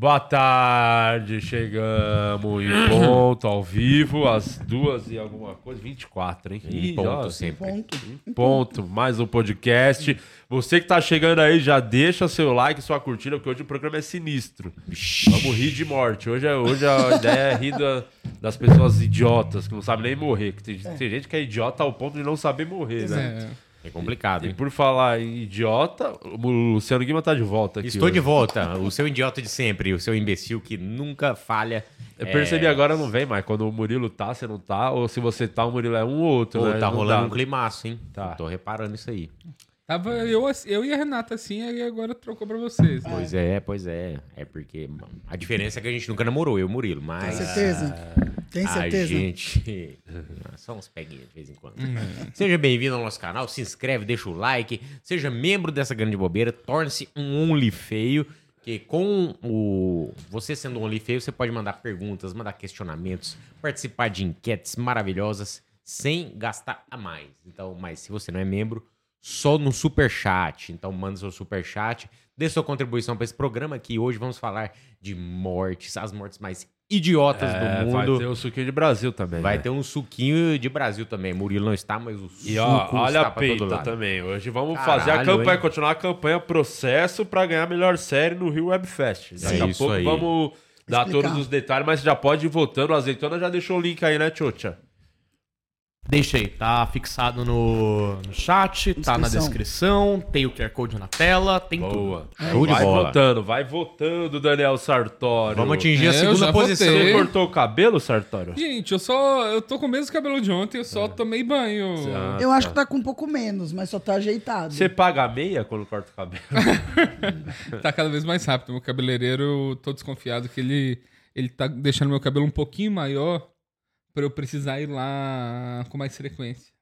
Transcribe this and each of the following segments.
Boa tarde, chegamos em ponto, ao vivo, às duas e alguma coisa, 24, hein? Em ponto ó, sempre. Ponto. em ponto, mais um podcast. Você que tá chegando aí, já deixa seu like, sua curtida, porque hoje o programa é sinistro. Vamos rir de morte. Hoje, é- hoje a ideia é rir da- das pessoas idiotas, que não sabem nem morrer. Que tem, tem gente que é idiota ao ponto de não saber morrer, né? É. É complicado, E hein? por falar em idiota, o Luciano Guima tá de volta aqui. Estou hoje. de volta. O seu idiota de sempre, o seu imbecil que nunca falha. Eu percebi agora não vem mais. Quando o Murilo tá, você não tá. Ou se você tá, o Murilo é um ou outro. Pô, né? tá Não rolando dá. um climaço, hein? Tá. Tô reparando isso aí. Tava eu, eu e a Renata assim, e agora trocou pra vocês. né? Pois é, pois é. É porque a diferença é que a gente nunca namorou, eu e o Murilo, Tem mas. certeza? Tem A certeza? gente. Só uns peguinhos de vez em quando. Seja bem-vindo ao nosso canal, se inscreve, deixa o like, seja membro dessa grande bobeira, torne-se um Only Feio. Que com o. Você sendo um Only Feio, você pode mandar perguntas, mandar questionamentos, participar de enquetes maravilhosas sem gastar a mais. Então, mas se você não é membro, só no super chat. Então manda seu super chat, dê sua contribuição para esse programa que hoje vamos falar de mortes, as mortes mais idiotas É, do vai mundo. ter o suquinho de Brasil também. Vai né? ter um suquinho de Brasil também. Murilo não está, mas o suco E ó, olha está a peita lado. também. Hoje vamos Caralho, fazer a campanha, hein? continuar a campanha processo pra ganhar a melhor série no Rio Web Fest. Daqui É a isso pouco aí. vamos dar Explicar. todos os detalhes, mas já pode ir votando. O Azeitona já deixou o link aí, né, Tchotcha? Deixei, tá fixado no, no chat, tá na Descrição. descrição, tem o QR Code na tela, tem Boa. Show de vai bola. votando, vai votando, Daniel Sartório. Vamos atingir É, a segunda posição. votei. Você cortou o cabelo, Sartório? Gente, eu só. Eu tô com o mesmo cabelo de ontem, eu só tomei banho. Ah, Eu acho que tá com um pouco menos, mas só tá ajeitado. Você paga a meia quando corta o cabelo? Tá cada vez mais rápido. Meu cabeleireiro, tô desconfiado que ele, ele tá deixando meu cabelo um pouquinho maior pra eu precisar ir lá com mais frequência.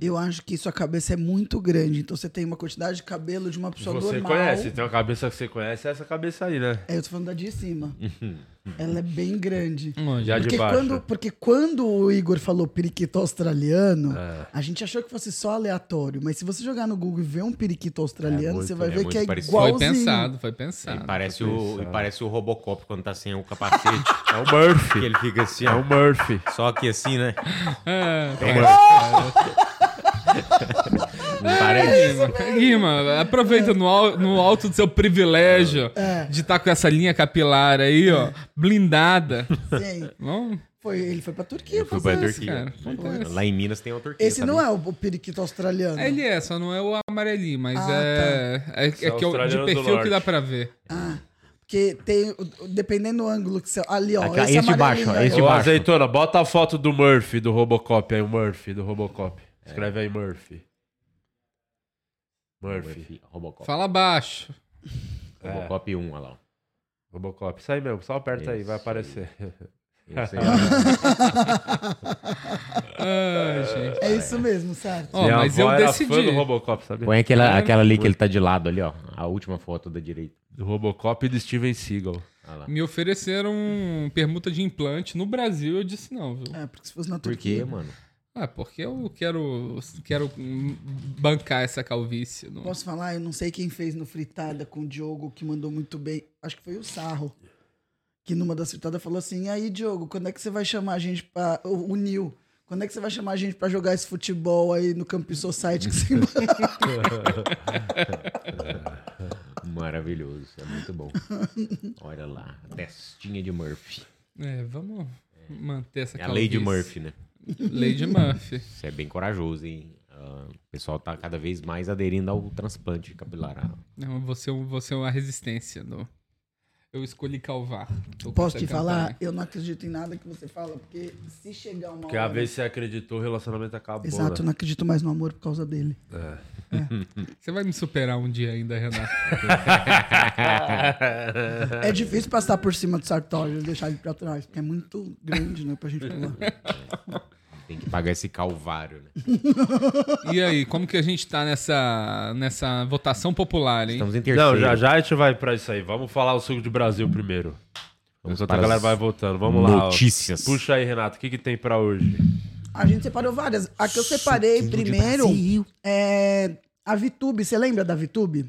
Eu acho que sua cabeça é muito grande, então você tem uma quantidade de cabelo de uma pessoa Você normal. conhece, tem uma cabeça que você conhece, é essa cabeça aí, né? É, eu tô falando da de cima. Ela é bem grande. Já de Porque baixo. quando, porque quando o Igor falou periquito australiano, É. a gente achou que fosse só aleatório. Mas se você jogar no Google e ver um periquito australiano, muito, você vai é ver que é parecido. Foi igualzinho. pensado, foi E pensado. parece, o, e parece o Robocop quando tá sem o capacete. É o Murphy. que ele fica assim, É o Murphy. Só que assim, né? É, Não parece. Guima, Guima, aproveita no, no alto do seu privilégio É. de estar com essa linha capilar aí, ó, blindada. Sim. Não, Foi, ele foi pra Turquia fazer pra. Turquia. cara. Lá em Minas tem uma Turquia. Esse não é o, periquito australiano. Ele é, só não é o amarelinho, mas Ah, é. É, é Esse é que eu, de perfil que dá pra ver. Ah, porque tem, dependendo do ângulo que você... Ali, ó. Aqui, esse, esse de baixo, ó, esse de baixo. Azeitona, bota a foto do Murphy, do Robocop aí, o Murphy, do Robocop. Escreve aí Murphy. Murphy. Robocop. Fala baixo. Robocop 1, olha lá. Robocop. Isso aí mesmo, só aperta aí, Isso vai aí. aparecer. Esse aí. É isso mesmo, certo? Minha mas avó eu era decidi. fã do Robocop, sabia? Põe aquela, aquela ali que ele tá de lado ali, ó. A última foto da direita. Do Robocop e do Steven Seagal. Lá. Me ofereceram permuta de implante no Brasil, eu disse não, viu? É, porque se fosse na Por Turquia... quê, mano? Ah, porque eu quero, quero bancar essa calvície. Não. Posso falar? Eu não sei quem fez no Fritada com o Diogo, que mandou muito bem. Acho que foi o Sarro. Que numa das fritadas falou assim: e aí, Diogo, quando é que você vai chamar a gente pra. O, o Nil, quando é que você vai chamar a gente pra jogar esse futebol aí no Campus Society que você Maravilhoso. É muito bom. Olha lá. a Testinha de Murphy. É, vamos manter essa É a Lady calvície. Murphy, né? Lady Murphy. Você é bem corajoso, hein? Ah, o pessoal tá cada vez mais aderindo ao transplante capilar. Não, você, você é uma resistência. No... Eu escolhi calvar. Tô Posso te falar? campanha. Eu não acredito em nada que você fala, porque se chegar uma Porque hora... a vez você acreditou, o relacionamento acabou. Exato, eu né? não acredito mais no amor por causa dele. Você vai me superar um dia ainda, Renato. É difícil passar por cima do Sartório e deixar ele pra trás, porque é muito grande, né, pra gente pular. Tem que pagar esse calvário, né? E aí, como que a gente tá nessa, nessa votação popular, hein? Estamos em terceiro. Não, já já a gente vai pra isso aí. Vamos falar o suco de Brasil primeiro. Vamos Enquanto a galera vai votando. Vamos lá. ó. Notícias. Puxa aí, Renato. O que, que tem pra hoje? A gente separou várias. A que eu separei primeiro é a Vitube. Você lembra da Vitube?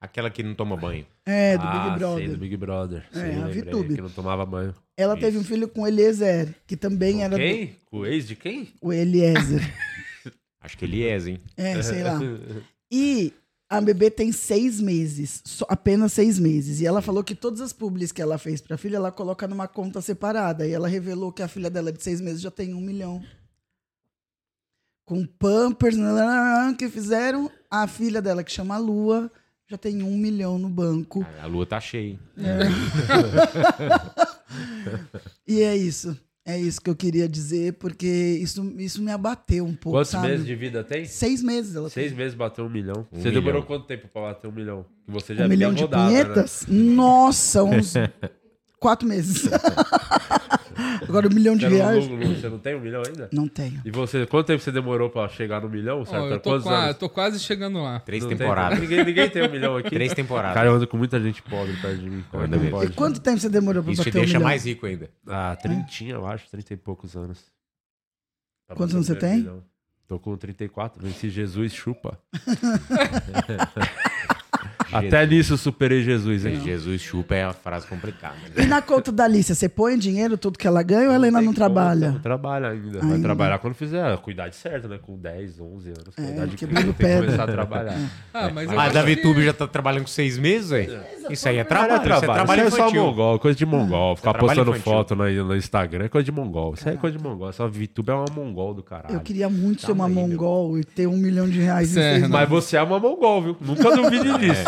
Aquela que não toma banho. É, do ah, Big Sei, Brother. do Big Brother. É, Sei, a VTube. Que não tomava banho. Ela teve um Isso. filho com o Eliezer, que também era do- Quem? Com o ex de quem? o Eliezer. Acho que é, hein? É, sei lá. E a bebê tem seis meses, só- apenas seis meses. E ela falou que todas as publis que ela fez pra filha, ela coloca numa conta separada. E ela revelou que a filha dela de seis meses já tem um milhão. Com Pampers que fizeram, a filha dela, que chama Lua, já tem um milhão no banco. A lua tá cheia. hein? E é isso. É isso que eu queria dizer, porque isso, isso me abateu um pouco, Quantos sabe? meses de vida tem? Seis meses ela Seis meses bateu um milhão. Um Você demorou milhão. quanto tempo pra bater um milhão? Que você já Um é milhão de rodada, né? punhetas? Nossa, uns quatro meses. Agora, um milhão de reais? não- não- você não tem um milhão ainda? Não tenho. E você, quanto tempo você demorou pra chegar no milhão? Certo? eu tô, Quantos qua- anos? tô quase chegando lá. Três Não tem- temporadas. Ninguém, ninguém tem um milhão aqui. Três temporadas. Cara, eu ando com muita gente pobre perto de mim. Como é que pode? E quanto tempo você demorou pra Isso te bater um deixa milhão? mais rico ainda. Ah, trintinha, eu acho. Trinta e poucos anos. Pra Quantos bater anos você primeiro tem? milhão. Tô com 34. Venci Jesus, chupa. Até nisso eu superei Jesus, hein? Jesus chupa é uma frase complicada. né? E na conta da Alicia, você põe dinheiro, tudo que ela ganha, ou ela ainda não conta, trabalha? Não trabalha ainda. Vai Ainda. trabalhar quando fizer a cuidade certa, né? Com 10, 11 anos. Com a É, idade que tem que começar a trabalhar. Ah, mas eu Mas acho a que- VTube já tá trabalhando com seis meses, velho? Isso aí é trabalho. Trabalho, Isso é trabalho Isso é só mongol, coisa de mongol. Ficar postando infantil. foto no, no Instagram é coisa de mongol. Isso aí é coisa de mongol. Essa VTube é uma mongol do caralho. Eu queria muito ser Calma uma aí, meu. mongol e ter um milhão de reais seis Mas você é uma mongol, viu? Nunca duvide disso.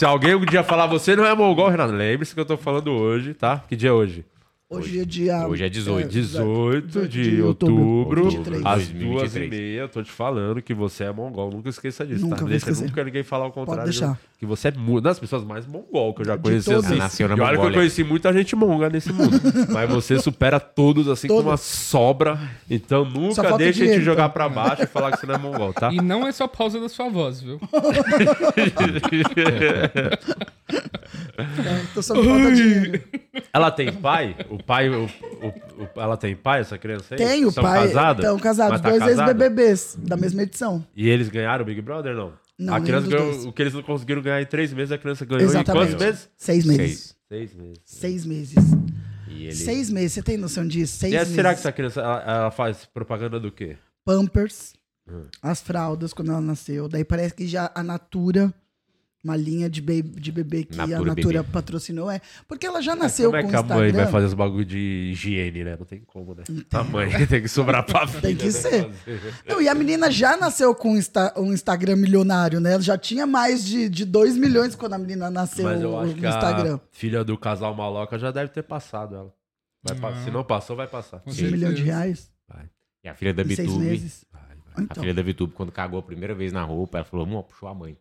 Se alguém um dia falar você não é mongol, Renato, lembre-se que eu tô falando hoje, tá? Que dia é hoje? Hoje é dia... Hoje é 18. 18 de de outubro, outubro, 23. às 2023. duas e meia. Eu tô te falando que você é mongol. Nunca esqueça disso, Nunca tá? Deixa esquecer. nunca ninguém falar o contrário. deixar. Que você é uma das pessoas mais mongol que eu já De conheci. Assim. Nasceu na e olha que eu conheci muita gente monga nesse mundo. Mas você supera todos assim com Todos. uma sobra. Então nunca deixe dinheiro, te jogar então. pra baixo e falar que você não é mongol, tá? E não é só pausa da sua voz, viu? Tô só me falta dinheiro. Ela tem pai? O pai. O, o- o- ela tem pai, essa criança aí? Tem o São pai. casadas? Estão casados, Mas tá dois casada? ex-BBBs da mesma edição. E eles ganharam o Big Brother, não? Não, a nenhum criança dos ganhou, dois. o que eles não conseguiram ganhar em três meses, a criança ganhou Exatamente. em quantos meses? Seis meses. Seis. Seis meses. Seis meses. E ele... Seis meses. Você tem noção disso? Seis E meses. será que essa criança ela, ela faz propaganda do quê? Pampers, Hum. as fraldas quando ela nasceu. Daí parece que já a Natura, uma linha de, be de bebê que a Natura Natura Bebê. patrocinou, é. Porque ela já nasceu Como é com que o a mãe Instagram. vai fazer os bagulho de higiene, né? Não tem como, né? A mãe tem que sobrar pra filha. Tem que né? ser. Não, e a menina já nasceu com um, Insta- um Instagram milionário, né? Ela já tinha mais de, de 2 milhões quando a menina nasceu Mas eu no acho que Instagram. a filha do casal maloca já deve ter passado ela. Vai Não. Se não passou, vai passar. Um milhão de reais Vai, E a filha da em vai. A Então, filha da VTube, quando cagou a primeira vez na roupa, ela falou, amor, puxou a mãe.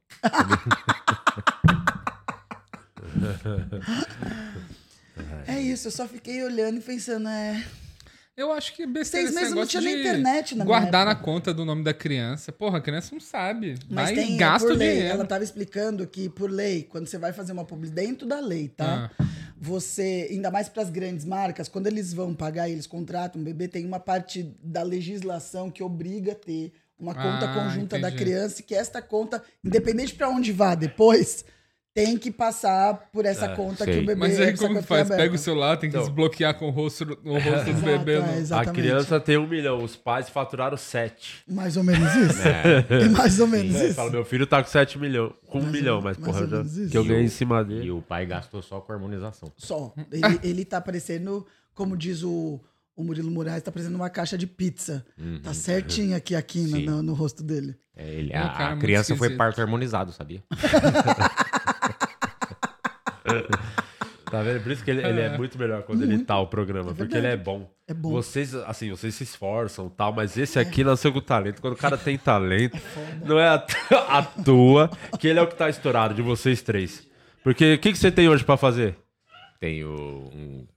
é isso, eu só fiquei olhando e pensando, é. Eu acho que besteira Seis esse meses não negócio tinha nem internet na minha Guardar na conta do nome da criança. Porra, a criança não sabe. Mas Vai tem é, gasta por lei. dinheiro. Ela tava explicando que por lei, quando você vai fazer uma publicidade dentro da lei, tá? Ah. Você, ainda mais para as grandes marcas, quando eles vão pagar, eles contratam um bebê, tem uma parte da legislação que obriga a ter uma conta Ah, conjunta da entendi. criança e que esta conta, independente para onde vá depois, tem que passar por essa conta que sei. o bebê Mas aí como que conta faz? é. Pega o celular, tem que Então. desbloquear com o rosto, o rosto do Exato, bebê. é, A criança tem um milhão, os pais faturaram sete. Mais ou menos isso. É. É mais ou menos Aí isso. fala, meu filho tá com 7 milhões. Com um Mais ou- milhão, mas mais porra, ou eu já- que eu ganhei em cima dele. E o pai gastou só com harmonização. Só. Ele, ele tá parecendo, como diz o, o Murilo Moraes, tá parecendo uma caixa de pizza. Tá certinho aqui a quina Sim. no, no rosto dele. É, ele, É um a, cara a criança foi parto harmonizado, sabia? Tá vendo? Por isso que ele, ele é muito melhor quando ele tá o programa, porque ele é bom. É bom. Vocês, assim, vocês se esforçam e tal, mas esse aqui nasceu com talento. Quando o cara tem talento, não é à toa que ele é o que tá estourado de vocês três. Porque o que, que você tem hoje pra fazer? Tenho um...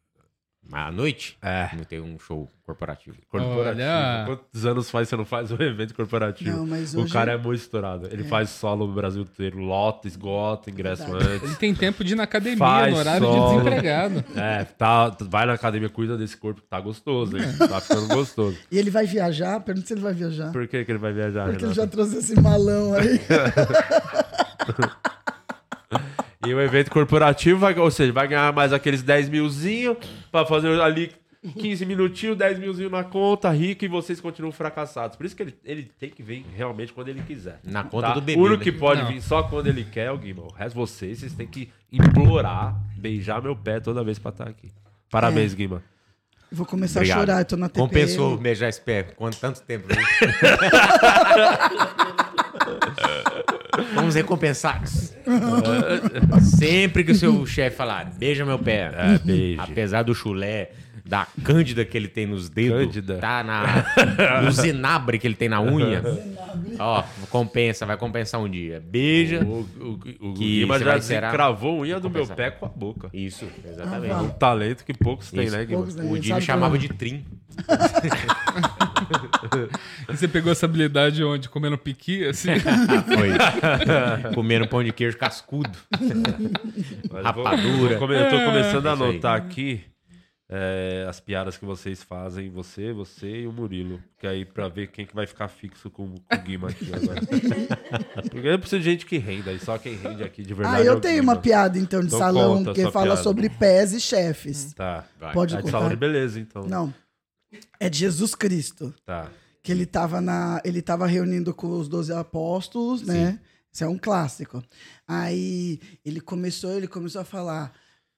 À noite, É. eu tenho um show corporativo. Corporativo. Olha. Quantos anos faz você não faz um evento corporativo? Não, mas O hoje- cara é muito estourado. Ele faz solo no Brasil inteiro, lota, esgota, ingresso Verdade. antes. Ele tem tempo de ir na academia, Faz no horário solo. de desempregado. É, tá, vai na academia, cuida desse corpo que tá gostoso, hein? Tá ficando gostoso. E ele vai viajar, pergunta se ele vai viajar. Por que, que ele vai viajar, Porque ele já trouxe esse malão aí. E o evento corporativo, vai, ou seja, vai ganhar mais aqueles 10 milzinho pra fazer ali 15 minutinhos, 10 milzinho na conta, rico, e vocês continuam fracassados. Por isso que ele, ele tem que vir realmente quando ele quiser. Na conta Tá? do bebê. O único né? que pode Não. vir só quando ele quer é o Guima. O resto de vocês, vocês têm que implorar, beijar meu pé toda vez pra estar aqui. Parabéns, Guima. Eu vou começar Obrigado. a chorar, eu tô na TPM. Compensou beijar esse pé. Quanto tanto tempo? viu? Vamos recompensar. Sempre que o seu chefe falar, beija meu pé. Beijo. Apesar do chulé, da cândida que ele tem nos dedos, Cândida. tá na, no zinabre que ele tem na unha. Ó, compensa, vai compensar um dia. Beija. O, o, o Que Guima já vai zerar. cravou a unha do meu pé com a boca. Isso, Ah, exatamente. Um talento que poucos têm, né, Guima? Né? O Sabe chamava é? de trim. E você pegou essa habilidade onde? Comendo piqui, assim? Foi. Comendo pão de queijo cascudo. Rapadura. vou- vou come- eu tô começando a Isso aí. anotar aqui é, as piadas que vocês fazem, você, você e o Murilo. Que aí pra ver quem que vai ficar fixo com, com o Guima aqui agora. Porque eu preciso de gente que renda, e só quem rende aqui de verdade Ah, é eu o tenho Guima. uma piada, então, de Então salão, conta que fala piada. sobre pés e chefes. Tá. Vai. Pode É de contar? salão de beleza, então. Não. É de Jesus Cristo. Tá. Que ele tava, na, ele tava reunindo com os doze apóstolos, né? Isso é um clássico. Aí ele começou, ele começou a falar: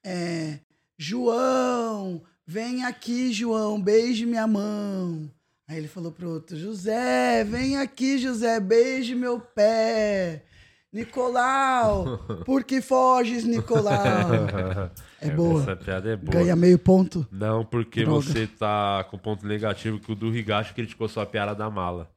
é, João, vem aqui, João, beije minha mão. Aí ele falou pro outro: José, vem aqui, José, beije meu pé. Nicolau, por que foges, Nicolau? É boa. Essa piada é boa. Ganha meio ponto. Não, porque Droga. você tá com ponto negativo que o do Higashi criticou sua piada da mala.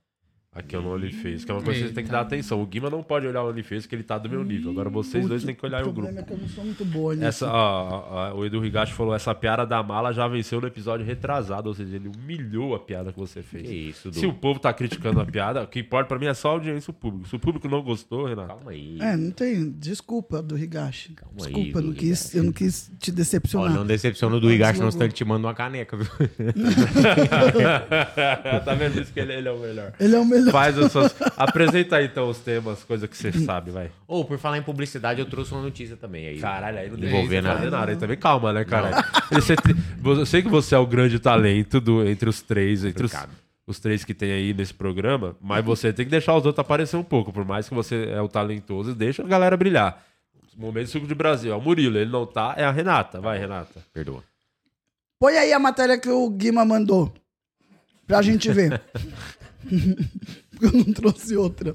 Aqui é o OnlyFans, que é uma coisa que você tem que dar atenção. O Guima não pode olhar o OnlyFans, que ele tá do meu nível. Agora vocês dois têm que olhar o O problema grupo. é que eu não sou muito boa nisso. Essa, ó, ó, o Edu Higashi falou, essa piada da mala já venceu no episódio retrasado, ou seja, ele humilhou a piada que você fez. Que isso, Du. Se o povo tá criticando a piada, o que importa pra mim é só a audiência e o público. Se o público não gostou, Renato, Calma aí. É, não tem. Desculpa do Higashi. aí, Desculpa, eu não quis, eu não quis te Ó, decepcionar. não decepciona do Higashi, não senão ele te manda uma caneca, viu? tá vendo isso que ele, ele é o melhor. Ele é o melhor. Faz as suas... Apresenta aí então os temas, coisa que você sabe, vai. Ou, por falar em publicidade, eu trouxe uma notícia também aí. Caralho, aí não Envolvendo deixa nada. fazer nada. Aí também calma, né, te- Eu sei que você é o grande talento do, entre os três, entre os, os três que tem aí nesse programa, mas você tem que deixar os outros aparecer um pouco. Por mais que você é o talentoso, deixa a galera brilhar. Momento suco de Brasil. É o Murilo, ele não tá, é a Renata. Vai, Renata. Perdoa. Põe aí a matéria que o Guima mandou. Pra gente ver. eu não trouxe outra.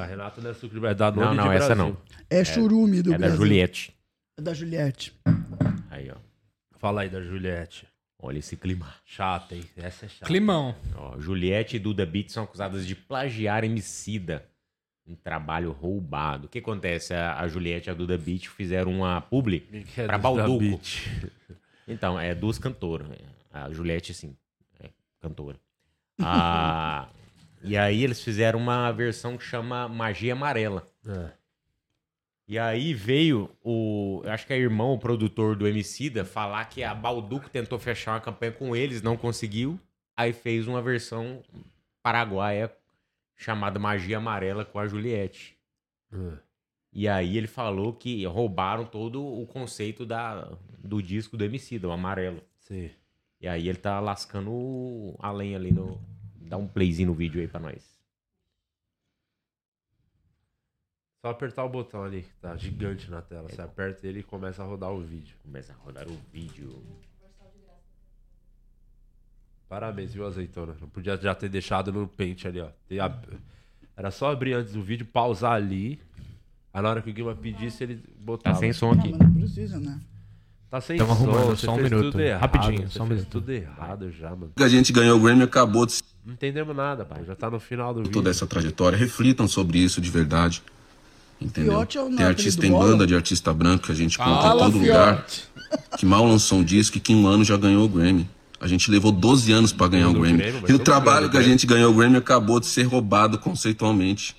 A Renata não é suco de é da Não, não, essa não. É, churume do É da Brasil. Juliette. É da Juliette. Aí, ó. Fala aí da Juliette. Olha esse clima. Chata, hein? Essa é chata. Climão. Ó, Juliette e Duda Beat são acusadas de plagiar Emicida. Um trabalho roubado. O que acontece? A, a Juliette e a Duda Beat fizeram uma publi Que é pra da Balduco. Então, é duas cantoras. A Juliette, sim, é cantora. Ah, e aí eles fizeram uma versão que chama Magia Amarela. É. E aí veio o. Acho que é irmão, o produtor do Emicida, falar que a Balduco tentou fechar uma campanha com eles, não conseguiu. Aí fez uma versão paraguaia chamada Magia Amarela com a Juliette. É. E aí ele falou que roubaram todo o conceito da, do disco do Emicida, o amarelo. Sim. E aí ele tá lascando o- a lenha ali no. Dá um playzinho no vídeo aí pra nós. Só apertar o botão ali, que tá gigante na tela. Você aperta ele e começa a rodar o vídeo. Começa a rodar o vídeo. Parabéns, viu, azeitona? Não podia já ter deixado no pente ali, ó. Era só abrir antes do vídeo, pausar ali. Aí na hora que o Guima pedisse, ele Tá botava. sem som Não, aqui. mas não precisa, né? Tá sem Tamo som, arrumando, você só um fez minuto. Tudo errado, Rapidinho, você só um fez minuto. tudo errado já, mano. que a gente ganhou o Grammy acabou de Não entendemos nada, pô. Já tá no final do vídeo. toda essa trajetória. Reflitam sobre isso de verdade. Entendeu? Fiote é o Tem artista em bolo? banda de artista branco que a gente conta em Fala, todo lugar. fiote. Que mal lançou um disco e que em um ano já ganhou o Grammy. A gente levou 12 anos pra ganhar o Grammy. Grammy, E o todo trabalho Grammy, que a gente ganhou o Grammy acabou de ser roubado conceitualmente.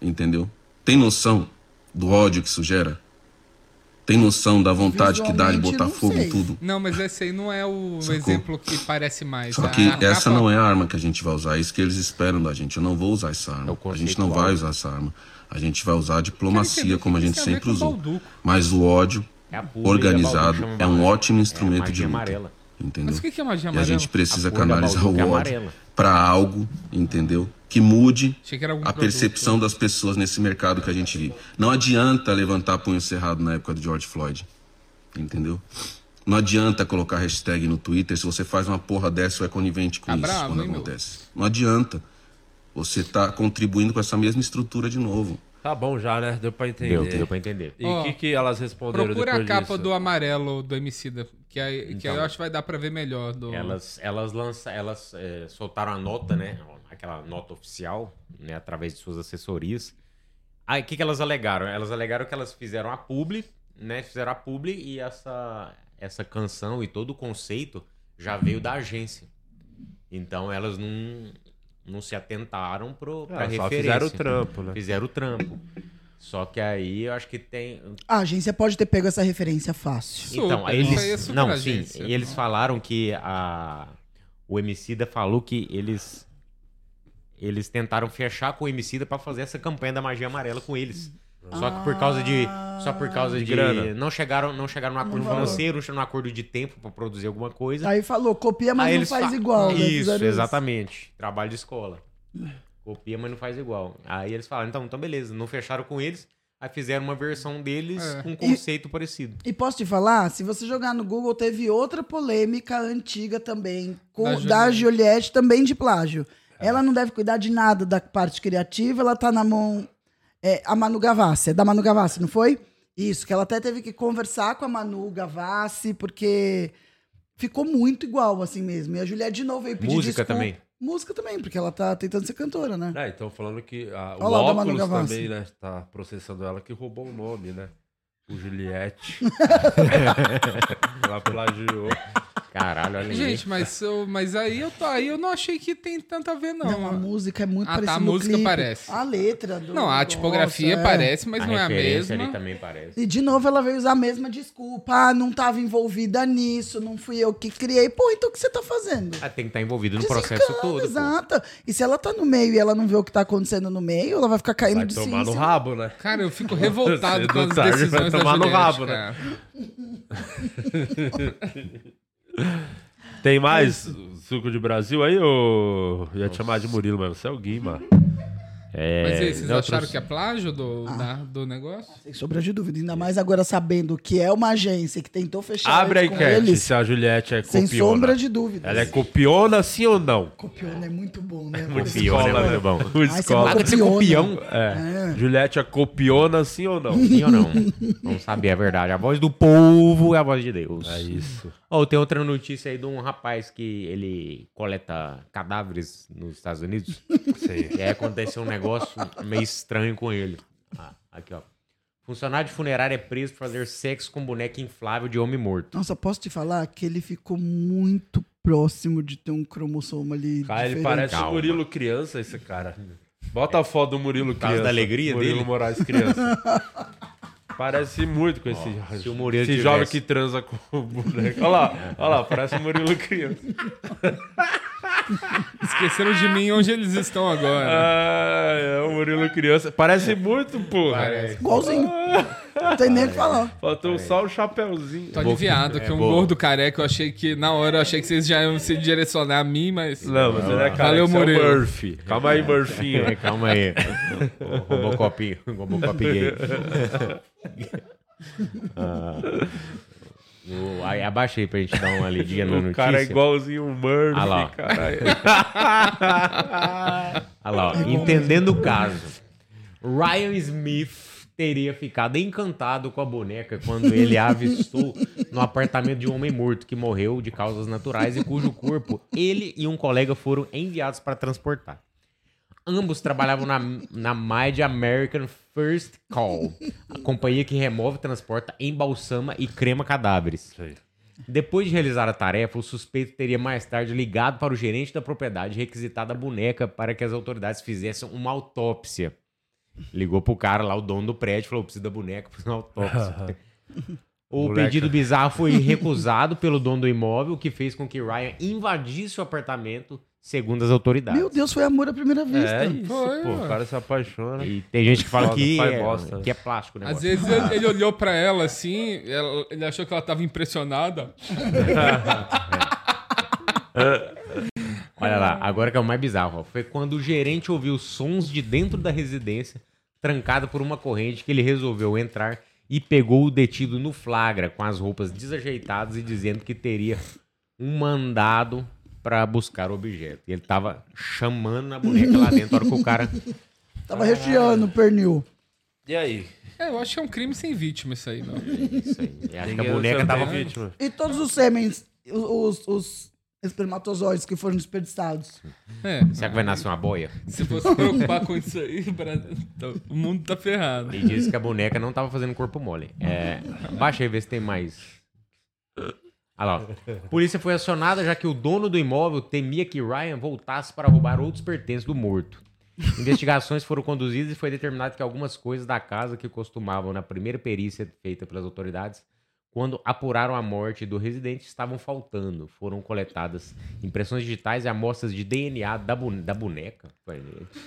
Entendeu? Tem noção do ódio que isso gera? Tem noção da vontade que dá de botar fogo em tudo? Não, mas esse aí não é o Sacou? exemplo que parece mais. Só que a essa capa- não é a arma que a gente vai usar, é isso que eles esperam da gente. Eu não vou usar essa É arma. o a gente não vai usar essa arma. A gente vai usar a diplomacia entender como a gente a sempre usou. Mas o ódio É a organizado é um ótimo é instrumento de luta. amarela. Entendeu? Mas o que é magia E a amarela? gente precisa canalizar o é ódio amarela. para algo, entendeu? Que mude a produto. percepção das pessoas nesse mercado que a gente vive. Não adianta levantar punho cerrado na época do George Floyd. Entendeu? Não adianta colocar hashtag no Twitter se você faz uma porra dessa ou é conivente com Tá isso bravo, quando hein, meu? acontece. Não adianta. Você tá contribuindo com essa mesma estrutura de novo. Tá bom já, né? Deu pra entender. Deu, deu pra entender. E o Ó, que, que elas responderam Procura a capa disso? do amarelo do Emicida, que, aí, que Então. aí eu acho que vai dar pra ver melhor. Do... Elas, elas, lança, elas é, soltaram a nota, né? Aquela nota oficial, né? Através de suas assessorias. Aí, o que, que elas alegaram? Elas alegaram que elas fizeram a publi, né? Fizeram a publi e essa, essa canção e todo o conceito já veio da agência. Então, elas não, não se atentaram pro, pra Ah, só referência. fizeram o trampo, né? Fizeram o trampo. Só que aí eu acho que tem. A agência pode ter pego essa referência fácil. Super, Então, aí isso eles. aí é super não, sim. E eles falaram que a. O Emicida falou que eles. Eles tentaram fechar com o Emicida pra fazer essa campanha da magia amarela com eles. Só que por causa de. Só por causa de. grana. Não chegaram, não chegaram num acordo financeiro, não chegaram num acordo de tempo pra produzir alguma coisa. Aí falou, copia, mas Aí não faz fa- igual. né? Isso, Fizeram exatamente. Trabalho de escola. Copia, mas não faz igual. Aí eles falaram, então, então beleza, não fecharam com eles. Aí fizeram uma versão deles É. com um conceito parecido. E posso te falar, se você jogar no Google, teve outra polêmica antiga também, com, Da da. Juliette. também de plágio. Ela não deve cuidar de nada da parte criativa, ela tá na mão. É, a Manu Gavassi, é da Manu Gavassi, não foi? Isso, que ela até teve que conversar com a Manu Gavassi, porque ficou muito igual assim mesmo. E a Juliette de novo veio pedir Música desculpa. também. Música também, porque ela tá tentando ser cantora, né? É, então falando que a, o lá o Manu óculos também, né? Tá processando ela que roubou o nome, né? O Juliette. ela plagiou. Caralho, olha aí. Gente, mas, eu, mas aí, eu tô, aí eu não achei que tem tanto a ver, não. Não, a música é muito Ah, tá, parecida a no música clipe. parece. A letra do Não, a tipografia negócio, é. parece, mas a não é a mesma. ali também parece. E de novo ela veio usar a mesma desculpa. Ah, não tava envolvida nisso, não fui eu que criei. Pô, então o que você tá fazendo? Ah, tem que estar envolvido no Desencana, processo todo. pô. Exato. E se ela tá no meio e ela não vê o que tá acontecendo no meio, ela vai ficar caindo Vai de tomar sim, no sim. rabo, né? Cara, eu fico revoltado com as tarde decisões vai da tomar no Juliette, rabo, né? Tem mais suco de Brasil aí, ou ia te chamar de Murilo, mas você é o Guima. É, Mas e aí, vocês acharam que é plágio do, da- do negócio? Sem sombra de dúvida. Ainda mais agora sabendo que é uma agência que tentou fechar Abre a enquete eles. se a Juliette é Sem copiona. sombra de dúvida. Ela é copiona, sim ou não? Copiona é muito bom, né? Copiona, Escola, é né? muito bom. O Ai, você escola. é copião. É. Juliette é copiona, sim ou não? Sim ou não? Não sabia a verdade. A voz do povo é a voz de Deus. É isso. Oh, tem outra notícia aí de um rapaz que ele coleta cadáveres nos Estados Unidos. Sei. E aí aconteceu um negócio meio estranho com ele. Ah, aqui, ó. Funcionário de funerária é preso por fazer sexo com boneca inflável de homem morto. Nossa, posso te falar que ele ficou muito próximo de ter um cromossomo ali. Cara, ele diferente. parece o Calma. Murilo criança, esse cara. Bota a foto do Murilo criança. da alegria Murilo dele? Moraes criança. Parece muito com esse, se o Murilo esse tivesse- jovem que transa com o boneco. Olha lá, olha lá, parece o Murilo criança. Esqueceram de mim onde eles estão agora. Ah, é o Murilo criança. Parece muito, porra. Igualzinho. Não tem nem o que falar. Faltou só o chapéuzinho. Tô aliviado que um boa. gordo careca, eu achei que, na hora, eu achei que vocês já iam se direcionar a mim, mas... Não, mas ele é cara. Valeu, é o Murilo. Murphy. Calma aí, Murphinho. É, calma aí. O Robocop, Robocop gay. Ah, o- aí abaixa aí pra gente dar uma lidinha na O notícia. cara é igualzinho o Murphy, Ah lá. caralho. Lá, ó. entendendo o caso. Ryan Smith teria ficado encantado com a boneca quando ele a avistou no apartamento de um homem morto que morreu de causas naturais e cujo corpo ele e um colega foram enviados para transportar. Ambos trabalhavam na, na Mighty American First Call, a companhia que remove, transporta, embalsama e crema cadáveres. Sei. Depois de realizar a tarefa, o suspeito teria mais tarde ligado para o gerente da propriedade requisitado a boneca para que as autoridades fizessem uma autópsia. Ligou pro cara lá, o dono do prédio, falou: precisa da boneca fazer uma autópsia. O pedido bizarro foi recusado pelo dono do imóvel, o que fez com que Ryan invadisse o apartamento, segundo as autoridades. Meu Deus, foi amor à primeira vista. É isso, Foi, pô. O cara se apaixona. E tem gente que fala Foda, que faz é, bosta. que é plástico, né? Às vezes ele, ele olhou pra ela assim, ela- ele achou que ela tava impressionada. Olha lá, agora que é o mais bizarro. ó. Foi quando o gerente ouviu sons de dentro da residência, trancado por uma corrente, que ele resolveu entrar e pegou o detido no flagra, com as roupas desajeitadas e dizendo que teria um mandado pra buscar o objeto. E ele tava chamando na boneca lá dentro, a hora que o cara. Tava recheando o pernil. E aí? É, eu acho que é um crime sem vítima isso aí, não. Isso aí. Eu Acho que a boneca você tava. vítima. E todos os sêmens, os, os espermatozoides que foram desperdiçados. É, Será que vai nascer uma boia? se fosse preocupar com isso aí, o Brasil- o mundo tá ferrado. E disse que a boneca não tava fazendo corpo mole. É, baixa aí, vê se tem mais. Olha lá. ó. Polícia foi acionada já que o dono do imóvel temia que Ryan voltasse para roubar outros pertences do morto. Investigações foram conduzidas e foi determinado que algumas coisas da casa que costumavam na primeira perícia feita pelas autoridades, quando apuraram a morte do residente, estavam faltando. Foram coletadas impressões digitais e amostras de DNA da, bu- da boneca.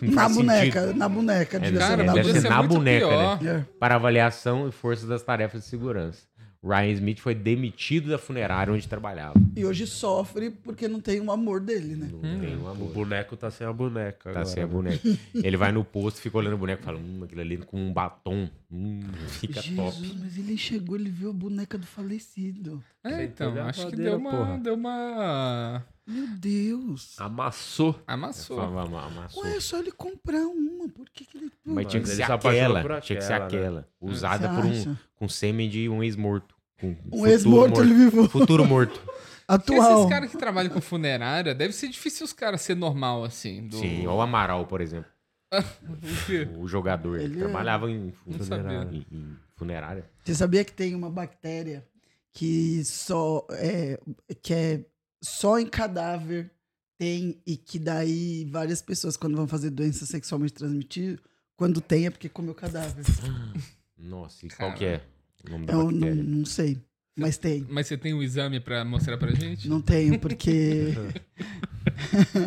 Não Na boneca, sentido. na boneca. É, cara, na ser boneca. na muito boneca, pior. né? É. para avaliação e força das tarefas de segurança. Ryan Smith foi demitido da funerária onde trabalhava. E hoje sofre porque não tem o amor dele, né? Não tem um O amor. boneco tá sem a boneca. Tá agora. sem a boneca. Ele vai no posto, fica olhando o boneco e fala: Hum, aquilo ali com um batom. Hum, fica Jesus, top. mas ele chegou, ele viu a boneca do falecido. É, então, acho que deu uma, porra. deu uma... Meu Deus. Amassou. Amassou. Ama- Amassou. Ué, é só ele comprar uma. Por que, que ele. Mas tinha que ser aquela. Tinha que ser aquela, né? aquela. Usada por um com sêmen de um ex-morto. Com Um futuro ex-morto, ele vivo. Futuro morto. Atual. esses caras que trabalham com funerária, deve ser difícil os caras ser normal assim. Do... Sim, ou o Amaral, por exemplo. O jogador. Ele Ele trabalhava em, funerária. em funerária. Você sabia que tem uma bactéria que só é, que é só em cadáver tem e que daí várias pessoas quando vão fazer doença sexualmente transmitida, quando tem é porque comeu cadáver. Nossa, e qual que é o nome da Eu não, bactéria? não sei, mas tem. Mas você tem um exame pra mostrar pra gente? Não tenho porque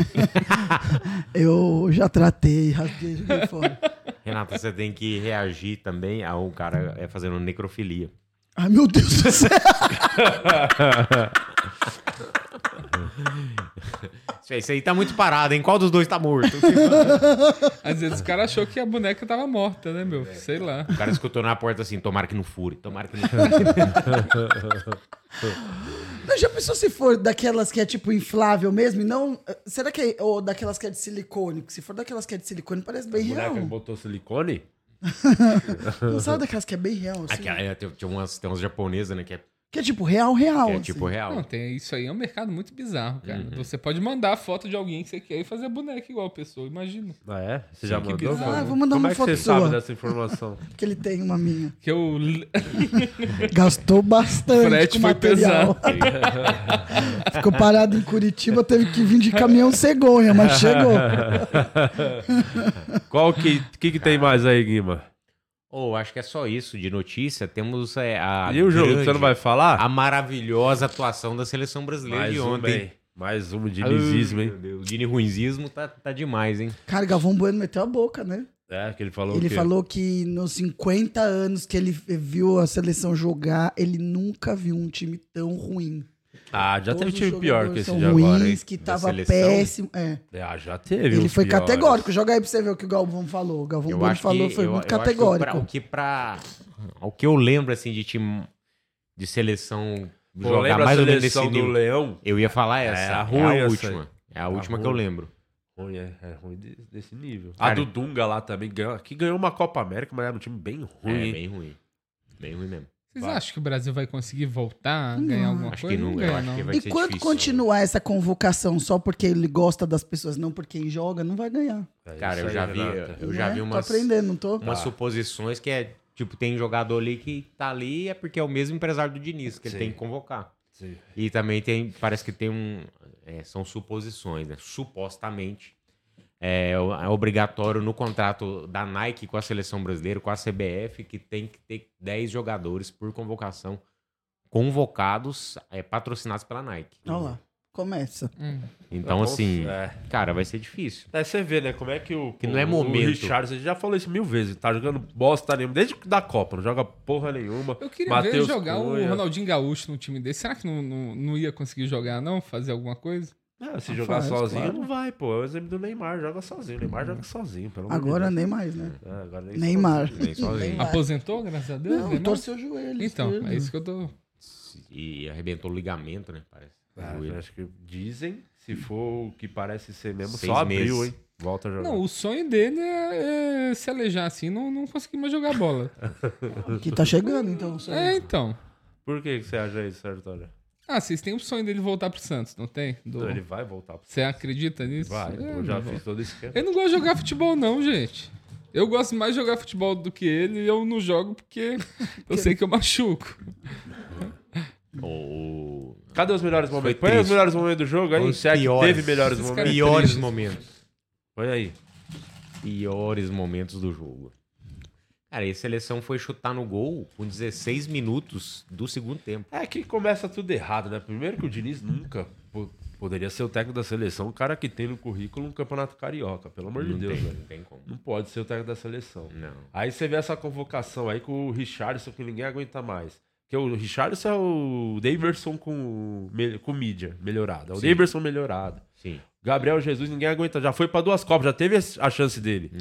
eu já tratei, rasguei, e joguei fora. Renata, você tem que reagir também a um cara é, fazendo necrofilia. Ai meu Deus do céu. Isso aí- aí tá muito parado, hein? Qual dos dois tá morto? Às vezes o cara achou que a boneca tava morta, né, meu? Sei lá. O cara escutou na porta assim, tomara que não fure, tomara que não fure. Mas já pensou se for daquelas que é tipo inflável mesmo e não. Será que é. Ou daquelas que é de silicone? Se for daquelas que é de silicone, parece bem Boneca que real. botou silicone? Não sabe daquelas que é bem real, assim? Aquela, é, tem, tem umas, tem umas japonesas, né? Que é, Que é tipo real, real. que é assim. tipo real. Não, tem, isso aí é um mercado muito bizarro, cara. Uhum. Você pode mandar a foto de alguém que você quer e fazer boneca igual a pessoa, imagina. Ah, é? Você já que mandou? bizarro. Ah, vou mandar Como uma é que foto você sabe sua. dessa informação? Que ele tem uma minha. Que eu. Gastou bastante Frete com foi material. Ficou parado em Curitiba, teve que vir de caminhão cegonha, mas chegou. Qual que, que que tem mais aí, Guima? Ou acho que é só isso de notícia. Temos é, a. e o jogo, grande, você não vai falar? A maravilhosa atuação da seleção brasileira Mais de um, ontem. bem. Mais um dinizismo, hein? meu Deus, O Dini Ruinzismo tá, tá demais, hein? Cara, Galvão Bueno meteu a boca, né? É, que ele falou Ele o quê? falou que nos 50 anos que ele viu a seleção jogar, ele nunca viu um time tão ruim. Ah, já teve time pior que esse de agora, hein? que Da tava seleção? péssimo. É. Ah, já teve Ele uns foi piores. categórico. Joga aí pra você ver o que o Galvão falou. O Galvão Bueno falou, que, foi eu- muito eu acho que categórico. pra- o que pra. O que eu lembro, assim, de time. De seleção. Pô, jogar lembra mais a ou menos nesse seleção do nível. Leão? Eu ia falar essa. É, É a ruim essa última. É a A última que eu ruim. lembro. Ruim, é, é ruim de- desse nível. Cara, a do Dunga lá também ganhou. Que ganhou uma Copa América, mas era um time bem ruim. é, hein? bem ruim. Bem ruim mesmo. Vocês Vai. acham que o Brasil vai conseguir voltar a ganhar alguma Acho que coisa? não, eu ganha, acho que não. vai E ser quando difícil. continuar essa convocação só porque ele gosta das pessoas, não por quem joga, não vai ganhar. É Cara, isso eu já vi, Renata. eu já Né? vi Tô umas, aprendendo, não tô? umas suposições que é, tipo, tem jogador ali que tá ali é porque é o mesmo empresário do Diniz, que ele Sim. tem que convocar. Sim. E também tem, parece que tem um, é, são suposições, né? Supostamente, É, é obrigatório no contrato da Nike com a seleção brasileira, com a CBF, que tem que ter 10 jogadores por convocação convocados, é, patrocinados pela Nike. Olha lá, começa. Então, Nossa, assim, é. cara, vai ser difícil. Aí você vê, né? Como é que o. Que não é o- momento. O Richard, você já falou isso mil vezes. Tá jogando bosta nenhuma. Desde da Copa, não joga porra nenhuma. Eu queria Matheus ver jogar Cunha. o Ronaldinho Gaúcho no time desse. Será que não, não, não ia conseguir jogar, não? Fazer alguma coisa? É, se Ah, jogar faz, sozinho, claro. não vai, pô. É o exemplo do Neymar, joga sozinho. O Neymar joga sozinho, pelo Agora nem mais, né? É, agora nem Neymar. Nem sozinho. Neymar. Aposentou, graças a Deus? Não, Neymar? torceu o joelho. Então, esquerdo. é isso que eu tô. E arrebentou o ligamento, né? Parece. Ah, acho que dizem, se for o que parece ser mesmo, Seis só abriu, meses. hein? Volta a jogar. Não, o sonho dele é, é se alejar assim, não, não conseguir mais jogar bola. Que tá chegando, então. só- É, então. Por que que você acha isso, Sérgio Antônio? Ah, vocês têm o sonho dele voltar pro Santos, não tem? Do- Não, Ele vai voltar. pro- Você acredita nisso? Vai, É, eu já fiz todo esse. Eu não gosto de jogar futebol, não, gente. Eu gosto mais de jogar futebol do que ele e eu não jogo porque eu sei que eu machuco. O- Cadê os melhores momentos? Foi Põe os melhores momentos do jogo aí. Os Se é piores. teve melhores momentos. Piores momentos. Põe aí. Piores momentos do jogo. Cara, e a seleção foi chutar no gol com 16 minutos do segundo tempo. É que começa tudo errado, né? Primeiro que o Diniz nunca po- poderia ser o técnico da seleção, o cara que tem no currículo um campeonato carioca, pelo amor de Não Deus, tem, velho. não tem como. Não pode ser o técnico da seleção. Não. Aí você vê essa convocação aí com o Richardson, que ninguém aguenta mais. Porque o Richardson é o Daverson com, com mídia melhorada. É o Sim. Daverson melhorado. Sim. Gabriel Jesus, ninguém aguenta. Já foi pra duas Copas, já teve a chance dele.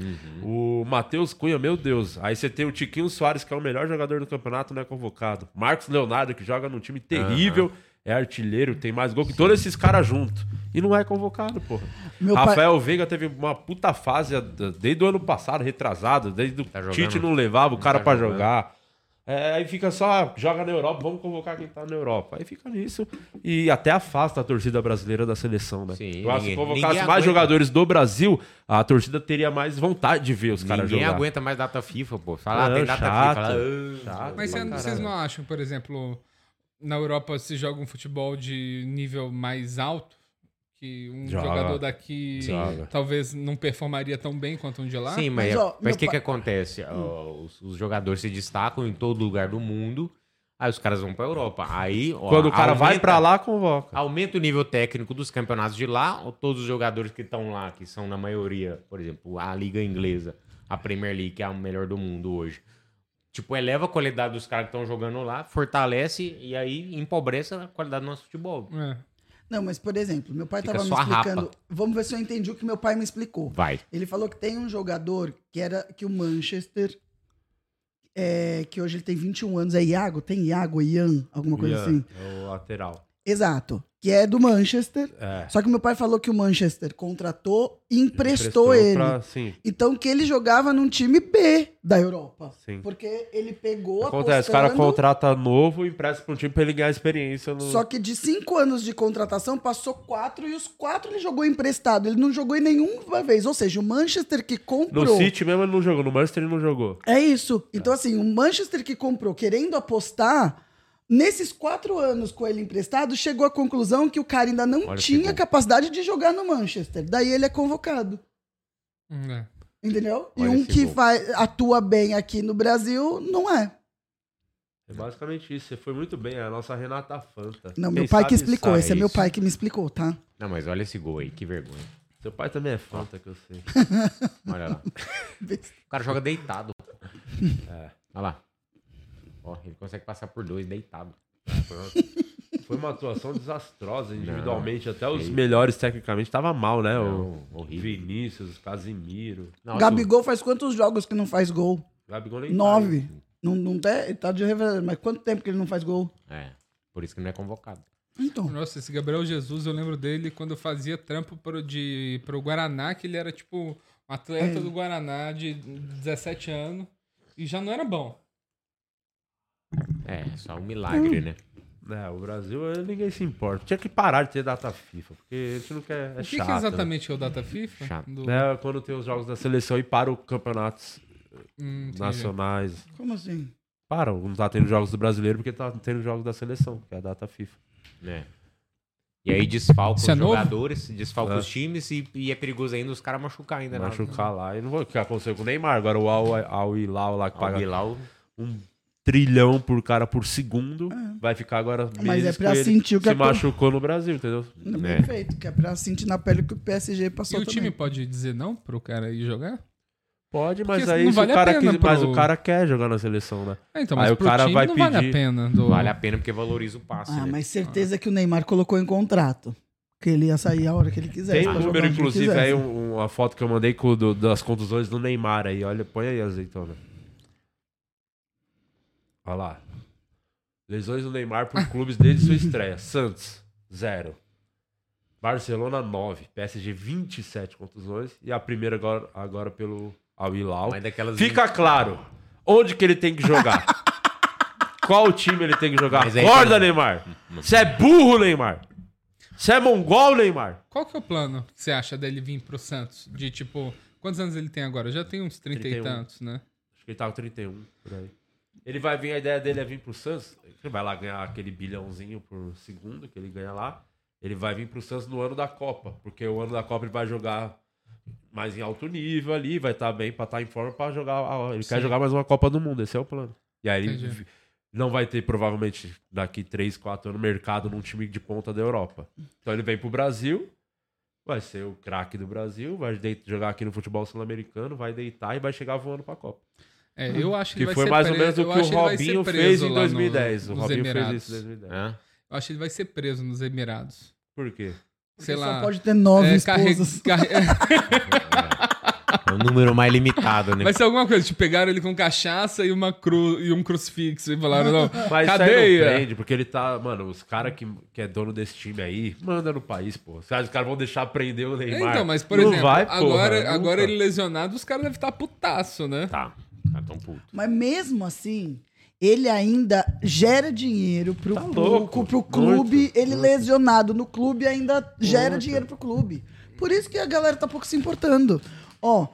Uhum. O Matheus Cunha, meu Deus. Aí você tem o Tiquinho Soares, que é o melhor jogador do campeonato, não é convocado. Marcos Leonardo, que joga num time terrível, é artilheiro, tem mais gol que todos esses caras juntos. E não é convocado, porra. Meu pai- Rafael Veiga teve uma puta fase desde o ano passado, retrasado, desde o Tá? Tite não levava o cara tá pra jogando. jogar. É, aí fica só, joga na Europa, vamos convocar quem tá na Europa. Aí fica nisso. E até afasta a torcida brasileira da seleção, né? Sim, Eu acho que se ninguém- convocasse ninguém mais aguenta. jogadores do Brasil, a torcida teria mais vontade de ver os caras Ninguém jogar. aguenta mais data FIFA, pô. Fala, ah, tem data chato. FIFA. Fala, ah, Chato. Mas vocês não acham, por exemplo, na Europa se joga um futebol de nível mais alto? Que um Joga. jogador daqui Joga. talvez não performaria tão bem quanto um de lá? Sim, mas Mas, é- o que, pai- que acontece? Ó, os, os jogadores se destacam em todo lugar do mundo, aí os caras vão pra Europa. Aí, ó, Quando o cara vai aumenta- pra lá, convoca. Aumenta o nível técnico dos campeonatos de lá, ou todos os jogadores que estão lá, que são na maioria, por exemplo, a Liga Inglesa, a Premier League, que é a melhor do mundo hoje. Tipo, eleva a qualidade dos caras que estão jogando lá, fortalece e aí empobrece a qualidade do nosso futebol. É. Não, mas por exemplo, meu pai Fica tava me a rapa. explicando. Vamos ver se eu entendi o que meu pai me explicou. Vai. Ele falou que tem um jogador que era que o Manchester. é, que hoje ele tem 21 anos, é Iago? Tem Iago, Ian, alguma coisa Ian, assim? é o lateral. Exato. Que é do Manchester. É. Só que meu pai falou que o Manchester contratou e emprestou, ele. pra- Então que ele jogava num time B da Europa. sim. Porque ele pegou Acontece, o cara contrata novo e empresta pra um time pra ele ganhar experiência no. Só que de cinco anos de contratação, passou quatro e os quatro ele jogou emprestado. Ele não jogou em nenhuma vez. Ou seja, o Manchester que comprou. No City mesmo ele não jogou, no Manchester ele não jogou. É isso. Então, assim, o Manchester que comprou querendo apostar, nesses quatro anos com ele emprestado, chegou à conclusão que o cara ainda não Olha tinha capacidade de jogar no Manchester. Daí ele é convocado. Hum, é. Entendeu? Olha e um que vai, atua bem aqui no Brasil, não é. É basicamente isso. Você foi muito bem, é a nossa Renata Fanta. Não, Quem meu pai que explicou. Esse é meu isso. pai que me explicou, tá? Não, mas olha esse gol aí, que vergonha. Seu pai também é Fanta, que eu sei. Olha lá. O cara joga deitado. É. Olha lá. Ó, ele consegue passar por dois deitado. Foi uma atuação desastrosa individualmente. Até os melhores tecnicamente tava mal, né? Não, o horrível. Vinícius, Casimiro. Nossa, Gabigol faz quantos jogos que não faz gol? Gabigol nem tá Nove. Não, não tem, ele tá de revelado. Mas quanto tempo que ele não faz gol? É, por isso que não é convocado. Então. Nossa, esse Gabriel Jesus, eu lembro dele quando eu fazia trampo pro, de, pro Guaraná, que ele era tipo um atleta É. do Guaraná de 17 anos e já não era bom. É, só um milagre, né? É, o Brasil eh, ninguém se importa. Tinha que parar de ter data FIFA, porque a gente não quer. É o que, chato. que exatamente é o Data FIFA? Chato. Do- Né? É, quando tem os jogos da seleção e para os campeonatos Hum, entendi. nacionais. Como assim? Para, não tá tendo jogos do brasileiro porque tá tendo jogos da seleção, que é a data FIFA. É. E aí desfalca Isso é os novo? jogadores, desfalca É. os times e, e é perigoso ainda os caras machucar ainda. na- Machucar lá. E não vou o que aconteceu com o Neymar. Agora o Al, Al Hilal lá que Ao paga um trilhão por cara por segundo. Vai ficar agora Mas é pra sentir o que Se co- machucou no Brasil, entendeu? Bem feito, que é pra sentir na pele que o PSG E passou o time também. pode dizer não pro cara ir jogar? Pode, mas Porque aí vale o cara quis, mas pro- o cara quer jogar na seleção, né? É, então, Aí mas o cara time vai não vale a pedir. pena. Do... vale a pena porque valoriza o passe. Ah, né? mas certeza que o Neymar colocou em contrato. Que ele ia sair a hora que ele quisesse. Tem um número, inclusive, aí um- uma foto que eu mandei com, o do- das contusões do Neymar aí. Olha, põe aí, azeitona. Olha lá. Lesões do Neymar por clubes desde sua estreia. Santos, zero. Barcelona, 9. PSG, 27 contusões. E a primeira agora, agora pelo Al Hilal. Fica claro onde que ele tem que jogar. Qual time ele tem que jogar? Aí Acorda, Neymar. Você é burro, Neymar. Você é mongol, Neymar. Qual que é o plano que você acha dele vir pro Santos? De tipo, quantos anos ele tem agora? Já tem uns 30 31. e tantos, né? Acho que ele tá com 31, por aí. Ele vai vir, a ideia dele é vir pro Santos. Ele vai lá ganhar aquele bilhãozinho por segundo que ele ganha lá. Ele vai vir pro Santos no ano da Copa. Porque o ano da Copa ele vai jogar mais em alto nível ali, vai estar bem pra estar em forma pra jogar. Ele quer Sim. jogar mais uma Copa do Mundo, esse é o plano. E aí ele Entendi. não vai ter, provavelmente, daqui 3, 4 anos, mercado num time de ponta da Europa. Então ele vem pro Brasil, vai ser o craque do Brasil, vai jogar aqui no futebol sul-americano, vai deitar e vai chegar voando pra Copa. É, eu acho que, Que ele vai foi ser mais ou preso- menos o que o Robinho fez em lá no- 2010. o Robinho fez Emirados. isso em 2010. Hã? Eu acho que ele vai ser preso nos Emirados. Por quê? Porque Sei só lá. pode ter nove é, esposas. carre- É um número mais limitado, né? Vai ser alguma coisa, tipo, pegaram ele com cachaça e, uma cru... e um crucifixo e falaram, não, Mas isso aí cadeia. não prende, porque ele tá. Mano, os caras que, que é dono desse time aí, manda no país, pô. Os caras vão deixar prender o Neymar? Então, mas por Não exemplo, vai, porra, agora, agora ele lesionado, os caras devem estar putaço, né? Tá. Tão puto. Mas mesmo assim, ele ainda gera dinheiro pro, Tá pro- louco. pro clube. Muito, ele muito. lesionado no clube ainda gera Muito. dinheiro pro clube. Por isso que a galera tá pouco se importando. Ó,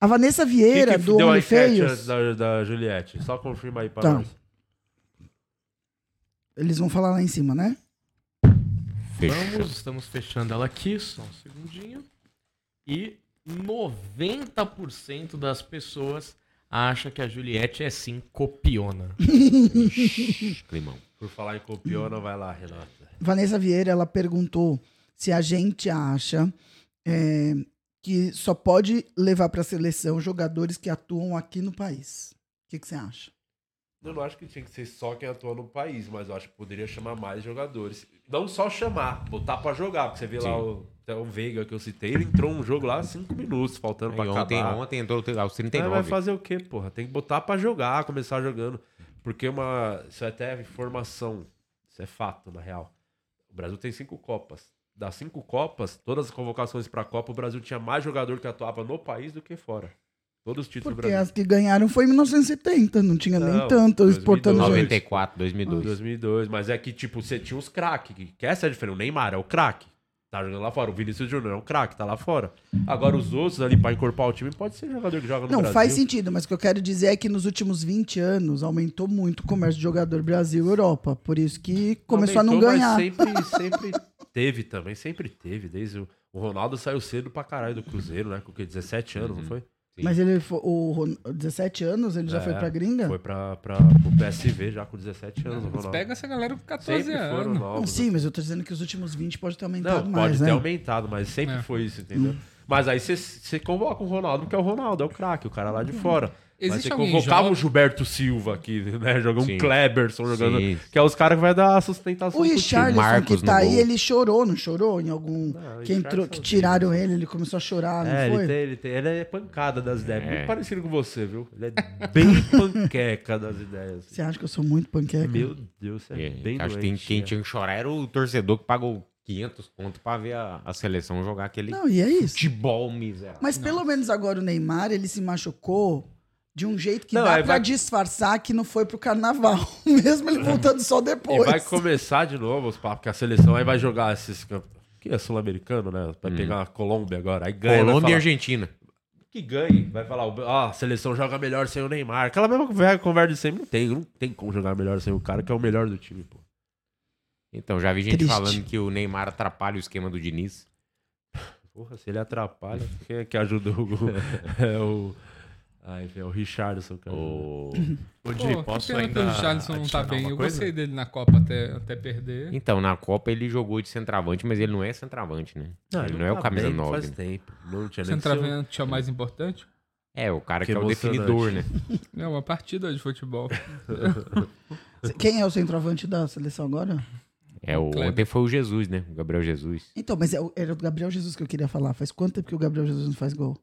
a Vanessa Que Vieira, que do deu a enquete OnlyFeios, da, da Juliette? Só confirma aí pra Tá. nós. eles vão falar lá em cima, né? Vamos, estamos fechando ela aqui, só um segundinho. E 90% das pessoas acha que a Juliette é sim copiona. Climão. Por falar em copiona, vai lá, Renata. Vanessa Vieira, ela perguntou se a gente acha é, que só pode levar pra seleção jogadores que atuam aqui no país. O que que você acha? Eu não acho que tinha que ser só quem atua no país, mas eu acho que poderia chamar mais jogadores. Não só chamar, botar pra jogar. Porque você vê Sim. lá o, até o Veiga que eu citei, ele entrou um jogo lá cinco minutos, faltando E pra ontem, acabar. ontem entrou aos É, 39. vai fazer o quê, porra? Tem que botar pra jogar, começar jogando. Porque uma. Isso é até informação. Isso é fato, na real. O Brasil tem cinco Copas. Das cinco Copas, todas as convocações pra Copa, o Brasil tinha mais jogador que atuava no país do que fora. Todos os títulos do Porque Brasil. as que ganharam foi em 1970, não tinha nem Não, tanto 2002. exportando gente. 94, 2002. 2002. Mas é que, tipo, você tinha os craques. Que, que essa é a diferença. O Neymar é o craque. Tá jogando lá fora. O Vinícius Júnior é um craque, tá lá fora. Agora, os outros ali pra encorpar o time, pode ser jogador que joga no Não, Brasil. faz sentido, mas o que eu quero dizer é que nos últimos 20 anos aumentou muito o comércio de jogador Brasil e Europa. Por isso que começou a não Aumentou, ganhar. Mas sempre, sempre teve também, sempre teve. Desde o, o Ronaldo saiu cedo pra caralho do Cruzeiro, né? Com o quê? 17 anos, não foi? Mas ele foi, o Ron- 17 anos, ele já É, foi pra gringa? Foi pra, pra, pro PSV já com 17 anos, o Ronaldo. pegam essa galera com 14 Sempre foram anos. Não, novos. sim, mas eu tô dizendo que os últimos 20 pode ter aumentado Não, mais, pode né? ter aumentado, mas sempre É. foi isso, entendeu? Mas aí você- você convoca o Ronaldo, porque é o Ronaldo, é o craque, o cara lá de fora. Mas Existe você alguém convocava o Gilberto Silva aqui, né? Jogando Sim. um Kleberson, jogando. Sim. Que é os caras que vai dar a sustentação O. Richarlison que tá aí, gol. ele chorou, não chorou? Em algum. Não, que, entrou, que tiraram ele, ele começou a chorar, não É, foi? ele, tem, ele, tem, ele é pancada das ideias. É. Muito parecido com você, viu? Ele é bem panqueca das ideias. Você acha que eu sou muito panqueca? Meu Deus, você é, É, bem acho que tem- doente, quem né? tinha que chorar era o torcedor que pagou 500 conto pra ver a, a seleção jogar aquele Não, e é isso. futebol miserável. Mas pelo menos agora o Neymar, ele se machucou de um jeito que Não, dá pra vai- disfarçar que não foi pro carnaval. Mesmo ele voltando só E depois. vai começar de novo os papos, que a seleção aí vai jogar esses. Que é sul-americano, né? Vai pegar a Colômbia agora. Aí ganha. Colômbia e falar, Argentina. Que ganhe. Vai falar, ó, a seleção joga melhor sem o Neymar. Aquela mesma conversa de sempre. Não tem, não tem como jogar melhor sem o cara que é o melhor do time, pô. Então, já vi gente Triste. falando que o Neymar atrapalha o esquema do Diniz. Porra, se ele atrapalha, quem é que ajudou o. é o. Ai, é o Richardson, cara. O... Ô, Di, Pô, que posso pena que ainda o Richarlison não tá bem. Eu coisa? gostei dele na Copa até, até perder. Então, na Copa ele jogou de centroavante, mas ele não é centroavante, né? ele não, é o tá camisa bem 9. Faz né? tempo. Não tinha o- Centroavante é o mais importante? É, o cara que, Que é o definidor, né? É uma partida de futebol. Quem é o centroavante da seleção agora? É, o, Kleber. ontem foi o Jesus, né? O Gabriel Jesus. Então, mas é o- era o Gabriel Jesus que eu queria falar. Faz quanto tempo que o Gabriel Jesus não faz gol?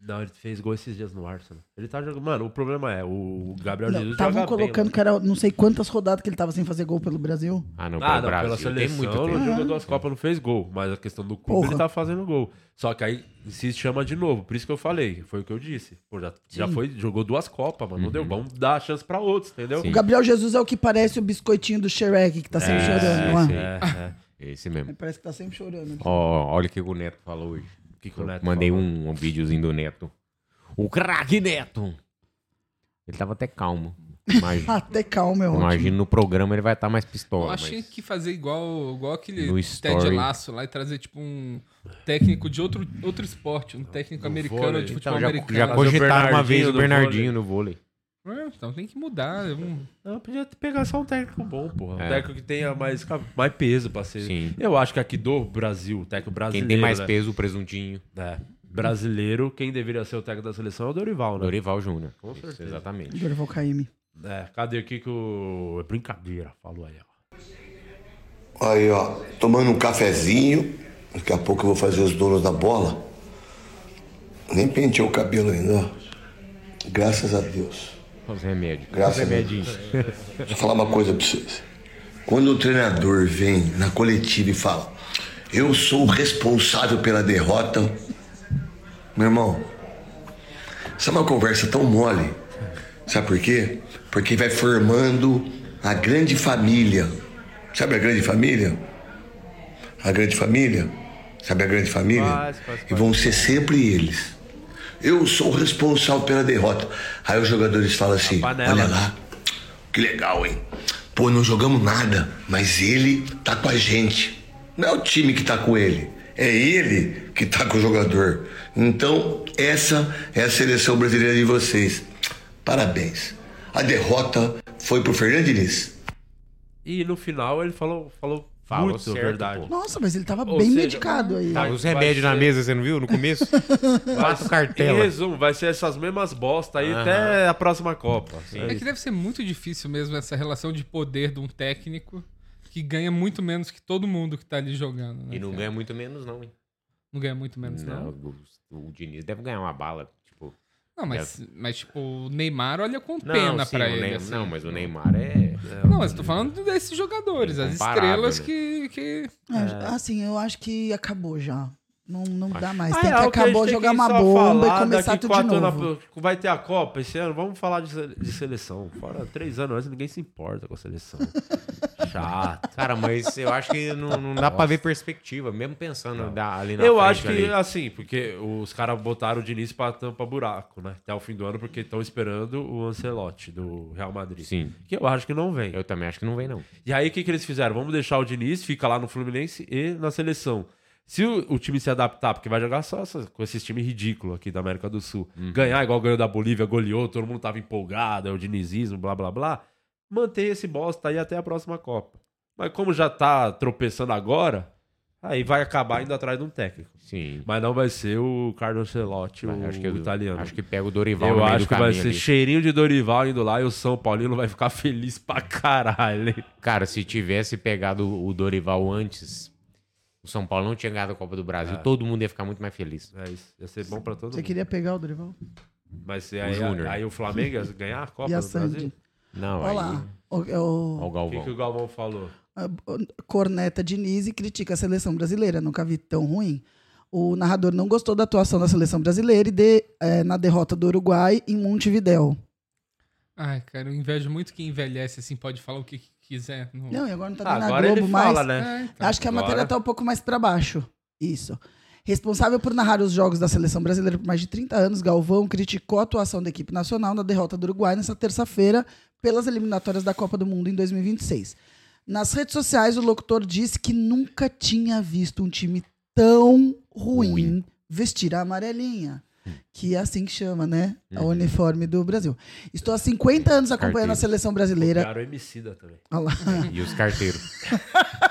Não, ele fez gol esses dias no Arsenal. Ele tá jogando. Mano, o problema é, o Gabriel Jesus Estavam colocando bem, que era não sei quantas rodadas que ele tava sem fazer gol pelo Brasil. Ah, não. Ah, pelo não, pela Brasil. Tem seleção, muito não tempo. jogou duas Copas, não fez gol. Mas a questão do clube, Porra. ele tá fazendo gol. Só que aí se chama de novo. Por isso que eu falei. Foi o que eu disse. Pô, já, já foi, jogou duas Copas, mano. Não deu. Vamos dar a chance pra outros, entendeu? Sim. O Gabriel Jesus é o que parece o biscoitinho do Shrek, que tá sempre chorando, não sim. é? É, é. Esse mesmo. Ele Parece que tá sempre chorando. Ó, olha o que o Neto falou hoje. Que, que o Neto Mandei falou? um, um videozinho do Neto. O craque Neto. Ele tava até calmo. Imagina, Até calma, é ótimo. imagina no programa ele vai estar mais Eu pistola. achei mas- que fazer igual, igual aquele No Ted. Laço lá e trazer tipo um técnico de outro, outro esporte, um técnico americano vôlei. de futebol Então, já, americano. já o cogitaram uma vez o Bernardinho no vôlei. É, então tem que mudar. um- Não, podia pegar só um técnico bom, porra. Um É. técnico que tenha mais, mais peso pra ser. Sim. Eu acho que aqui do Brasil, o técnico Quem brasileiro. tem mais né? peso, o presuntinho. É, brasileiro, quem deveria ser o técnico da seleção é o Dorival, né? Dorival Júnior. Com Isso, certeza. Exatamente. Dorival Caymmi. É, cadê aqui que o. É brincadeira, falou aí, ó. Aí, ó, tomando um cafezinho. Daqui a pouco eu vou fazer os donos da bola. Nem pentei o cabelo ainda, ó. Graças a Deus. Os remédios. Graças Os a remedinhos. Deixa eu falar uma coisa pra vocês. Quando o treinador vem na coletiva e fala, eu sou o responsável pela derrota, meu irmão, isso é uma conversa tão mole. Sabe por quê? Porque vai formando a grande família. Sabe a grande família? A grande família? Sabe a grande família? Faz, faz, E vão ser sempre eles. Eu sou o responsável pela derrota. Aí os jogadores falam assim: olha lá, que legal, hein? Pô, não jogamos nada, mas ele tá com a gente. Não é o time que tá com ele, é ele que tá com o jogador. Então, essa é a seleção brasileira de vocês. Parabéns. A derrota foi pro Fernando Diniz. E no final ele falou, falou, Falou muito certo, verdade. pô. Nossa, mas ele tava Ou bem seja, medicado aí. Vai- Os remédios na ser- mesa, você não viu? No começo? Quatro Em cartelas. resumo, vai ser essas mesmas bosta aí até a próxima Copa. É que deve ser muito difícil mesmo essa relação de poder de um técnico que ganha muito menos que todo mundo que tá ali jogando. Né, E não cara? ganha muito menos, não, hein? Não ganha muito menos, não. Não, o, o Diniz deve ganhar uma bala. Não, mas, mas tipo, o Neymar olha com não, pena sim, pra o ele. Assim. Não, mas o Neymar é. Não, mas tô falando desses jogadores, as Incomparável, estrelas né? que, que. É, Assim, eu acho que acabou já. Não, não dá mais. Ah, Tem é que algo a acabar gente tem jogar que uma bomba e começar daqui tudo de novo. anos, Vai ter a Copa esse ano, vamos falar de, de seleção. Fora três anos antes, ninguém se importa com a seleção. Chato. Cara, mas eu acho que não, não dá pra ver perspectiva, mesmo pensando da- ali na Eu frente acho que, ali. assim, porque os caras botaram o Diniz pra tampa buraco, né? Até o fim do ano, porque estão esperando o Ancelotti do Real Madrid. Sim. Que eu acho que não vem. Eu também acho que não vem, não. E aí, o que, que eles fizeram? Vamos deixar o Diniz, fica lá no Fluminense e na seleção. Se o, o time se adaptar, porque vai jogar só essa- com esses times ridículos aqui da América do Sul, ganhar igual ganhou da Bolívia, goleou, todo mundo tava empolgado, é o dinizismo, blá blá blá, mantém esse bosta aí até a próxima Copa. Mas como já tá tropeçando agora, aí vai acabar indo atrás de um técnico. Sim. Mas não vai ser o Carlo Ancelotti, o, acho que o italiano. Acho que pega o Dorival Eu acho que vai ser ali. cheirinho de Dorival indo lá e o São Paulino vai ficar feliz pra caralho. Cara, se tivesse pegado o Dorival antes, o São Paulo não tinha ganhado a Copa do Brasil, todo mundo ia ficar muito mais feliz. É isso. Ia ser bom pra todo Você mundo. queria pegar o Dorival? Mas aí, Júnior. aí o Flamengo ia ganhar a Copa E a do Brasil? Sandy? Não, Olha aí... lá. O, o- Olha o O que, Galvão. que o Galvão falou? a- corneta Diniz e critica a seleção brasileira. Nunca vi tão ruim. O narrador não gostou da atuação da seleção brasileira e de, eh, na derrota do Uruguai em Montevidéu. Ai, cara, eu invejo muito quem envelhece assim, pode falar o que que quiser. Não... Não, e agora não tá Ah, dando na agora Globo ele mais. fala, né? É, então. Acho que a Agora- matéria tá um pouco mais pra baixo. Isso. Responsável por narrar os jogos da seleção brasileira por mais de 30 anos, Galvão criticou a atuação da equipe nacional na derrota do Uruguai nessa terça-feira pelas eliminatórias da Copa do Mundo em 2026. Nas redes sociais, o locutor disse que nunca tinha visto um time tão ruim, vestir a amarelinha. Que é assim que chama, né? A uniforme do Brasil. Estou há 50 anos acompanhando a Carteiros. seleção brasileira. Cara, o Emicida também. Olha lá. E os carteiros.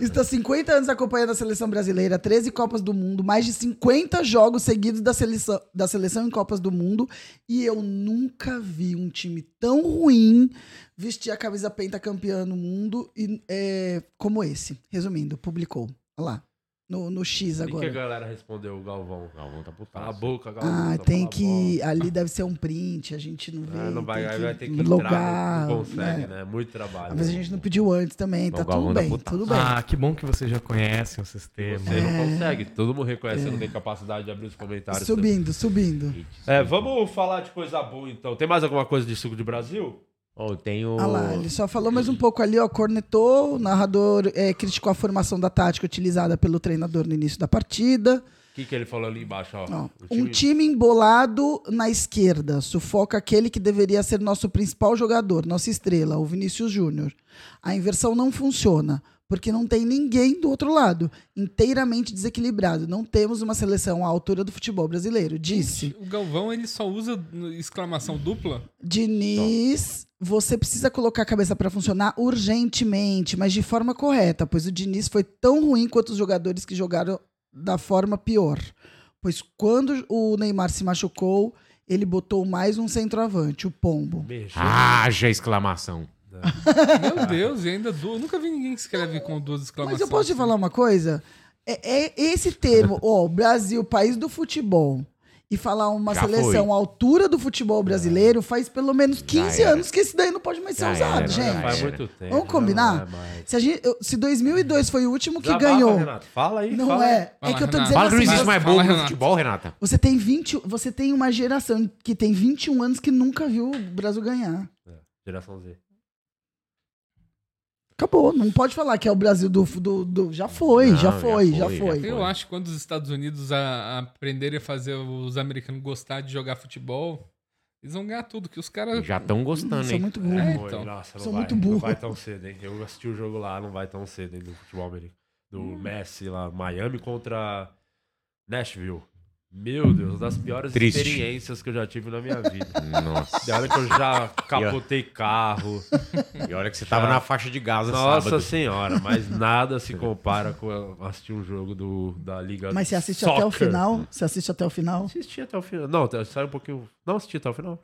Estou há 50 anos acompanhando a seleção brasileira, 13 Copas do Mundo, mais de 50 jogos seguidos da seleção, da seleção em Copas do Mundo, e eu nunca vi um time tão ruim vestir a camisa pentacampeã no mundo e, é, como esse. Resumindo, publicou. Olha lá. No, no X E que a agora. galera respondeu o Galvão? Galvão tá Cala a putaço. boca, Galvão. Ah, só tem que. Ali deve ser um print, a gente não vê. bola. Ah, não vai, tem aí vai ter que logar, entrar, não consegue, né? né? Muito trabalho. Às vezes a gente não pediu antes também, tá Galvão tudo da bem, puta. tudo bem. Ah, que bom que vocês já conhecem o sistema. Você não consegue. Todo mundo reconhece que não tem capacidade de abrir os comentários. Subindo, subindo. É, vamos falar de coisa boa então. Tem mais alguma coisa de suco de Brasil? Ó, tem o... Ah lá, ele só falou mais um pouco ali, ó, cornetou, o narrador é, criticou a formação da tática utilizada pelo treinador no início da partida. O que, que ele falou ali embaixo? Ó, Ó, O um time embolado na esquerda, sufoca aquele que deveria ser nosso principal jogador, nossa estrela, o Vinícius Júnior. A inversão não funciona, porque não tem ninguém do outro lado, inteiramente desequilibrado. Não temos uma seleção à altura do futebol brasileiro, disse. O Galvão, ele só usa exclamação dupla? Diniz, você precisa colocar a cabeça para funcionar urgentemente, mas de forma correta, pois o Diniz foi tão ruim quanto os jogadores que jogaram da forma pior. Pois quando o Neymar se machucou, ele botou mais um centroavante, o Pombo. Mexeu. Haja exclamação. Meu Deus, e ainda duas. Nunca vi ninguém que escreve com duas exclamações. Mas eu posso te assim. falar uma coisa? É, é esse termo, ó, Brasil, país do futebol, e falar uma Já seleção foi. à altura do futebol brasileiro faz pelo menos 15 era. anos que esse daí não pode mais ser Já usado, era, já gente. Faz muito tempo. Vamos combinar? não é. Se, a gente, se 2002 foi o último que Desabafa, ganhou, Renato. Fala aí, não fala aí. é. É Fala, que eu tô Renato. dizendo Fala que não assim, existe você- mais Fala, bobo no futebol, Renata. você tem 20, você tem uma geração que tem 21 anos que nunca viu o Brasil ganhar. Geração Z. Acabou, não pode falar que é o Brasil do, do, do- já foi, Não, já já foi, já foi, já foi. Eu acho que quando os Estados Unidos a, a aprenderem a fazer os americanos gostar de jogar futebol, eles vão ganhar tudo, que os caras... Já estão gostando, Sou hein? muito burro. É, então. Nossa, não Sou vai, muito Não burro. vai tão cedo, hein? Eu assisti o jogo lá, não vai tão cedo, hein? Do futebol americano. Do Hum. Messi lá, Miami contra Nashville. Meu Deus, uma das piores Triste. experiências que eu já tive na minha vida. Nossa. Da hora que eu já capotei carro. E olha que você tava na faixa de Gaza Nossa sábado. senhora, mas nada se compara com assistir um jogo do, da Liga Mas você assiste Soccer. até o final? Você assiste até o final? Assisti até o final. Não, sai um pouquinho. Não assisti até o final.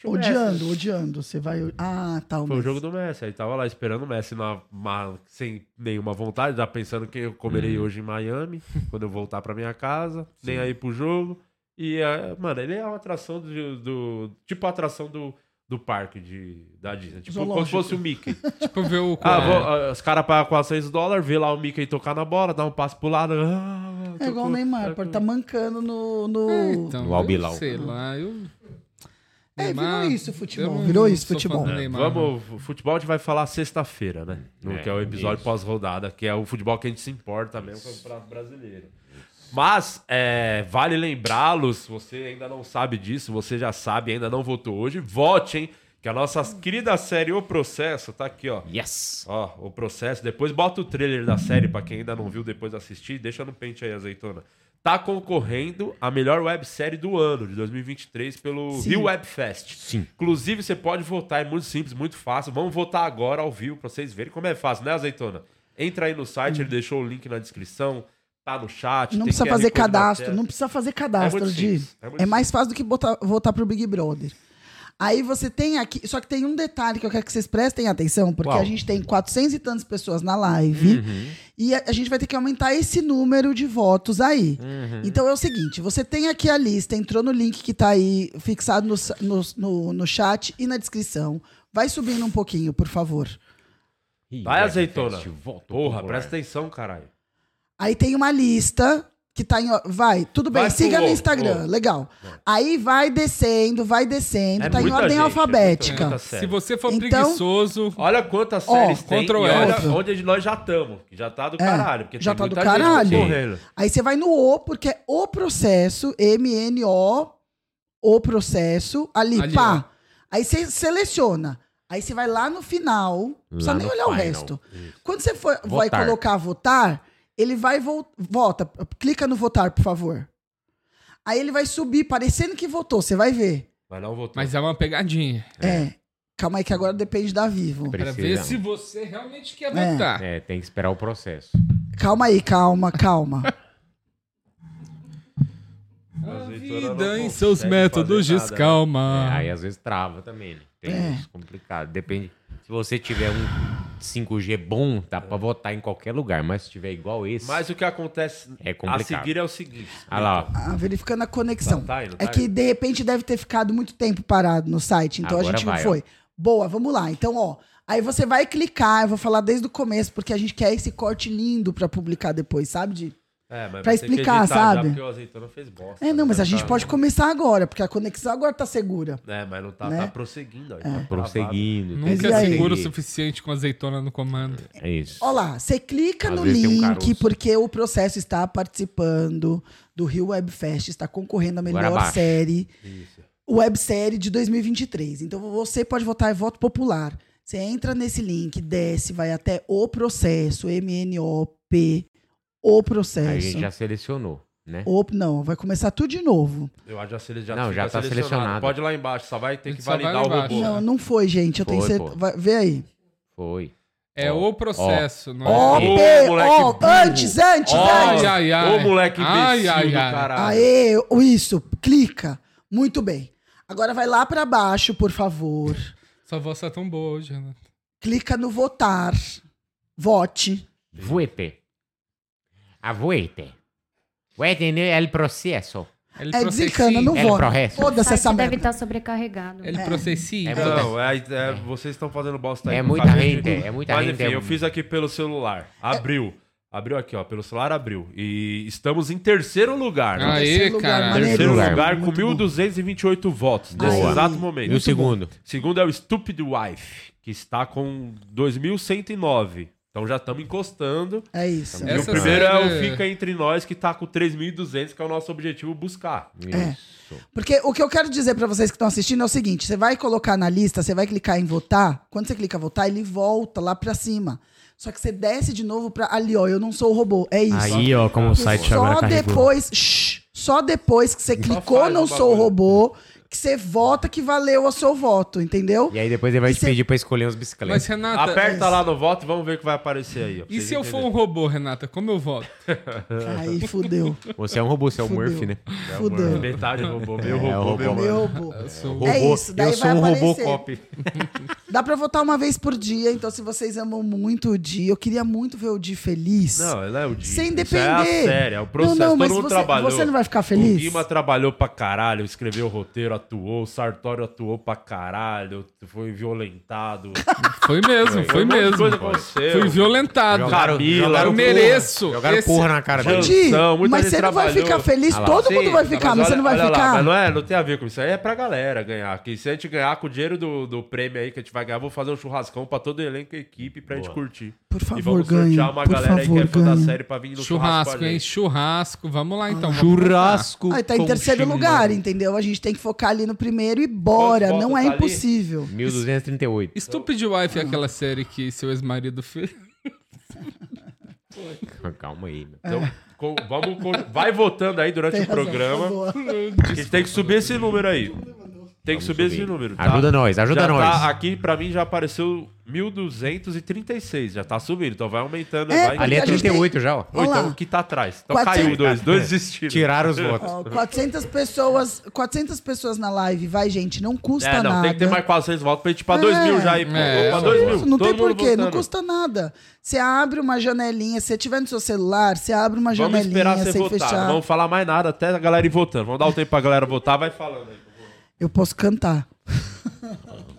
Tinha o Odiando, odiando. Você vai. Ah, tá. Foi o Messi. jogo do Messi. Aí tava lá esperando o Messi na, ma- sem nenhuma vontade, já pensando que eu comerei Hum. hoje em Miami, quando eu voltar pra minha casa, nem aí pro jogo. E, é, mano, ele é uma atração do. do- tipo a atração do, do parque de, da Disney. Tipo, como se Zoológico. fosse o Mickey. Tipo, ver o... Ah, é, vou- ah, os caras pagam 400 dólares, vê lá o Mickey tocar na bola, dá um passo pro lado. ah, É igual o. Neymar, pode estar mancando no. no... é, então, No Albilau. sei lá, eu... É, Neymar, virou isso o futebol, eu não virou isso futebol. É, Neymar, vamos, o futebol a gente vai falar sexta-feira, né? No, É, que é o episódio pós-rodada, que é o futebol que a gente se importa mesmo com o Campeonato Brasileiro. Mas, é, vale lembrá-los, você ainda não sabe disso, você já sabe, ainda não votou hoje, vote, hein? Que a nossa querida série O Processo tá aqui, ó. Yes! Ó, o processo. Depois bota o trailer da série pra quem ainda não viu depois assistir. Deixa no pente aí, azeitona. Tá concorrendo a melhor websérie do ano, de 2023, pelo Sim. Rio Web Fest. Sim. Inclusive, você pode votar, é muito simples, muito fácil. Vamos votar agora ao vivo pra vocês verem como é fácil, né, azeitona? Entra aí no site, ele deixou o link na descrição, tá no chat. Não precisa fazer cadastro, não precisa fazer cadastro, É muito Di. simples, é É mais fácil do que botar, votar pro Big Brother. Aí você tem aqui. Só que tem um detalhe que eu quero que vocês prestem atenção, porque Qual? a gente tem 400 e tantas pessoas na live. Uhum. E a, a gente vai ter que aumentar esse número de votos aí. Uhum. Então é o seguinte: você tem aqui a lista, entrou no link que tá aí fixado no, no, no, no chat e na descrição. Vai subindo um pouquinho, por favor. Vai, azeitona. Voto Porra, presta atenção, caralho. Aí tem uma lista que tá em. ó- Vai, tudo bem, Vai siga pro no Instagram, legal. Aí vai descendo, vai descendo, É tá em ordem gente, é alfabética. muita série. Se você for Então- preguiçoso, Olha quantas séries tem e olha onde nós já estamos. Já tá do caralho. Porque já tem tá do caralho. Aí você vai no O, porque é o processo, M-N-O, o processo, ali, Ali, pá. Aí você seleciona. Aí você vai lá no final, não precisa nem olhar o resto. Quando você for, vai colocar votar, ele vai vo vota, clica no votar, por favor. Aí ele vai subir, parecendo que votou, você vai ver. Mas não votou. Mas é uma pegadinha. É. Calma aí que agora depende da Vivo. Pra Precisa. ver se você realmente quer É. votar. É, tem que esperar o processo. Calma aí, calma, calma. A vida em seus métodos fazer de nada, né? calma. É, aí às vezes trava também, né? Tem É. isso complicado. Depende. Se você tiver um 5G bom, dá pra votar em qualquer lugar. Mas se tiver igual esse. Mas o que acontece É a complicado. seguir é o seguinte. Ah lá, ó. Ah, verificando a conexão. Tá, tá indo, é tá que de repente deve ter ficado muito tempo parado no site, então Agora a gente não vai, foi. Boa, vamos lá. Então, ó, aí você vai clicar, eu vou falar desde o começo, porque a gente quer esse corte lindo pra publicar depois, sabe? De... É, mas Pra explicar, editar sabe? Porque o azeitona fez bosta. É, não, né? mas a gente Tá- pode começar agora, porque a conexão agora tá segura. É, mas não tá, Né? tá prosseguindo. Aí, tá. Prosseguindo. Nunca e é seguro o suficiente com azeitona no comando. É isso. Ó lá, você clica Às no um link, caroço. porque o processo está participando do Rio Web Fest, está concorrendo à melhor série, websérie de 2023. Então você pode votar em voto popular. Você entra nesse link, desce, vai até o processo, MNOP, o Aí a processo. gente já selecionou, né? O- não, vai começar tudo de novo. Eu acho que ele já, Não, já tá selecionado. Pode ir lá embaixo, só vai ter que Só vai validar lá o embaixo. robô. Não, não foi, gente. Eu tenho Foi, certeza. pô. Vai- Vê aí. Foi. É o processo, não Ó, é? Ô, P, moleque ó, burro. antes, antes, Ó, antes. Ai, ai, ai. Ô, moleque imbecil Ai, ai, do ai. caralho. Aê, isso, clica. Muito bem. Agora vai lá pra baixo, por favor. Sua voz tá tão boa hoje, Renato. Clica no votar. Vote. Vuete. A vuete. Vuete é o processo. Ele É desencana, não É vota. processo. O Foda-se essa deve merda. estar sobrecarregado. Ele processia. É Não, é, é, vocês estão fazendo bosta aí. É muita cabeça. gente, é muita Mas gente, enfim, é eu fiz aqui pelo celular. Abriu. Abriu aqui, ó. Pelo celular abriu. E estamos em terceiro lugar. né? Lugar, cara. Terceiro lugar. lugar com Muito bom. 1.228 votos nesse Aí. exato momento. E o segundo? Segundo é o Stupid Wife, que está com 2.109. Então já estamos encostando. É isso. E o Essa primeiro é o série- Fica Entre Nós, que tá com 3.200, que é o nosso objetivo buscar. É. Isso. Porque o que eu quero dizer pra vocês que estão assistindo é o seguinte: você vai colocar na lista, você vai clicar em votar. Quando você clica votar, ele volta lá pra cima. Só que você desce de novo pra ali, ó. Eu não sou o robô. É isso. Aí, ó, como o site agora só carregou. depois, shh, só depois que você clicou faz não sou o bagulho. robô, que você vota que valeu o seu voto, entendeu? E aí depois ele vai E te cê- pedir pra escolher uns Mas, bicicletas. Renata, Aperta lá no voto e vamos ver o que vai aparecer aí. ó, e se eu for um robô, Renata, como eu voto? Aí fudeu. Você é um robô, você é o Fudeu. Murphy, né? Fudeu. Metade robô, meu É, robô, o robô. meu robô. robô. Eu sou Robô. É isso, daí eu sou um aparecer. Robocop. Dá pra votar uma vez por dia, então se vocês amam muito o Di, eu queria muito ver o Di feliz. Não, ele é o Di. Sem Isso depender. é a série, é o processo. Não, não, mas Todo mundo você- trabalhou. você não vai ficar feliz? O Guima trabalhou pra caralho, escreveu o roteiro, atuou. O Sartório atuou pra caralho, foi violentado. Foi mesmo, foi de mesmo. coisa. Fui violentado. Jogaram- Camila, eu mereço. Jogaram Esse- porra na cara dele. Muita mas gente você não vai ficar feliz, Ah todo Sim, mundo vai ficar, mas, olha- você não vai olha lá, ficar. mas não, é, não tem a ver com isso. Aí é pra galera ganhar. Que se a gente ganhar com o dinheiro do, do prêmio aí que a gente vai ganhar, vou fazer um churrascão pra todo elenco e equipe pra gente curtir. Por e favor, vamos ganhe. sortear uma Por galera aí que favor, é fã da série pra vir no churrasco, Churrasco, hein? gente. Churrasco. Vamos lá então. vamos Churrasco. Aí tá em terceiro lugar, entendeu? A gente tem que focar ali no primeiro e bora. Não é tá ali? impossível. 1238. votar. Stupid Wife é aquela série que seu ex-marido fez. Calma aí, meu. Então, com- vamos, com- vai votando aí durante Tem o razão, programa. por favor. A gente tem que subir esse número aí. Tem que subir, esse número. tá? Ajuda nós, ajuda Já nós. tá- aqui pra mim já apareceu 1.236, já tá subindo. Então vai aumentando. É, vai. Ali é a gente 38 já, ó. Ou então o que tá atrás. Então 400. caiu dois, dois desistiram. Tiraram os votos. Ó, 400 pessoas, 400 pessoas na live, vai, gente, não custa É, não, nada. tem que ter mais 400 votos pra gente ir pra 2 É. mil já. aí, pô. É, Pra isso 2 aí. mil. Não todo tem porquê, não custa nada. Você abre uma janelinha, se você tiver no seu celular, você abre uma Vamos esperar janelinha você sem votar. fechar. Não vamos falar mais nada até a galera ir votando. Vamos dar o tempo pra galera votar, vai falando aí. Eu posso cantar.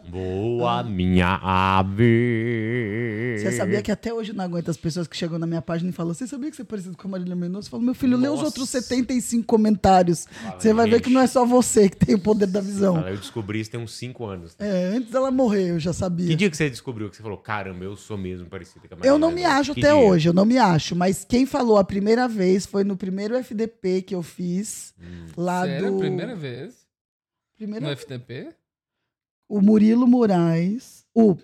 Boa, minha ave. Você sabia que até hoje eu não aguento as pessoas que chegam na minha página e falam: Você sabia que você é parecido com a Marília Mendonça? Eu falo: Meu filho, lê os outros 75 comentários. você vai ver gente. que não é só você que tem o poder da visão. Fala, Eu descobri isso tem uns 5 anos. É, antes dela morrer, eu já Que sabia. dia que você descobriu que você falou, caramba, eu sou mesmo parecido com a Eu Marília não me Mendonça"? acho Que até dia? hoje, eu não me acho. Mas quem falou a primeira vez foi no primeiro FDP que eu fiz. Lá Sério? do. Primeira vez? Primeira No FTP? O Murilo Moraes O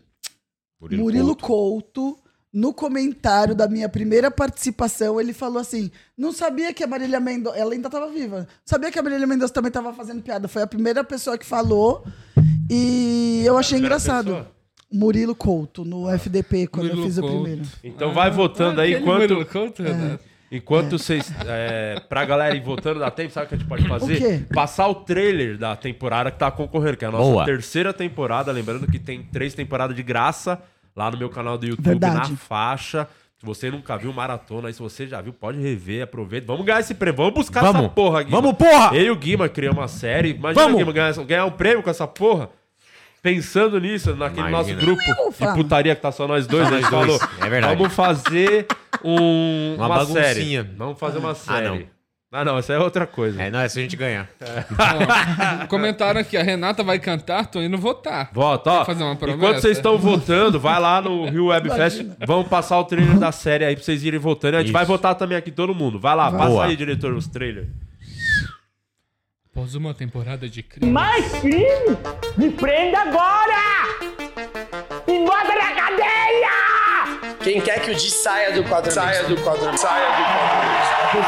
Murilo, Murilo Couto. Couto. no comentário da minha primeira participação, ele falou assim: não sabia que a Marília Mendonça. Ela ainda estava viva. Sabia que a Marília Mendonça também estava fazendo piada. Foi a primeira pessoa que falou. E eu achei engraçado. pessoa? Murilo Couto, no FDP, quando eu Murilo fiz o Couto. primeiro. Então vai votando aí Aquele enquanto. Murilo Couto, Renato? Enquanto vocês. É, pra galera ir votando dá tempo, sabe o que a gente pode fazer? O quê? Passar o trailer da temporada que tá concorrendo, que é a nossa Boa. terceira temporada. Lembrando que tem três temporadas de graça lá no meu canal do YouTube, Verdade. na faixa. Se você nunca viu maratona, aí se você já viu, pode rever, aproveita. Vamos ganhar esse prêmio, vamos buscar essa Vamos. porra, Guima. Vamos, porra! Eu e o Guima criamos uma série. Imagina, Vamos. Guima, ganhar, ganhar um prêmio com essa porra. Pensando nisso, naquele Imagina. nosso grupo Ufa. de putaria que tá só nós dois, Só a gente falou. é verdade. Vamos fazer um, Uma uma, baguncinha. série. Vamos fazer uma série. Ah, não, essa é outra coisa. É, não, é se a gente ganhar. Ó, comentaram aqui, a Renata vai cantar, tô indo votar. Vota, ó. Fazer uma promessa? Enquanto vocês estão votando, vai lá no Rio Web Fest. Vamos passar o trailer da série aí pra vocês irem votando. A gente Isso. vai votar também aqui, todo mundo. Vai lá, passa Boa. aí, diretor, os trailers. Após uma temporada de crime, Mais crime? Me prenda agora! Me bota na cadeia! Quem quer que o Di saia do quadro Saia do quadro Saia do quadro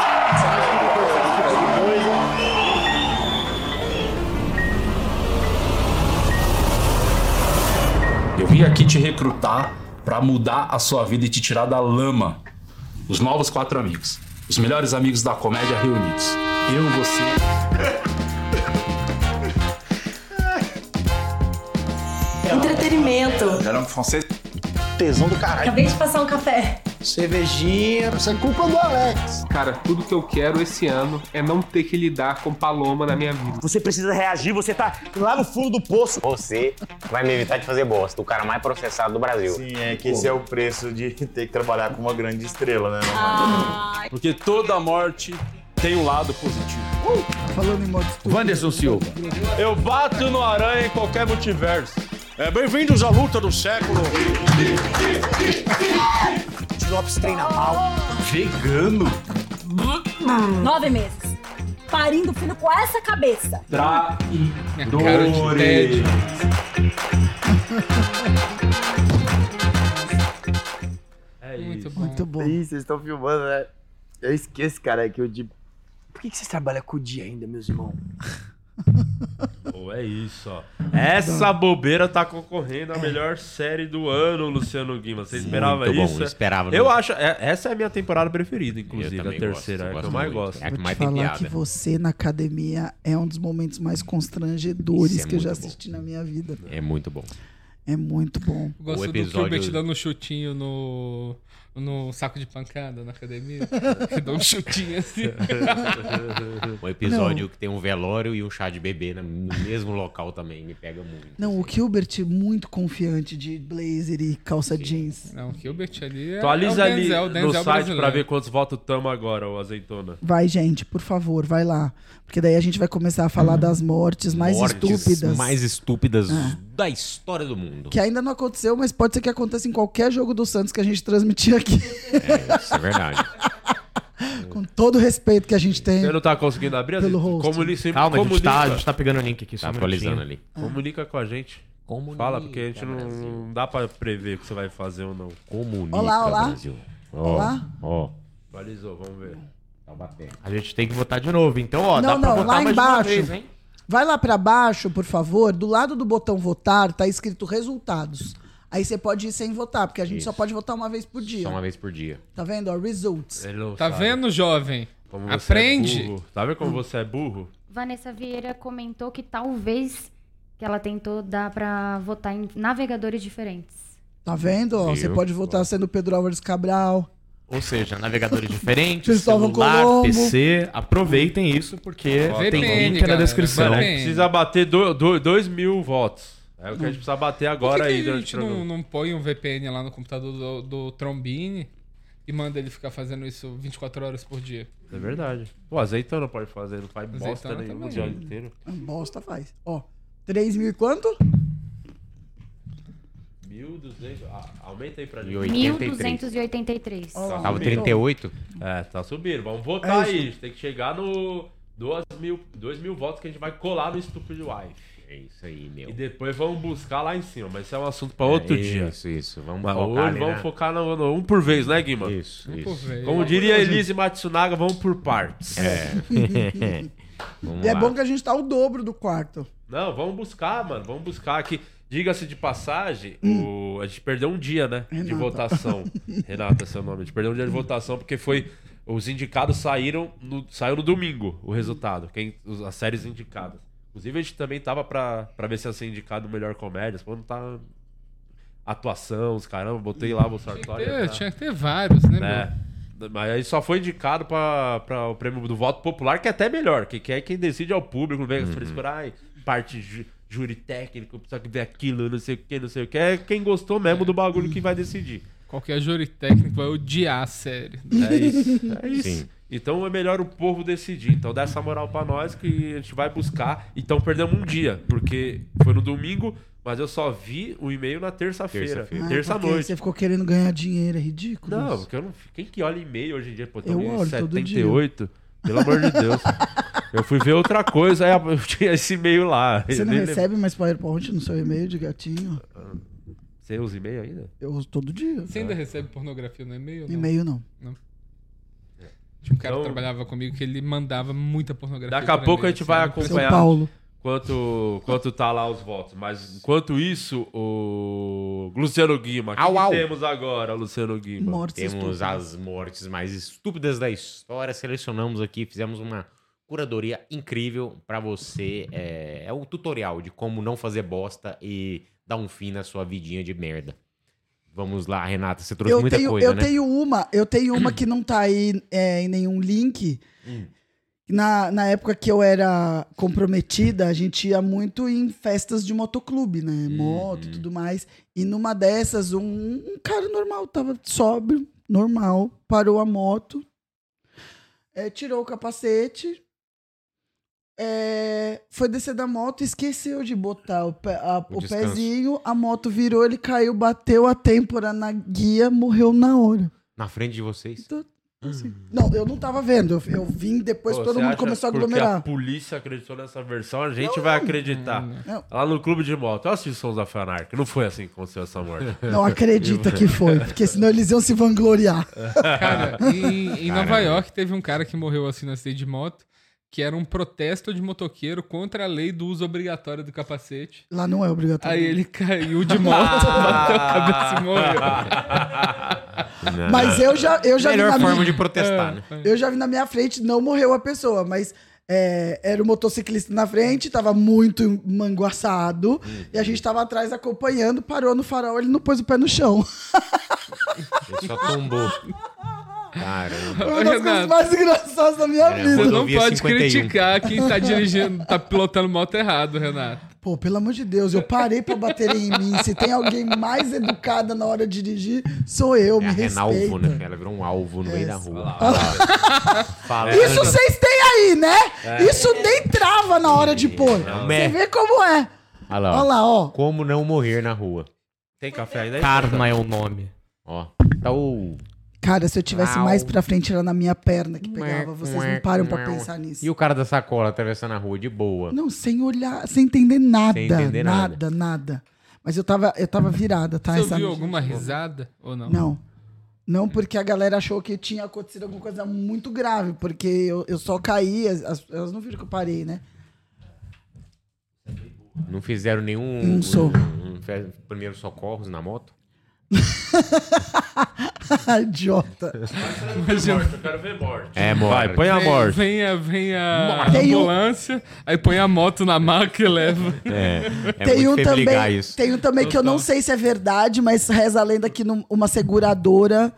Eu vim aqui te recrutar pra mudar a sua vida e te tirar da lama. Os novos quatro amigos. Os melhores amigos da comédia reunidos. Eu, você. Entretenimento. Era um francês. Tesão do caralho. Acabei de passar um café. Cervejinha. Isso é culpa do Alex. Cara, tudo que eu quero esse ano é não ter que lidar com Paloma na minha vida. Você precisa reagir, você tá lá no fundo do poço. Você vai me evitar de fazer bosta. O cara mais processado do Brasil. Sim, é que esse é o preço de ter que trabalhar com uma grande estrela, né? Porque toda morte tem um lado positivo. Falando em modo. Wanderson Silva. Eu bato no aranha em qualquer multiverso. É, bem-vindos à luta do século. Lopes treina mal. Vegano? Nove meses. Parindo filho com essa cabeça. de Ted. É Muito isso. bom. Muito bom. Ih, vocês estão filmando, né? Eu esqueço, cara, que o Di. Por que, que vocês trabalham com o Di ainda, meus irmãos? Pô, é isso, ó. Essa bobeira tá concorrendo à melhor série do ano, Luciano Guima. Você esperava Muito bom, isso? eu esperava, Eu acho. é- essa é a minha temporada preferida, Eu inclusive. A também terceira, gosto, é a que eu gosto mais muito. gosto. É a que Vou mais te tem falar piada. que você na academia é um dos momentos mais constrangedores Isso é que eu já muito bom. assisti na minha vida. É muito bom. É muito bom. Eu Gosto O do episódio- Kubert dando um chutinho no, no saco de pancada na academia. que dá um chutinho assim. Um episódio que tem um velório e um chá de bebê no mesmo local também. Me pega muito. Não, o Gilbert muito confiante de blazer e calça jeans. Não, o Kubert ali é. Atualiza é o ali Denzel, o no Denzel site brasileiro. pra ver quantos votos tamo agora, o azeitona. Vai, gente, por favor, vai lá. Porque daí a gente vai começar a falar das mortes mais Mortes estúpidas. mais estúpidas Ah. da história do mundo. Que ainda não aconteceu, mas pode ser que aconteça em qualquer jogo do Santos que a gente transmitir aqui. É, isso é verdade. Com todo o respeito que a gente tem. Você não tá conseguindo abrir? Pelo host. Comuni sempre Calma, a gente, comunica. tá, a gente tá pegando o link aqui. só Tá um atualizando ali. Comunica com a gente. Comunica, Fala, porque a gente não, não dá pra prever o que você vai fazer ou não. Comunica, Olá, olá. Brasil. Ó, Olá. Ó, Atualizou, vamos ver. Taubaté. A gente tem que votar de novo. Então, ó, Não, dá pra não, votar lá mais embaixo. vez, hein? Vai lá pra baixo, por favor. Do lado do botão votar tá escrito resultados. Aí você pode ir sem votar, porque a gente só Isso. pode votar uma vez por dia. Só uma vez por dia. Tá vendo? Ó, results. Não Tá sabe vendo, jovem? como você Aprende. é burro. Tá vendo como você é burro? Vanessa Vieira comentou que talvez que ela tentou dar pra votar em navegadores diferentes. Tá vendo? Ó, você pode votar sendo Pedro Álvares Cabral. Ou seja, navegadores diferentes, celular, Colombo. PC. Aproveitem isso, porque tem VPN, link na descrição. Mano, a VPN. gente precisa bater 2 mil votos. É o que a gente precisa bater agora aí a gente não, não põe um VPN lá no computador do, do Trombini e manda ele ficar fazendo isso 24 horas por dia? É verdade. O azeitona pode fazer, não faz bosta Azeitona nenhuma o dia inteiro. Bosta faz. Ó, 3 mil e quanto? 1.200. Ah, aumenta aí pra gente. 1283. Ó lá, Tava aumentou. 38? É, tá subindo. Vamos votar É isso. aí. Tem que chegar no 2 mil, 2 mil votos que a gente vai colar no Stupid Wife. É isso aí, meu. E depois vamos buscar lá em cima, mas isso é um assunto pra outro É, dia. Isso, isso. Vamos focar hoje ali, vamos né? focar no, no um por vez, né, Guima? Isso, Um isso. por vez. Como diria Elise Matsunaga, vamos por partes. É. Vamos E é lá. bom que a gente tá o dobro do quarto. Não, vamos buscar, mano. Vamos buscar aqui. Diga-se de passagem, Hum. o- a gente perdeu um dia, né? De Renata. votação. Renata, seu nome. A gente perdeu um dia de votação porque foi. Os indicados saíram no, saiu no domingo o resultado. Quem, os- as séries indicadas. Inclusive, a gente também tava pra, pra ver se ia ser indicado o melhor comédia. Quando tá. Atuação, os caramba, botei lá o Sartori. É, tinha que ter vários, né, né? Mas aí só foi indicado para o prêmio do voto popular, que é até melhor, que, que é quem decide é o público, não vem as frescuras, ai, parte ju- júri técnico, precisa que ver aquilo, não sei o que, não sei o que. É quem gostou mesmo do bagulho que vai decidir. Qualquer júri técnico vai odiar a série. É isso. É isso. Sim. Então é melhor o povo decidir. Então dá essa moral pra nós que a gente vai buscar. Então perdemos um dia, porque foi no domingo, mas eu só vi o e-mail na terça-feira. Terça-feira. Ah, Terça-noite. porque Você ficou querendo ganhar dinheiro, é ridículo. Não, isso. porque eu não. Quem que olha e-mail hoje em dia? Pô, Eu olho todo 78. Pelo amor de Deus. Eu fui ver outra coisa, aí eu tinha esse e-mail lá. Você não recebe mais PowerPoint no seu e-mail de gatinho? Você usa e-mail ainda? Eu uso todo dia. Você ainda recebe pornografia no e-mail? não? E-mail não. Não. Tinha um cara Então- que trabalhava comigo que ele mandava muita pornografia. Daqui a pouco a gente vai sabe? acompanhar São Paulo. quanto, quanto tá lá os votos. Mas enquanto isso, o Luciano Guima. O que, Au, au. temos agora, Luciano Guima? Mortes Temos estúpidas. as mortes mais estúpidas da história. Selecionamos aqui, fizemos uma curadoria incrível pra você. É, é o tutorial de como não fazer bosta e dar um fim na sua vidinha de merda. Vamos lá, Renata, você trouxe Eu muita tenho, coisa, eu né? tenho uma, eu tenho uma que não tá aí é, em nenhum link. Hum. Na, na época que eu era comprometida, a gente ia muito em festas de motoclube, né? Moto e tudo mais. E numa dessas, um, um cara normal, tava sóbrio, normal, parou a moto, é, tirou o capacete, é, foi descer da moto, esqueceu de botar o, pé- a- O o pezinho, a moto virou, ele caiu, bateu a têmpora na guia, morreu na hora. Na frente de vocês. Assim. Não, eu não tava vendo, eu, eu vim depois Pô, todo mundo começou a aglomerar. a polícia acreditou nessa versão, a gente vai acreditar. Não. Lá no clube de moto. Eu assisti Sons da Fanark. Não foi assim que aconteceu essa morte. Não acredita que foi, porque senão eles iam se vangloriar. Cara, em, em Nova York teve um cara que morreu assim no acidente de moto, que era um protesto de motoqueiro contra a lei do uso obrigatório do capacete. Lá não é obrigatório. Aí ele caiu de moto, bateu a cabeça e morreu. Mas eu já, eu já vi Melhor na forma minha, de protestar, né? eu já vi na minha frente, não morreu a pessoa, mas é, era o motociclista na frente, tava muito manguaçado, e a gente tava atrás acompanhando, parou no farol, ele não pôs o pé no chão. Ele só tombou. Caramba. Foi uma das coisas mais engraçadas da minha É, vida. Você não pode 51. criticar quem tá dirigindo, tá pilotando moto errado, Renato. Pô, pelo amor de Deus, eu parei pra bater em mim. Se tem alguém mais educada na hora de dirigir, sou eu, É me respeita. Renalvo, né? Ela virou um alvo no meio da rua. Fala, Isso vocês têm aí, né? É. Isso nem trava na hora de pôr. Não, Você é. vê como é. Olha lá, Olha lá, ó. Como não morrer na rua. Tem café ainda? aí? Karma é o nome. Ó, tá o... Cara, se eu tivesse Au. mais pra frente, era na minha perna que pegava. Vocês não param pra pensar nisso. E o cara da sacola atravessando a rua de boa. Não, sem olhar, sem entender nada. Sem entender nada, nada, Mas eu tava, eu tava virada, tá? Você ouviu alguma risada ou não? Não. Não, porque a galera achou que tinha acontecido alguma coisa muito grave, porque eu, eu só caí, as- as- elas não viram que eu parei, né? Não fizeram nenhum... Não sou. Um, um fe- primeiro socorros na moto? Idiota. Imagina. Morte, eu quero ver morte. É, morte. Vai, põe a Vem- morte. Vem a, vem a. Tem um- ambulância, aí põe a moto na maca e leva. É, é tem um também, isso. tem um também que eu não sei se é verdade, mas reza a lenda que num- uma seguradora,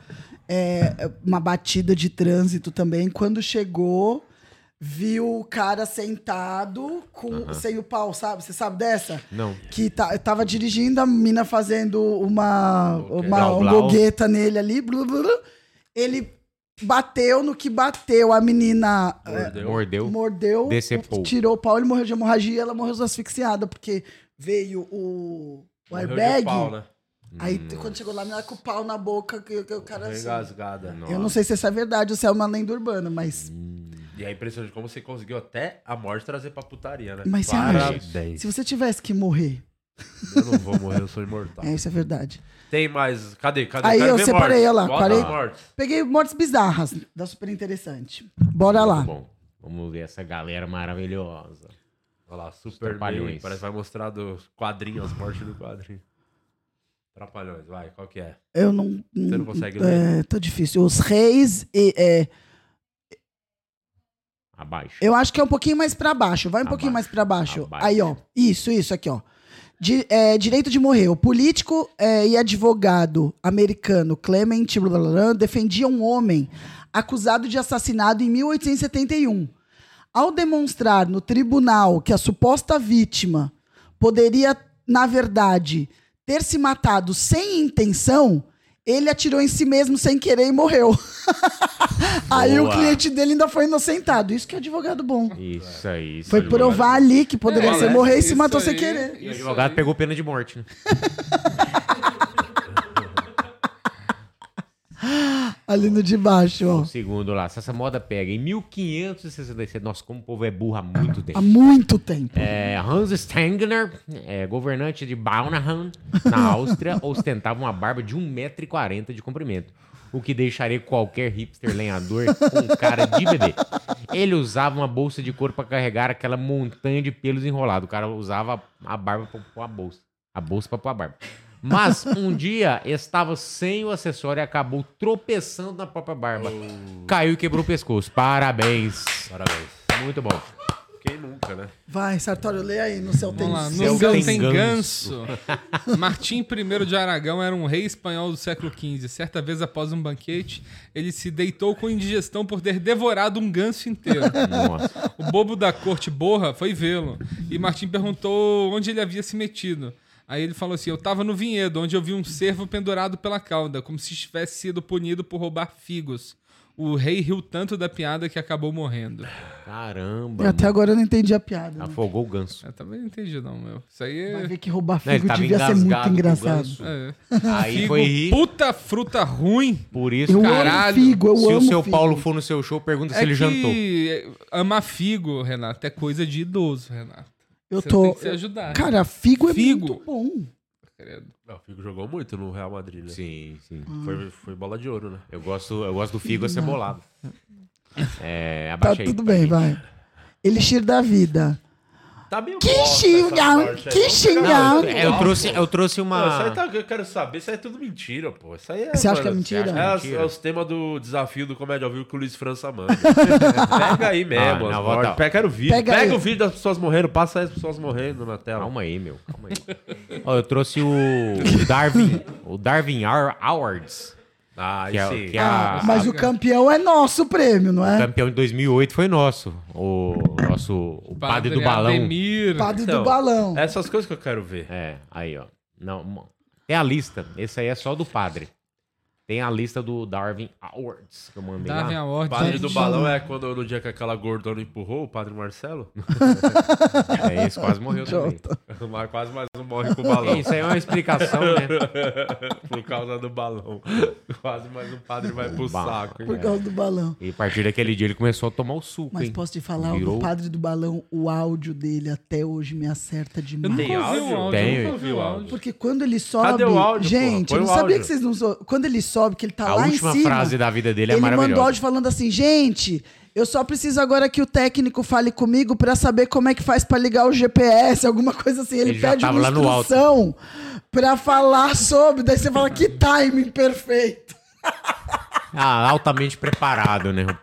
é, uma batida de trânsito também, quando chegou, viu o cara sentado com, sem o pau, sabe? Você sabe dessa? Não. Que tá, tava dirigindo, a mina fazendo uma, uma Blau, um blau. gogueta nele ali. blu, blu, blu. Ele bateu no que bateu, a menina é, Mordeu. Mordeu. mordeu, Decepou. tirou o pau, ele morreu de hemorragia, ela morreu asfixiada, porque veio o, o Morreu de airbag. pau, né? Aí quando chegou lá, a menina com o pau na boca, que, que o cara assim. Engasgada. Eu não sei se isso é verdade ou se é uma lenda urbana, mas E é impressionante como você conseguiu até a morte trazer pra putaria, né? Mas você acha? Parabéns. Se você tivesse que morrer. Eu não vou morrer, eu sou imortal. É, isso é verdade. Tem mais. Cadê? Cadê? Aí Quero eu ver separei, mortes. olha lá. Bota Parei, mortes. peguei mortes bizarras. Da super interessante. Bora lá. Bom, vamos ver essa galera maravilhosa. Olha lá, Super Trapalhões. Parece que vai mostrar do quadrinho, as mortes do quadrinho. Trapalhões, vai, qual que é? Eu não. Você não consegue ler? É, tá difícil. Os reis e. é, Abaixo. eu acho que é um pouquinho mais pra baixo. Vai um pouquinho mais pra baixo. Aí, ó. Isso, isso, aqui, ó. Di- é, direito de morrer. O político é, e advogado americano Clement blá, blá, blá, defendia um homem acusado de assassinato em 1871. Ao demonstrar no tribunal que a suposta vítima poderia, na verdade, ter se matado sem intenção, ele atirou em si mesmo sem querer e morreu. Aí o cliente dele ainda foi inocentado. Isso que é advogado bom. Isso aí. isso Foi aí. provar ali que poderia É, ser né? morrer e se matou aí, sem querer. E o advogado pegou pena de morte, né? Ali no de baixo, ó. O segundo lá. Se essa moda pega em 1567. Nossa, como o povo é burro há muito tempo. Há muito tempo. É, Hans Stengner, é, governante de Baunahan, na Áustria, ostentava uma barba de 1,40m de comprimento, o que deixaria qualquer hipster lenhador com cara de bebê. Ele usava uma bolsa de couro para carregar aquela montanha de pelos enrolados. O cara usava a barba para pôr a bolsa. A bolsa para pôr a barba. Mas um dia estava sem o acessório e acabou tropeçando na própria barba. Caiu e quebrou o pescoço. Parabéns. Parabéns. Muito bom. Quem nunca, né? Vai, Sartório, lê aí no céu tem Vamos lá, no céu céu tem tem ganso. ganso. Martim I de Aragão era um rei espanhol do século XV. Certa vez, após um banquete, ele se deitou com indigestão por ter devorado um ganso inteiro. Nossa. O bobo da corte Borra foi vê-lo. E Martim perguntou onde ele havia se metido. Aí ele falou assim: Eu tava no vinhedo, onde eu vi um cervo pendurado pela cauda, como se tivesse sido punido por roubar figos. O rei riu tanto da piada que acabou morrendo. Caramba. Eu até agora eu não entendi a piada. né? Afogou o ganso. Eu também não entendi, não, meu. Isso aí é. Vai ver que roubar Não, ele figo tava devia ser muito o engraçado. É. Aí Figo, foi rir. puta fruta ruim. Por isso, Eu amo caralho. figo, eu se o amo seu figo. Paulo for no seu show, pergunta se É ele que jantou. amar figo, Renato, é coisa de idoso, Renato. Eu Você tô. tem que se ajudar. Cara, figo é Figo. muito bom. Não, o Figo jogou muito no Real Madrid, né? Sim, sim. Foi, foi bola de ouro, né? Eu gosto, eu gosto do figo acebolado. É, Tá tudo bem, vai. Elixir da vida. Tá meio Que xingão, que xingão. Não, eu, trouxe, eu trouxe Não, uma. isso aí tá, eu quero saber, isso aí é tudo mentira, pô. Isso aí é. Você acha que é mentira? É, as- Mentira. é os temas do desafio do Comédia ao Vivo que o Luiz França manda. Pega aí mesmo, Ah, não. Pega, quero o vídeo. Pega Pega, o vídeo das pessoas morrendo, passa aí as pessoas morrendo na tela. Calma aí, meu. Calma aí. Ó, eu trouxe o, o Darwin. O Darwin Ar- Awards. Ah, Que é- sim. que é a- Ah, mas o campeão é nosso prêmio, não O é? campeão de 2008 foi nosso. O nosso o padre, do balão. Ademir. Padre Então, do balão. Essas coisas que eu quero ver. É, aí, ó. Não, tem a lista. Esse aí é só do padre. Tem a lista do Darwin Awards que eu mandei Darwin lá. Award. Padre Tá do balão balão. é quando no dia que aquela gordona empurrou o padre Marcelo? É, esse quase morreu também. Mas quase mais um morre com o balão. Isso aí é uma explicação, né? Por causa do balão. Quase mais um padre vai pro Ba- saco. Por causa do balão. E a partir daquele dia ele começou a tomar o suco, Mas hein? posso te falar, Virou- o padre do balão, o áudio dele até hoje me acerta demais. Tem áudio? o áudio. Porque quando ele sobe. Cadê o áudio, gente, eu não o sabia áudio. que vocês não. sou- Quando ele sobe, que ele tá A lá em última cima. frase da vida dele é ele maravilhosa. mandou áudio falando assim, gente. Eu só preciso agora que o técnico fale comigo pra saber como é que faz pra ligar o GPS, alguma coisa assim. Ele, Ele pede uma instrução pra falar sobre. Daí você fala que timing perfeito. Ah, altamente preparado, né, o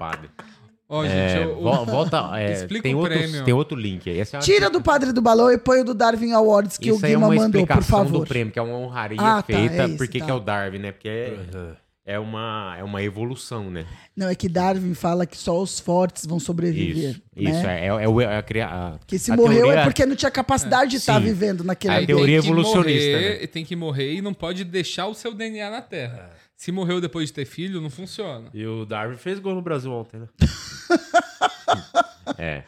Ó, É, gente, eu- vo- volta. é, Explica tem, o outros- prêmio. tem outro link aí. Essa é uma- Tira do padre do balão e põe o do Darwin Awards que Isso o aí é Guima uma mandou, por explicação favor. do prêmio, que é uma honraria Ah, tá, feita. é Por que tá. que é o Darwin, né? Porque é, Uhum. é, uma, é uma evolução, né? Não, é que Darwin fala que só os fortes vão sobreviver. Isso, né? isso é, é, é, o- é a, cria- a, Que se a morreu teoria- é porque não tinha capacidade de estar Sim. vivendo naquele A ambiente. teoria tem que evolucionista, morrer, né? Tem que morrer e não pode deixar o seu DNA na Terra. Se morreu depois de ter filho, não funciona. E o Darwin fez gol no Brasil ontem, né? É.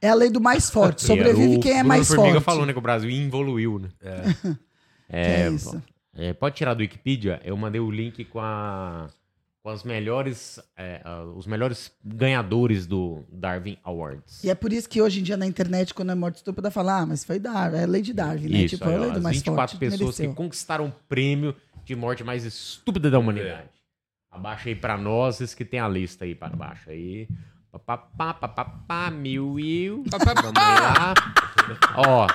É a lei do mais forte. Sobrevive O quem é mais Formiga forte. falou, né, que o Brasil evoluiu, né? É. É, é isso? é, pode tirar do Wikipedia? Eu mandei o link com a com as melhores, é, os melhores ganhadores do Darwin Awards. E é por isso que hoje em dia na internet, quando é morte estúpida, fala, ah, mas foi Darwin, é lei de Darwin, né? Isso, tipo, é aí, a lei do mais 24 forte. pessoas que conquistaram o prêmio de morte mais estúpida da humanidade. Abaixa aí pra nós, esses que tem a lista aí para baixo aí. Papapá, papapá, mil e... Vamos lá. Ó,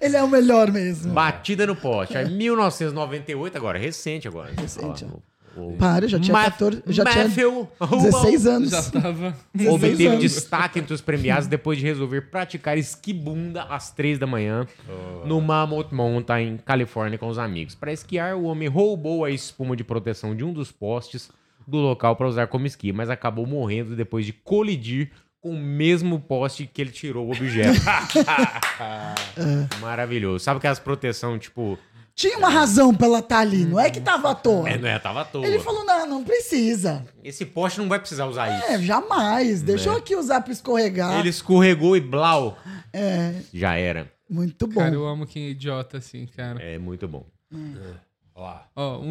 Ele é o melhor mesmo. batida no poste. Aí 1998, agora, recente agora. Recente, Ó, o- Para, já tinha Ma- 14, já tinha Matthew 16 anos. Já tava. 16 Obteve anos. destaque entre os premiados depois de resolver praticar esquibunda às 3 da manhã no Mammoth Mountain, Califórnia, com os amigos. Para esquiar, o homem roubou a espuma de proteção de um dos postes do local para usar como esqui, mas acabou morrendo depois de colidir com o mesmo poste que ele tirou o objeto. Maravilhoso. Sabe aquelas proteção, tipo... Tinha uma razão pra ela estar ali, não é que tava à toa. É, não é, tava à toa. Ele falou, não, não precisa. Esse poste não vai precisar usar isso. É, jamais. Deixa eu É. aqui usar pra escorregar. Ele escorregou e blau. É, Já era. muito bom. Cara, eu amo quem é idiota assim, cara. É muito bom. Ó, um,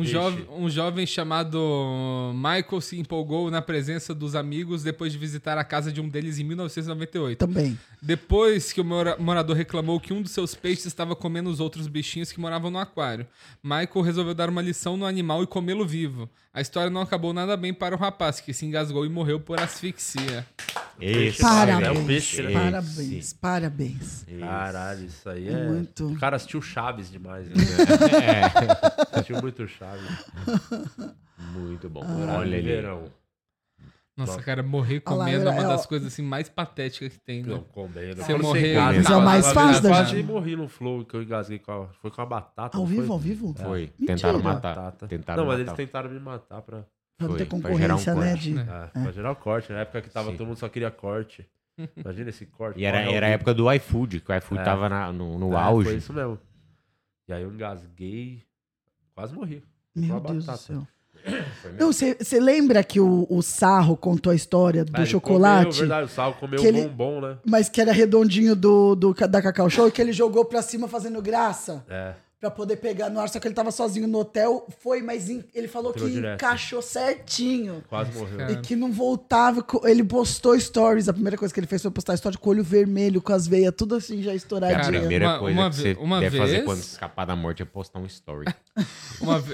um jovem chamado Michael se empolgou na presença dos amigos depois de visitar a casa de um deles em 1998. Também. Depois que o mora- morador reclamou que um dos seus peixes estava comendo os outros bichinhos que moravam no aquário, Michael resolveu dar uma lição no animal e comê-lo vivo. A história não acabou nada bem para o rapaz, que se engasgou e morreu por asfixia. Esse Parabéns. É o peixe, né? Parabéns, parabéns. Caralho, isso aí É é. muito. O cara assistiu Chaves demais. Né? É. assistiu muito Chaves. Muito bom. Ah. Olha ali. Verão. Nossa, Nossa. cara, morrer comendo é é, uma das coisas assim mais patéticas que tem, né? Não, comendo. Você morrer. Mas é o mais fácil da eu quase morri no flow que eu engasguei com a, foi com a batata. Ao vivo, foi? ao vivo? Foi. Mentira. Tentaram matar. Batata. Tentaram não, mas matar. eles tentaram me matar pra, Pra não ter pra gerar um concorrência, né? De... é, pra gerar o corte. Na época que tava Sim. todo mundo só queria corte. Imagina esse corte. E era, era a época do iFood, que o iFood É. tava na- no, no É, auge. Foi isso mesmo. E aí eu engasguei, quase morri. Meu Deus do céu. Não, você lembra que o, o Sarro contou a história do Ah, chocolate? Comeu, verdade, o Sal comeu um bombom, né? Mas que era redondinho do, do, da Cacau Show e que ele jogou pra cima fazendo graça. É. Pra poder pegar no ar, só que ele tava sozinho no hotel. Foi, mas ele falou Entrou que direto. encaixou certinho. Quase morreu. Cara. E que não voltava. Ele postou stories. A primeira coisa que ele fez foi postar stories com o olho vermelho, com as veias, tudo assim já Que a estouradinho. primeira uma- coisa uma que você uma deve fazer vez- quando escapar da morte é postar um story.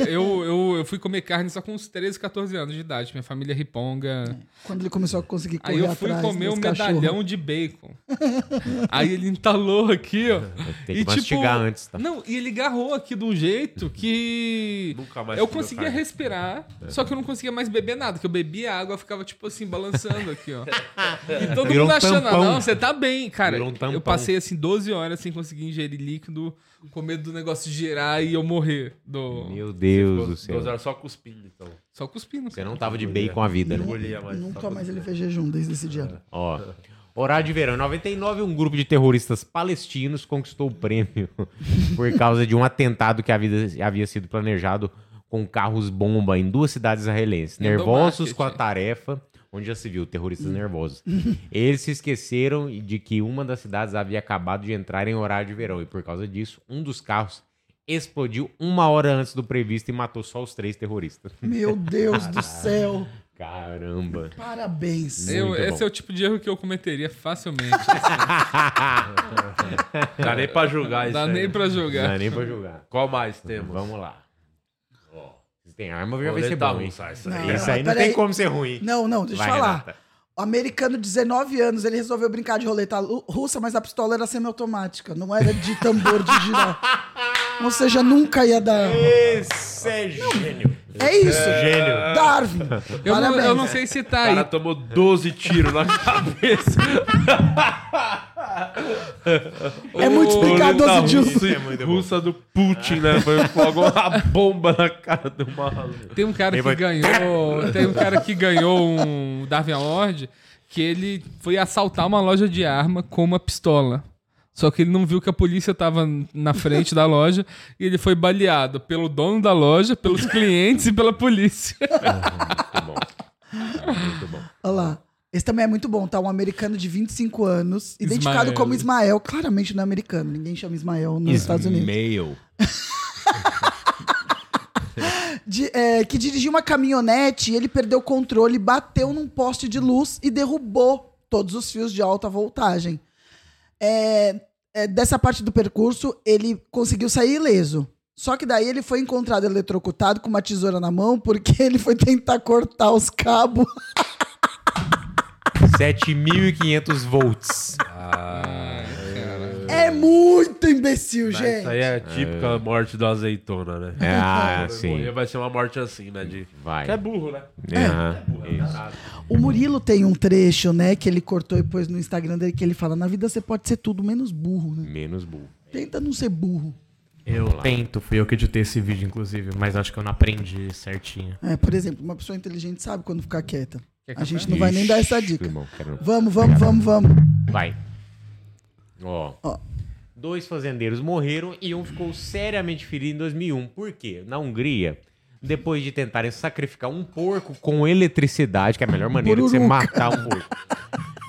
Eu, eu, eu fui comer carne só com uns 13, 14 anos de idade. Minha família é riponga. Quando ele começou a conseguir correr Aí eu fui atrás comer um dos cachorros. medalhão de bacon. Aí ele entalou aqui, ó. Tem que mastigar antes, tá? Não, e ele agarrou aqui de um jeito que. Nunca mais eu conseguia carne. respirar, só que eu não conseguia mais beber nada, que eu bebia água, eu ficava tipo assim, balançando aqui, ó. E todo Virou mundo um achando, tampão. não, você tá bem, cara. Um eu passei assim 12 horas sem conseguir ingerir líquido, com medo do negócio girar e eu morrer. Do... Meu Deus Ficou do céu. duas horas só cuspindo, então. Só cuspindo. Você não tava de bacon a vida, né? Nunca mais ele fez jejum desde esse dia. Ó, horário de verão. Em 99, um grupo de terroristas palestinos conquistou o prêmio por causa de um atentado que havia, havia sido planejado com carros-bomba em duas cidades israelenses. Nervosos com a tarefa, onde já se viu terroristas nervosos. Eles se esqueceram de que uma das cidades havia acabado de entrar em horário de verão e por causa disso, um dos carros explodiu uma hora antes do previsto e matou só os três terroristas. Meu Deus do céu. Caramba. Parabéns. Eu, esse bom. é o tipo de erro que eu cometeria facilmente. Dá nem pra julgar isso Dá aí. nem pra Não julgar. dá nem pra julgar. Qual mais temos? Vamos lá. Ó, se tem arma, já vai ser bom, hein? isso Não, aí. Isso aí não tem como ser ruim. Não, não, deixa eu falar. Renata. O americano, 19 anos, ele resolveu brincar de roleta russa, mas a pistola era semiautomática, não era de tambor de girar. Ou seja, nunca ia dar. Esse é gênio. É isso. Gênio. Darwin. Eu não, Parabéns. eu não sei se tá O aí. cara tomou 12 tiros na cabeça. É muito explicado Roleta 12 tiros. russa, É russa do Putin, né? Foi logo uma bomba na cara do maluco. Tem um cara Ele que vai- ganhou. Tem um cara que ganhou um Darwin Award que ele foi assaltar uma loja de arma com uma pistola. Só que ele não viu que a polícia tava na frente da loja e ele foi baleado pelo dono da loja, pelos clientes e pela polícia. Muito bom. Muito bom. Olha lá. Esse também é muito bom, tá? Um americano de 25 anos, identificado Ismael. como Ismael. Claramente não é americano, ninguém chama Ismael nos Estados Unidos. Mail. de- é, que dirigia uma caminhonete e ele perdeu o controle, bateu num poste de luz e derrubou todos os fios de alta voltagem. É, é, dessa parte do percurso, ele conseguiu sair ileso. Só que daí ele foi encontrado eletrocutado com uma tesoura na mão porque ele foi tentar cortar os cabos. 7.500 volts. É muito imbecil, Mas gente. Isso aí é típica morte do azeitona, né? Ah, Quando sim. morrer Vai ser uma morte assim, né? De... Vai. Que é burro, né? É, burro, é isso. danado. O Murilo tem um trecho, né, que ele cortou e pôs no Instagram dele, que ele fala: na vida você pode ser tudo menos burro, né? Menos burro. Tenta não ser burro. Eu tento, fui eu que editei esse vídeo, inclusive, mas acho que eu não aprendi certinho. É, por exemplo, uma pessoa inteligente sabe quando ficar quieta. Quer A gente não vai nem dar essa dica. irmão, quero não. Vamos, vamos, vamos, vamos. Vai. Ó. Dois fazendeiros morreram e um ficou seriamente ferido em 2001. Por quê? Na Hungria, depois de tentarem sacrificar um porco com eletricidade, que é a melhor maneira de você matar um porco.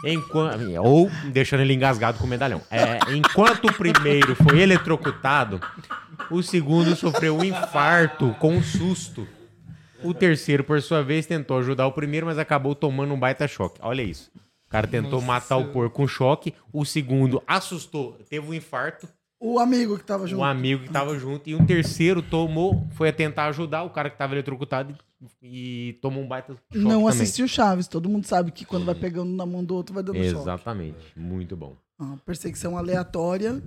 Enquanto, ou deixando ele engasgado com o medalhão. É, enquanto o primeiro foi eletrocutado, o segundo sofreu um infarto com um susto. O terceiro, por sua vez, tentou ajudar o primeiro, mas acabou tomando um baita choque. Olha isso. O cara tentou Nossa matar o porco com choque. O segundo assustou, teve um infarto. O amigo que tava junto. O amigo que tava junto. E um terceiro tomou, foi a tentar ajudar o cara que tava eletrocutado e, e tomou um baita choque Não também. assistiu Chaves. Todo mundo sabe que quando vai pegando na mão do outro vai dando choque. Exatamente. Muito bom. Uma perseguição aleatória.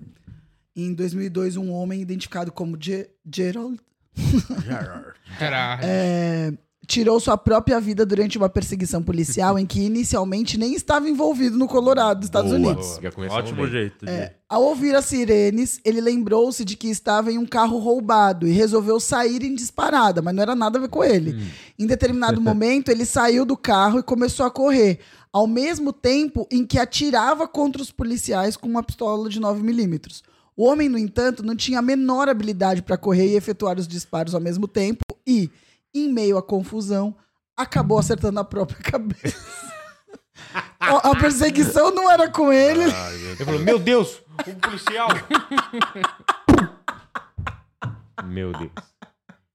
Em 2002, um homem identificado como Ge- Gerald Gerard. é, tirou sua própria vida durante uma perseguição policial em que inicialmente nem estava envolvido no Colorado, dos Estados Boa, Unidos. boa. Ótimo bem. jeito de- É, ao ouvir as sirenes, ele lembrou-se de que estava em um carro roubado e resolveu sair em disparada, mas não era nada a ver com ele. Em determinado momento, ele saiu do carro e começou a correr, ao mesmo tempo em que atirava contra os policiais com uma pistola de 9mm. O homem, no entanto, não tinha a menor habilidade para correr e efetuar os disparos ao mesmo tempo e, em meio à confusão, acabou acertando a própria cabeça. a perseguição não era com ele. Ele falou, meu Deus, um policial. meu Deus.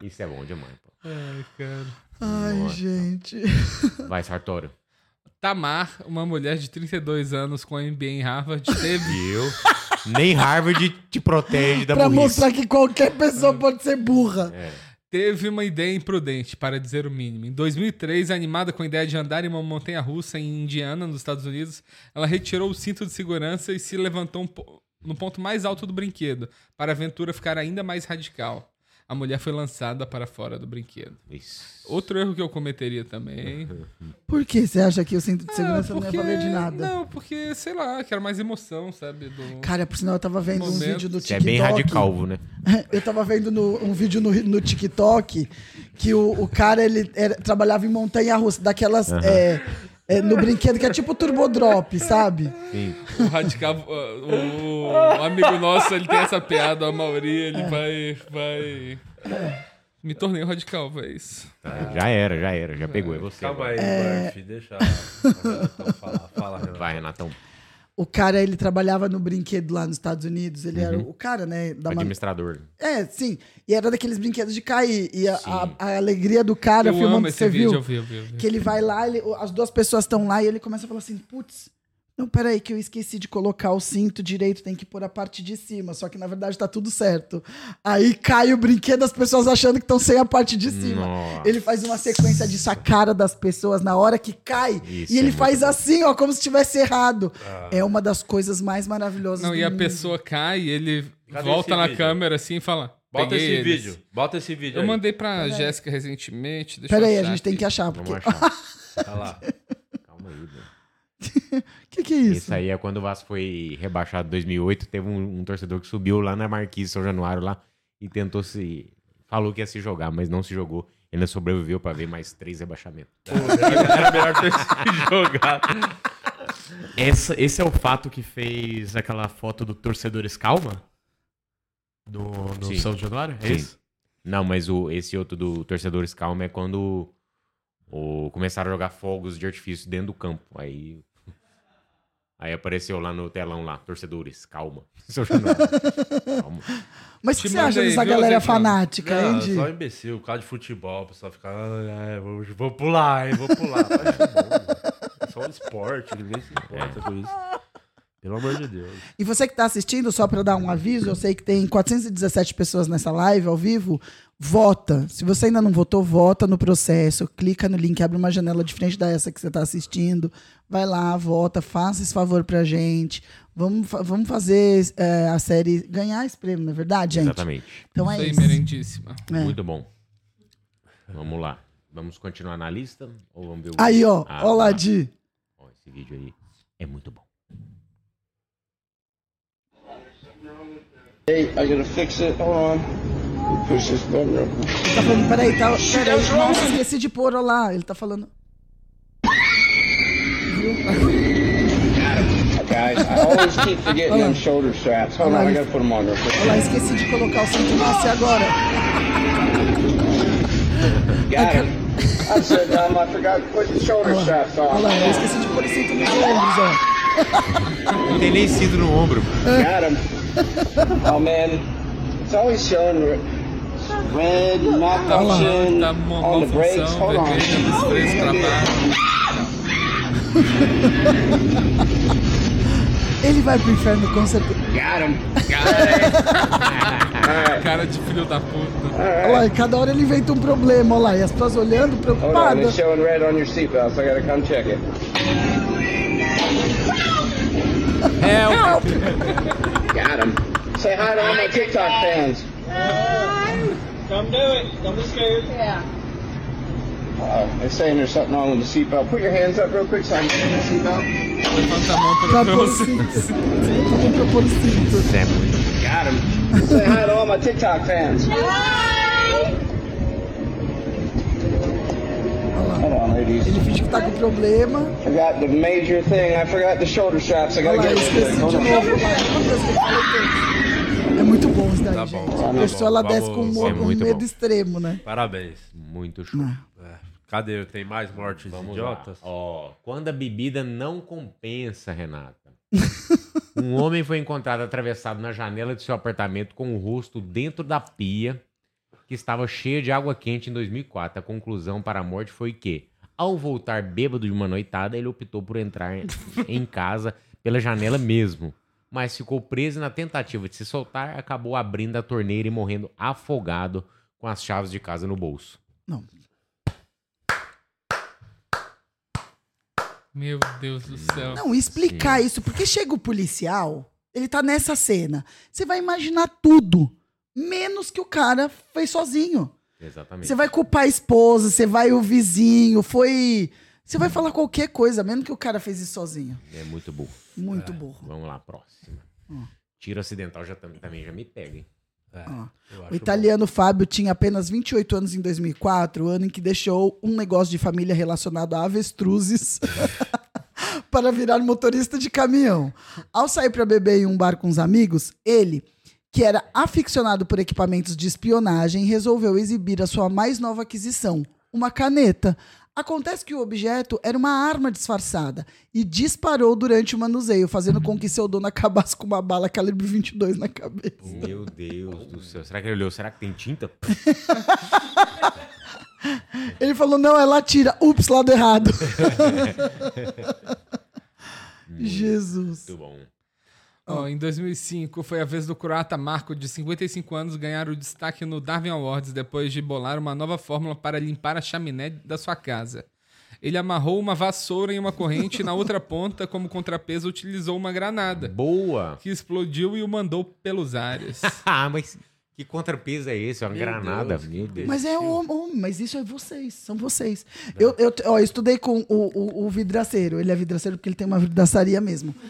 Isso é bom demais, pô. Ai, cara. Ai, Nossa. gente. Vai, Sartório. Tamar, uma mulher de 32 anos com MBA em Harvard, teve. Viu? Nem Harvard te protege da Pra burrice. mostrar que qualquer pessoa pode ser burra. Teve uma ideia imprudente, para dizer o mínimo. Em 2003, animada com a ideia de andar em uma montanha russa em Indiana, nos Estados Unidos, ela retirou o cinto de segurança e se levantou um po- no ponto mais alto do brinquedo, para a aventura ficar ainda mais radical. A mulher foi lançada para fora do brinquedo. Outro erro que eu cometeria também. Por que você acha que o cinto de segurança não ia porque- valer de nada? Não, porque, sei lá, quero mais emoção, sabe? Do... Cara, por sinal, eu tava vendo um vídeo do Você é TikTok. bem radicalvo, né? Eu tava vendo no- um vídeo no, no TikTok que o, o cara ele era- trabalhava em montanha russa, daquelas. É, é, no brinquedo que é tipo Turbo Drop, sabe? Sim. O radical, o, o amigo nosso, ele tem essa piada, a Mauri, ele vai, vai... Me tornei um radical, é isso. Já era, já era. Já pegou. É você. Calma aí, É. Murphy. Deixa a Renatão falar. Fala, Renato. Vai, Renatão. O cara, ele trabalhava no brinquedo lá nos Estados Unidos. Ele era Uhum. o cara, né? Da man- Administrador. É, sim. E era daqueles brinquedos de cair. E a, a- a alegria do cara Eu filmando, amo esse você vídeo, viu? eu vi, eu vi, eu vi. Que ele vai lá, ele- as duas pessoas estão lá e ele começa a falar assim, putz, não, peraí, que eu esqueci de colocar o cinto direito, tem que pôr a parte de cima, só que na verdade tá tudo certo. Aí cai o brinquedo, as pessoas achando que estão sem a parte de cima. Nossa. Ele faz uma sequência disso, a cara das pessoas na hora que cai, Isso e ele é faz bom. assim, ó, como se tivesse errado. É uma das coisas mais maravilosas Não, do e a mundo. pessoa cai e ele Cadê volta na vídeo? câmera assim e fala. Bota "Peguei esse eles." vídeo. Bota esse vídeo Eu aí. mandei pra Peraí. Jéssica recentemente. Deixa Pera eu aí, a gente tem aqui. que achar, porque... Vamos achar. Olha lá. Que que é isso? Isso aí é quando o Vasco foi rebaixado em 2008. Teve um, um torcedor que subiu lá na Marquise São Januário lá e tentou se. Falou que ia se jogar, mas não se jogou. Ele ainda sobreviveu pra ver mais três rebaixamentos. Era melhor ter se jogado. Essa- esse é o fato que fez aquela foto do Torcedores Calma? Do, do Sim. São Januário? É Sim. isso? Não, mas o, esse outro do Torcedores Calma é quando o, começaram a jogar fogos de artifício dentro do campo. Aí Aí apareceu lá no telão lá, torcedores, calma. Seu calma. Mas o que você acha dessa galera fanática, hein, Não, Di? só imbecil, causa de futebol, o pessoal fica, ah, é, vou, vou pular, hein, vou pular. Mas, bom, é só um esporte, ninguém se importa com isso. Pelo amor de Deus. E você que está assistindo, só para dar um aviso, eu sei que tem 417 pessoas nessa live ao vivo. Vota. Se você ainda não votou, vota no processo. Clica no link, abre uma janela diferente da essa que você está assistindo. Vai lá, vota, faça esse favor pra gente. Vamos, fa- vamos fazer é, a série ganhar esse prêmio, não é verdade, gente? Exatamente. Então é Isso. É. Muito bom. Vamos lá. Vamos continuar na lista? Ou vamos ver o Aí, ó. Ah, ó lá, tá. Di. Ó, esse vídeo aí é muito bom. Hey, I gotta fix it. Hold on. Push this button real quick. Ele tá falando, peraí, tá, peraí, nossa, esqueci de pôr, ó lá. Ele tá falando. Guys, I always keep forgetting them shoulder straps. Hold on, I gotta put them on real quick. Olha lá, esqueci de colocar o cinto macio agora. Got it. I said, um, I forgot to put the shoulder straps on. Olha lá, eu esqueci de pôr o cinto nos ombros, ó. Não tem nem cinto no ombro. Got him. Oh man, it's always showing re- red, not Tá lá, function tá on the brakes. Hold on. Ele vai pro inferno com certeza. Got him. Cara de filho da puta. Olha lá, cada hora ele inventa um problema, olha lá. E as pessoas olhando, Hold on, preocupadas. it's showing red on your seatbelts. I gotta come check it. Help! Got him. Say hi to all my TikTok fans. Come do it. Don't be scared. Yeah. Uh, they're saying there's something wrong with the seatbelt. Put your hands up real quick so I can see the seatbelt. Levanta a mão Pra pra pôr cinto. Pra pôr cinto. Got him. Say hi to all my TikTok fans. Hold on, ladies. Ele finge que tá com problema. Forgot the major thing. I forgot the shoulder straps. I gotta Olha lá, get eu it. esqueci de novo. É muito bom isso daí, Tá gente. bom, tá a pessoa bom. ela desce com um, é um muito medo bom. extremo, né? Parabéns. Muito show. É. Cadê? Tem mais mortes Vamos idiotas? Ó, quando a bebida não compensa, Renata. um homem foi encontrado atravessado na janela de seu apartamento com o rosto dentro da pia que estava cheia de água quente em 2004. A conclusão para a morte foi que, ao voltar bêbado de uma noitada, ele optou por entrar em casa pela janela mesmo. Mas ficou preso e na tentativa de se soltar, acabou abrindo a torneira e morrendo afogado com as chaves de casa no bolso. Não. Meu Deus do céu. Não, explicar isso, porque chega o policial, ele tá nessa cena. Você vai imaginar tudo, menos que o cara fez sozinho. Exatamente. Você vai culpar a esposa, você vai o vizinho, foi. Você vai falar qualquer coisa, menos que o cara fez isso sozinho. É muito burro. Muito burro. Vamos lá, próxima. Hum. Tiro acidental já tam- também já me pega, hein? Eu O italiano Fábio tinha apenas 28 anos em 2004, o ano em que deixou um negócio de família relacionado a avestruzes para virar motorista de caminhão. Ao sair para beber em um bar com os amigos, ele, que era aficionado por equipamentos de espionagem, resolveu exibir a sua mais nova aquisição, uma caneta. Acontece que o objeto era uma arma disfarçada e disparou durante o manuseio, fazendo com que seu dono acabasse com uma bala calibre 22 na cabeça. Meu Deus do céu. Será que ele olhou? Será que tem tinta? Ele falou, não, ela tira. Ups, lado errado. Jesus. Muito bom. Ó, em 2005, foi a vez do croata Marco, de 55 anos, ganhar o destaque no Darwin Awards depois de bolar uma nova fórmula para limpar a chaminé da sua casa. Ele amarrou uma vassoura em uma corrente e na outra ponta, como contrapeso, utilizou uma granada. Boa! Que explodiu e o mandou pelos ares. ah, mas que contrapeso é esse? É uma Meu granada. Deus, Meu Deus. Mas é homem, homem, mas isso é vocês, são vocês. Eu, eu, ó, eu estudei com o, o, o vidraceiro. Ele é vidraceiro porque ele tem uma vidraçaria mesmo.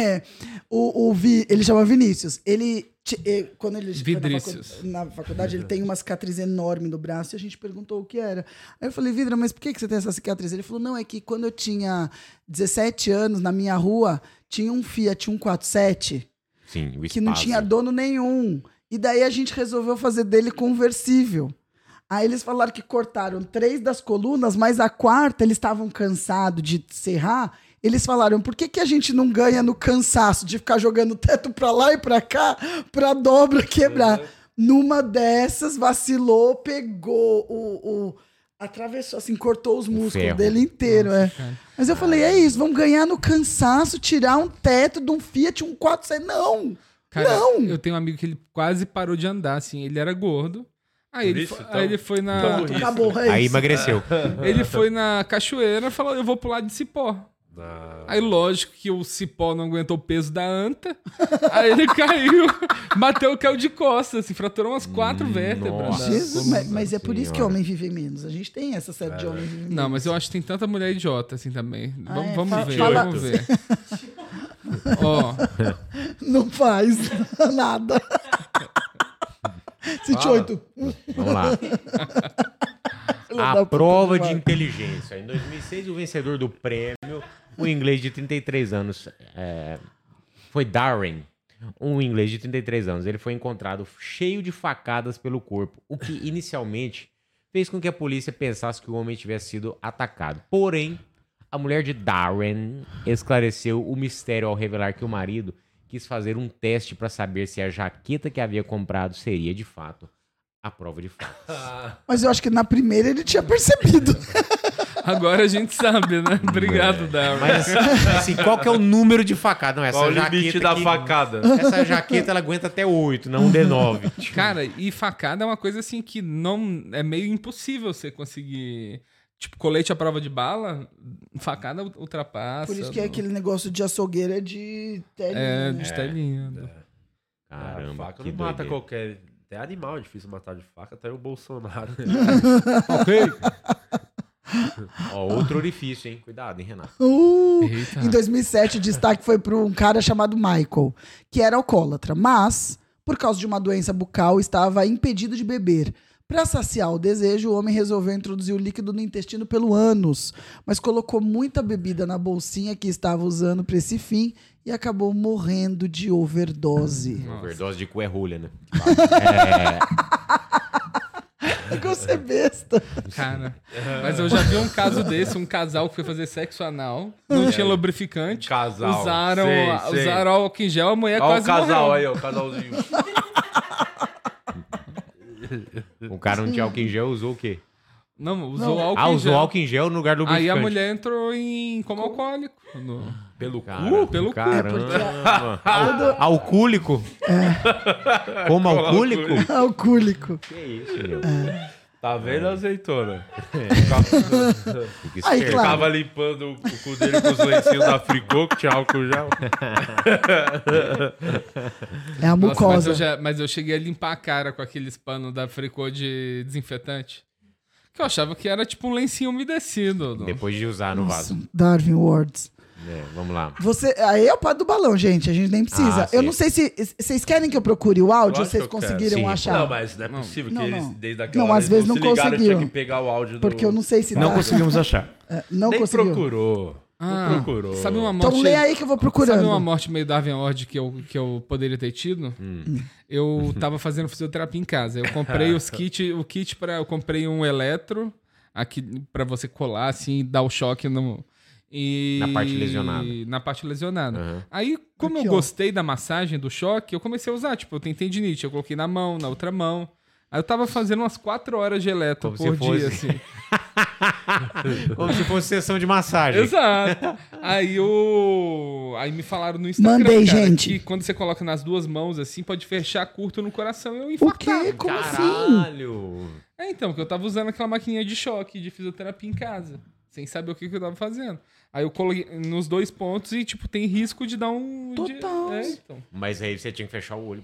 É, o, o Vi- ele chama Vinícius. Ele, eh, quando ele foi na, Vidrícios. facu- na faculdade, ele tem uma cicatriz enorme no braço e a gente perguntou o que era. Aí eu falei, Vidra, mas por que, que você tem essa cicatriz? Ele falou, não, é que quando eu tinha 17 anos, na minha rua, tinha um Fiat 147 Sim, o que não tinha dono nenhum. E daí a gente resolveu fazer dele conversível. Aí eles falaram que cortaram três das colunas, mas a quarta eles estavam cansados de serrar. Eles falaram, por que, que a gente não ganha no cansaço de ficar jogando teto pra lá e pra cá pra dobra quebrar? Numa dessas, vacilou, pegou o... o- atravessou, assim, cortou os músculos ferro. dele inteiro, é. Mas eu falei, é isso, vamos ganhar no cansaço, tirar um teto de um Fiat, um 400... Não! Cara, não! eu tenho um amigo que ele quase parou de andar, assim. Ele era gordo. Aí, ele, isso, foi, então? aí ele foi na. Então. Acabou, é Aí emagreceu. Ele foi na cachoeira e falou: Eu vou pular de cipó. Ah, Aí, lógico que o cipó não aguentou o peso da anta. Aí ele caiu, bateu, caiu de costas, assim, fraturou umas quatro vértebras. da Jesus, mas, mas é por isso que homem vive menos. A gente tem essa série de homem vive menos. Não, mas eu acho que tem tanta mulher idiota assim também. Ah, vamos é? vamos Fa- ver, fala- vamos ver. Ó, Não faz nada. 28. Vamos lá. A da prova de inteligência. Em 2006, o vencedor do prêmio, um inglês de 33 anos, é, foi Darren. Um inglês de 33 anos. Ele foi encontrado cheio de facadas pelo corpo, o que inicialmente fez com que a polícia pensasse que o homem tivesse sido atacado. Porém, a mulher de Darren esclareceu o mistério ao revelar que o marido quis fazer um teste para saber se a jaqueta que havia comprado seria de fato a prova de fato. Mas eu acho que na primeira ele tinha percebido. agora a gente sabe, né? Obrigado, Darren. Mas assim, qual que é o número de facada? Não, essa Qual o jaqueta limite da aqui- facada? Essa jaqueta ela aguenta até 8, não um D9. Cara, e facada é uma coisa assim que não. É meio impossível você conseguir. Tipo, colete à prova de bala, facada ultrapassa. Por isso que é aquele negócio de açougueira de telinha. É, de telinha. Caramba, a faca que não mata doideira. qualquer. Até animal é difícil matar de faca, até o Bolsonaro. ok. Ó, outro orifício, hein? Cuidado, hein, Renato? Uh, em 2007, o destaque foi para um cara chamado Michael, que era alcoólatra, mas, por causa de uma doença bucal, estava impedido de beber. Para saciar o desejo, o homem resolveu introduzir o líquido no intestino pelo ânus, mas colocou muita bebida na bolsinha que estava usando para esse fim e acabou morrendo de overdose. Overdose de cu é né? Ficou ser besta. Cara, mas eu já vi um caso desse, um casal que foi fazer sexo anal, não tinha lubrificante. Casal, Usaram, sei, a- sei. usaram álcool em gel, a mulher Olha o quase casal morreu. aí, ó, o casalzinho. O cara não tinha álcool em gel, usou o quê? Não, usou álcool Ah, em usou gel. álcool em gel no lugar do lubrificante. Aí a mulher entrou em como alcoólico. no- Pelo Cara, pelo cu. Caramba. Al- Alcoólico? Como alcoólico? Alcoólico. Que isso, meu? Tá vendo, azeitona? Fica Aí, esperto. claro. Tava limpando o cu dele com os lencinhos da Fricô, que tinha álcool gel. É a Nossa, mas, mucosa. eu já- mas eu cheguei a limpar a cara com aqueles panos da Fricô de desinfetante. Que eu achava que era tipo um lencinho umedecido. Depois de usar no vaso. Darwin Words. É, vamos lá. Você, aí é o padre do balão, gente. A gente nem precisa. Ah, eu não sei se vocês querem que eu procure o áudio vocês conseguiram achar. Não, mas não é possível Não, que eles, não. desde aquela Não, às eles vezes não ligaram, conseguiram. Tinha que pegar o áudio do... Porque eu não sei se Não dá. conseguimos achar. É, não Nem conseguiu. procurou. Ah, não procurou. Sabe uma Então morte. lê aí que eu vou procurando. Sabe uma morte meio Darwin Ward que eu, que eu poderia ter tido? Hum. Eu tava fazendo fisioterapia em casa. Eu comprei os kit, o kit para eu comprei um eletro aqui para você colar assim e dar o choque no e Na parte lesionada. Na parte lesionada. Aham. Aí, como Aqui, eu ó. gostei da massagem do choque, eu comecei a usar, tipo, eu tenho tendinite, eu coloquei na mão, na outra mão. Aí eu tava fazendo umas 4 horas de eletro Como por se fosse- dia assim. Como se fosse sessão de massagem. Exato. Aí o. Aí me falaram no Instagram. Mandei, cara, gente. Que quando você coloca nas duas mãos assim, pode fechar curto no coração. Eu O infartava. quê? Como assim? Caralho. É, então, que eu tava usando aquela maquininha de choque de fisioterapia em casa. Sem saber o que, que eu tava fazendo. Aí eu coloquei nos dois pontos e, tipo, tem risco de dar um. de- Total. É, então. Mas aí você tinha que fechar o olho.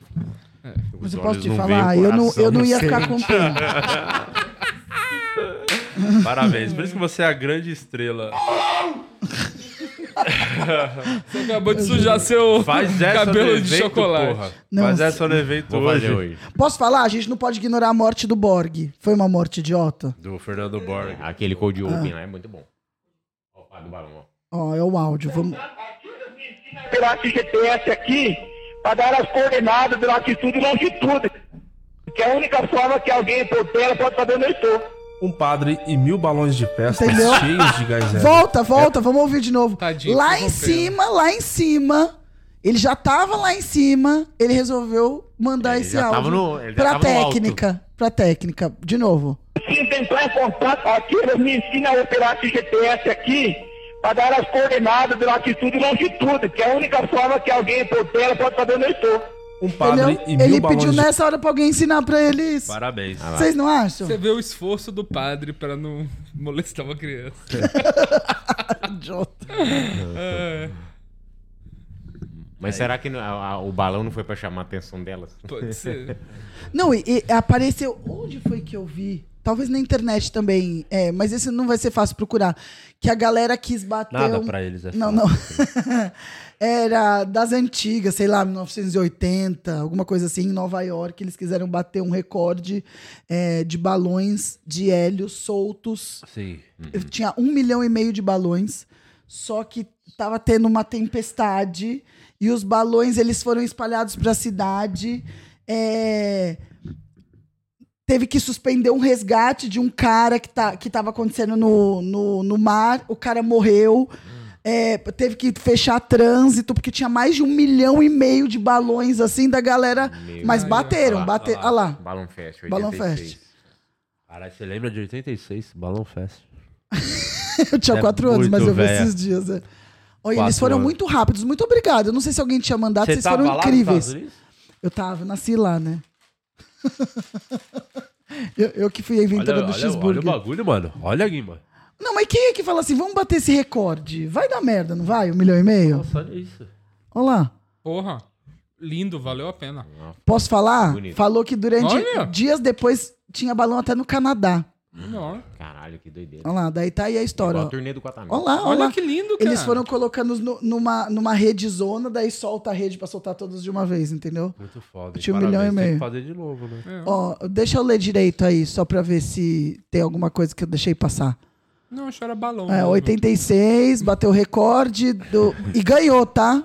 É. Mas eu posso te não falar, eu não, eu não ia sente. ficar com pena. Parabéns. Por isso que você é a grande estrela. Você acabou de sujar seu Faz cabelo de evento, chocolate. porra. Não, Faz essa no evento hoje. hoje. Posso falar? A gente não pode ignorar a morte do Borg. Foi uma morte idiota? Do Fernando Borg. Aquele Cold Open lá é muito bom. Ó, do balão, ó. Ó, é o áudio. Vamos... pelo GPS aqui para dar as coordenadas da latitude e longitude. Que é a única forma que alguém por terra pode saber onde eu estou. Um padre e mil balões de festa Entendeu? cheios de gás hélio. Volta, volta, vamos ouvir de novo. Tadinho, lá em cima, lá em cima, ele já tava lá em cima, ele resolveu mandar Ele esse já tava áudio no- ele já pra tava no alto. técnica, pra técnica, de novo. Se entrar em contato aqui, eles me ensinam a operar esse GPS aqui para dar as coordenadas de latitude e longitude, que é a única forma que alguém por terra pode saber onde eu estou. Um Entendeu? Ele pediu nessa hora pra alguém ensinar pra ele isso. Parabéns. Vocês não acham? Você vê o esforço do padre pra não molestar uma criança. Idiota. É. Mas será que a- a- o balão não foi pra chamar a atenção delas? Pode ser. Não, e, e apareceu. Onde foi que eu vi? Talvez na internet também. É, mas esse não vai ser fácil procurar. Que a galera quis bater. Nada um- pra eles é Não, não. Era das antigas, sei lá, 1980, alguma coisa assim, em Nova York. Eles quiseram bater um recorde é, de balões de hélio soltos. Sim. Eu tinha um milhão e meio de balões, só que tava tendo uma tempestade e os balões eles foram espalhados para a cidade. é, Teve que suspender um resgate de um cara que, tá, que tava acontecendo no, no, no mar. O cara morreu. É, teve que fechar trânsito, porque tinha mais de um milhão e meio de balões assim da galera. mas bateram, bateram. Olha lá. Balão Fest, Balão 86. Fest. Caralho, você lembra de 86? Balão Fest. Eu tinha É quatro anos, mas eu vi véia. esses dias. é. Olha, eles foram anos. muito rápidos. Muito obrigado. Eu não sei se alguém tinha mandado, Você vocês tava foram lá incríveis. Eu tava, eu nasci lá, né? eu, eu que fui a inventora Olha, do olha, olha o cheeseburger. bagulho, mano. Olha aqui, mano. Não, mas quem é que fala assim, vamos bater esse recorde? Vai dar merda, não vai? Um milhão e meio? Nossa, olha isso. Olha lá. Porra. Lindo, valeu a pena. Posso falar? Bonito. Falou que durante Olha. dias depois tinha balão até no Canadá. Não. Caralho, que doideira. Olha lá, daí tá aí a história. Igual a turnê do Guatamã. Olha lá, olha, Olha que lindo, Eles cara. foram colocando no- numa, numa rede zona, daí solta a rede pra soltar todos de uma vez, entendeu? Muito foda. Tinha um milhão e Parabéns, Tem meio. que fazer de novo, né? Ó, deixa eu ler direito aí, só pra ver se tem alguma coisa que eu deixei passar. Não, acho que era balão. É, mesmo. 86, bateu o recorde do... e ganhou, tá?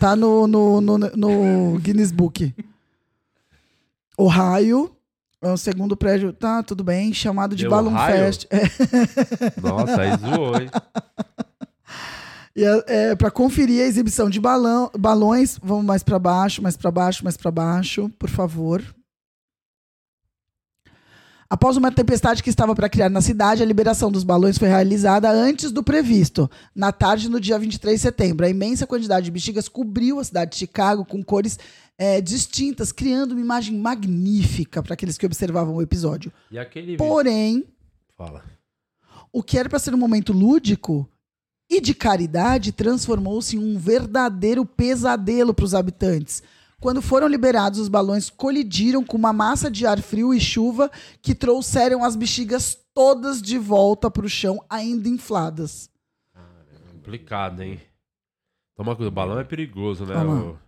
Tá no, no, no, no Guinness Book. Ohio, é o segundo prédio, tá, tudo bem, chamado de Deu Balloon? Fest. É. Nossa, aí zoou, hein? E é, é, para conferir a exibição de balão, balões, vamos mais para baixo, mais para baixo, mais para baixo, por favor. Após uma tempestade que estava para criar na cidade, a liberação dos balões foi realizada antes do previsto, na tarde do dia 23 de setembro. A imensa quantidade de bexigas cobriu a cidade de Chicago com cores é, distintas, criando uma imagem magnífica para aqueles que observavam o episódio. E aquele. Porém, Fala. o que era para ser um momento lúdico e de caridade transformou-se em um verdadeiro pesadelo para os habitantes. Quando foram liberados, os balões colidiram com uma massa de ar frio e chuva que trouxeram as bexigas todas de volta para o chão, ainda infladas. Complicado, hein? Toma cuidado, o balão é perigoso, né? O-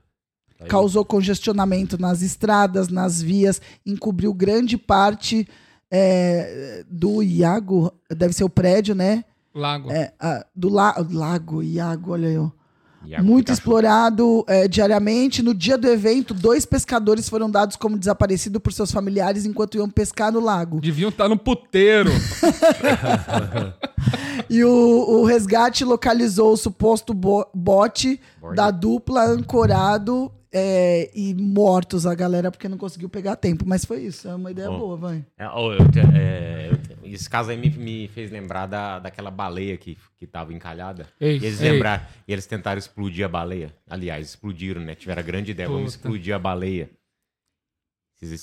Aí- Causou congestionamento nas estradas, nas vias, encobriu grande parte é, do Iago, deve ser o prédio, né? Lago. É, ah, do la lago, Iago, olha aí, ó. Iago Muito Pikachu. explorado é, diariamente. No dia do evento, dois pescadores foram dados como desaparecidos por seus familiares enquanto iam pescar no lago. Deviam estar no puteiro. E o, o resgate localizou o suposto bo- bote da dupla ancorado é, e mortos a galera porque não conseguiu pegar tempo. Mas foi isso, é uma ideia Ó, boa, vai. é, ó, eu te- é, eu te- esse caso aí me, me fez lembrar da, daquela baleia que, que tava encalhada. Ei, e eles ei. lembraram, e eles tentaram explodir a baleia. Aliás, explodiram, né? Tiveram a grande ideia, vamos Puta. explodir a baleia.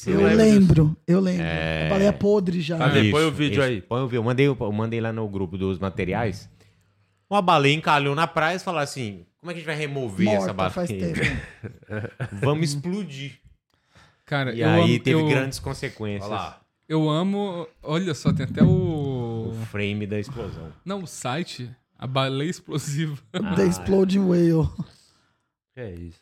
Eu lembro, disso? eu lembro. É. A baleia podre já. Cadê? Isso, Põe o vídeo isso. aí. Põe o vídeo. Eu mandei, eu mandei lá no grupo dos materiais. Uma baleia encalhou na praia e falou assim: como é que a gente vai remover essa Morta, baleia? faz tempo. Vamos explodir. Cara, E eu aí amo- teve eu- grandes consequências. Olha lá. Eu amo. Olha só, tem até o. O frame da explosão. Não, o site. A baleia explosiva. The Exploding Whale. Que é isso?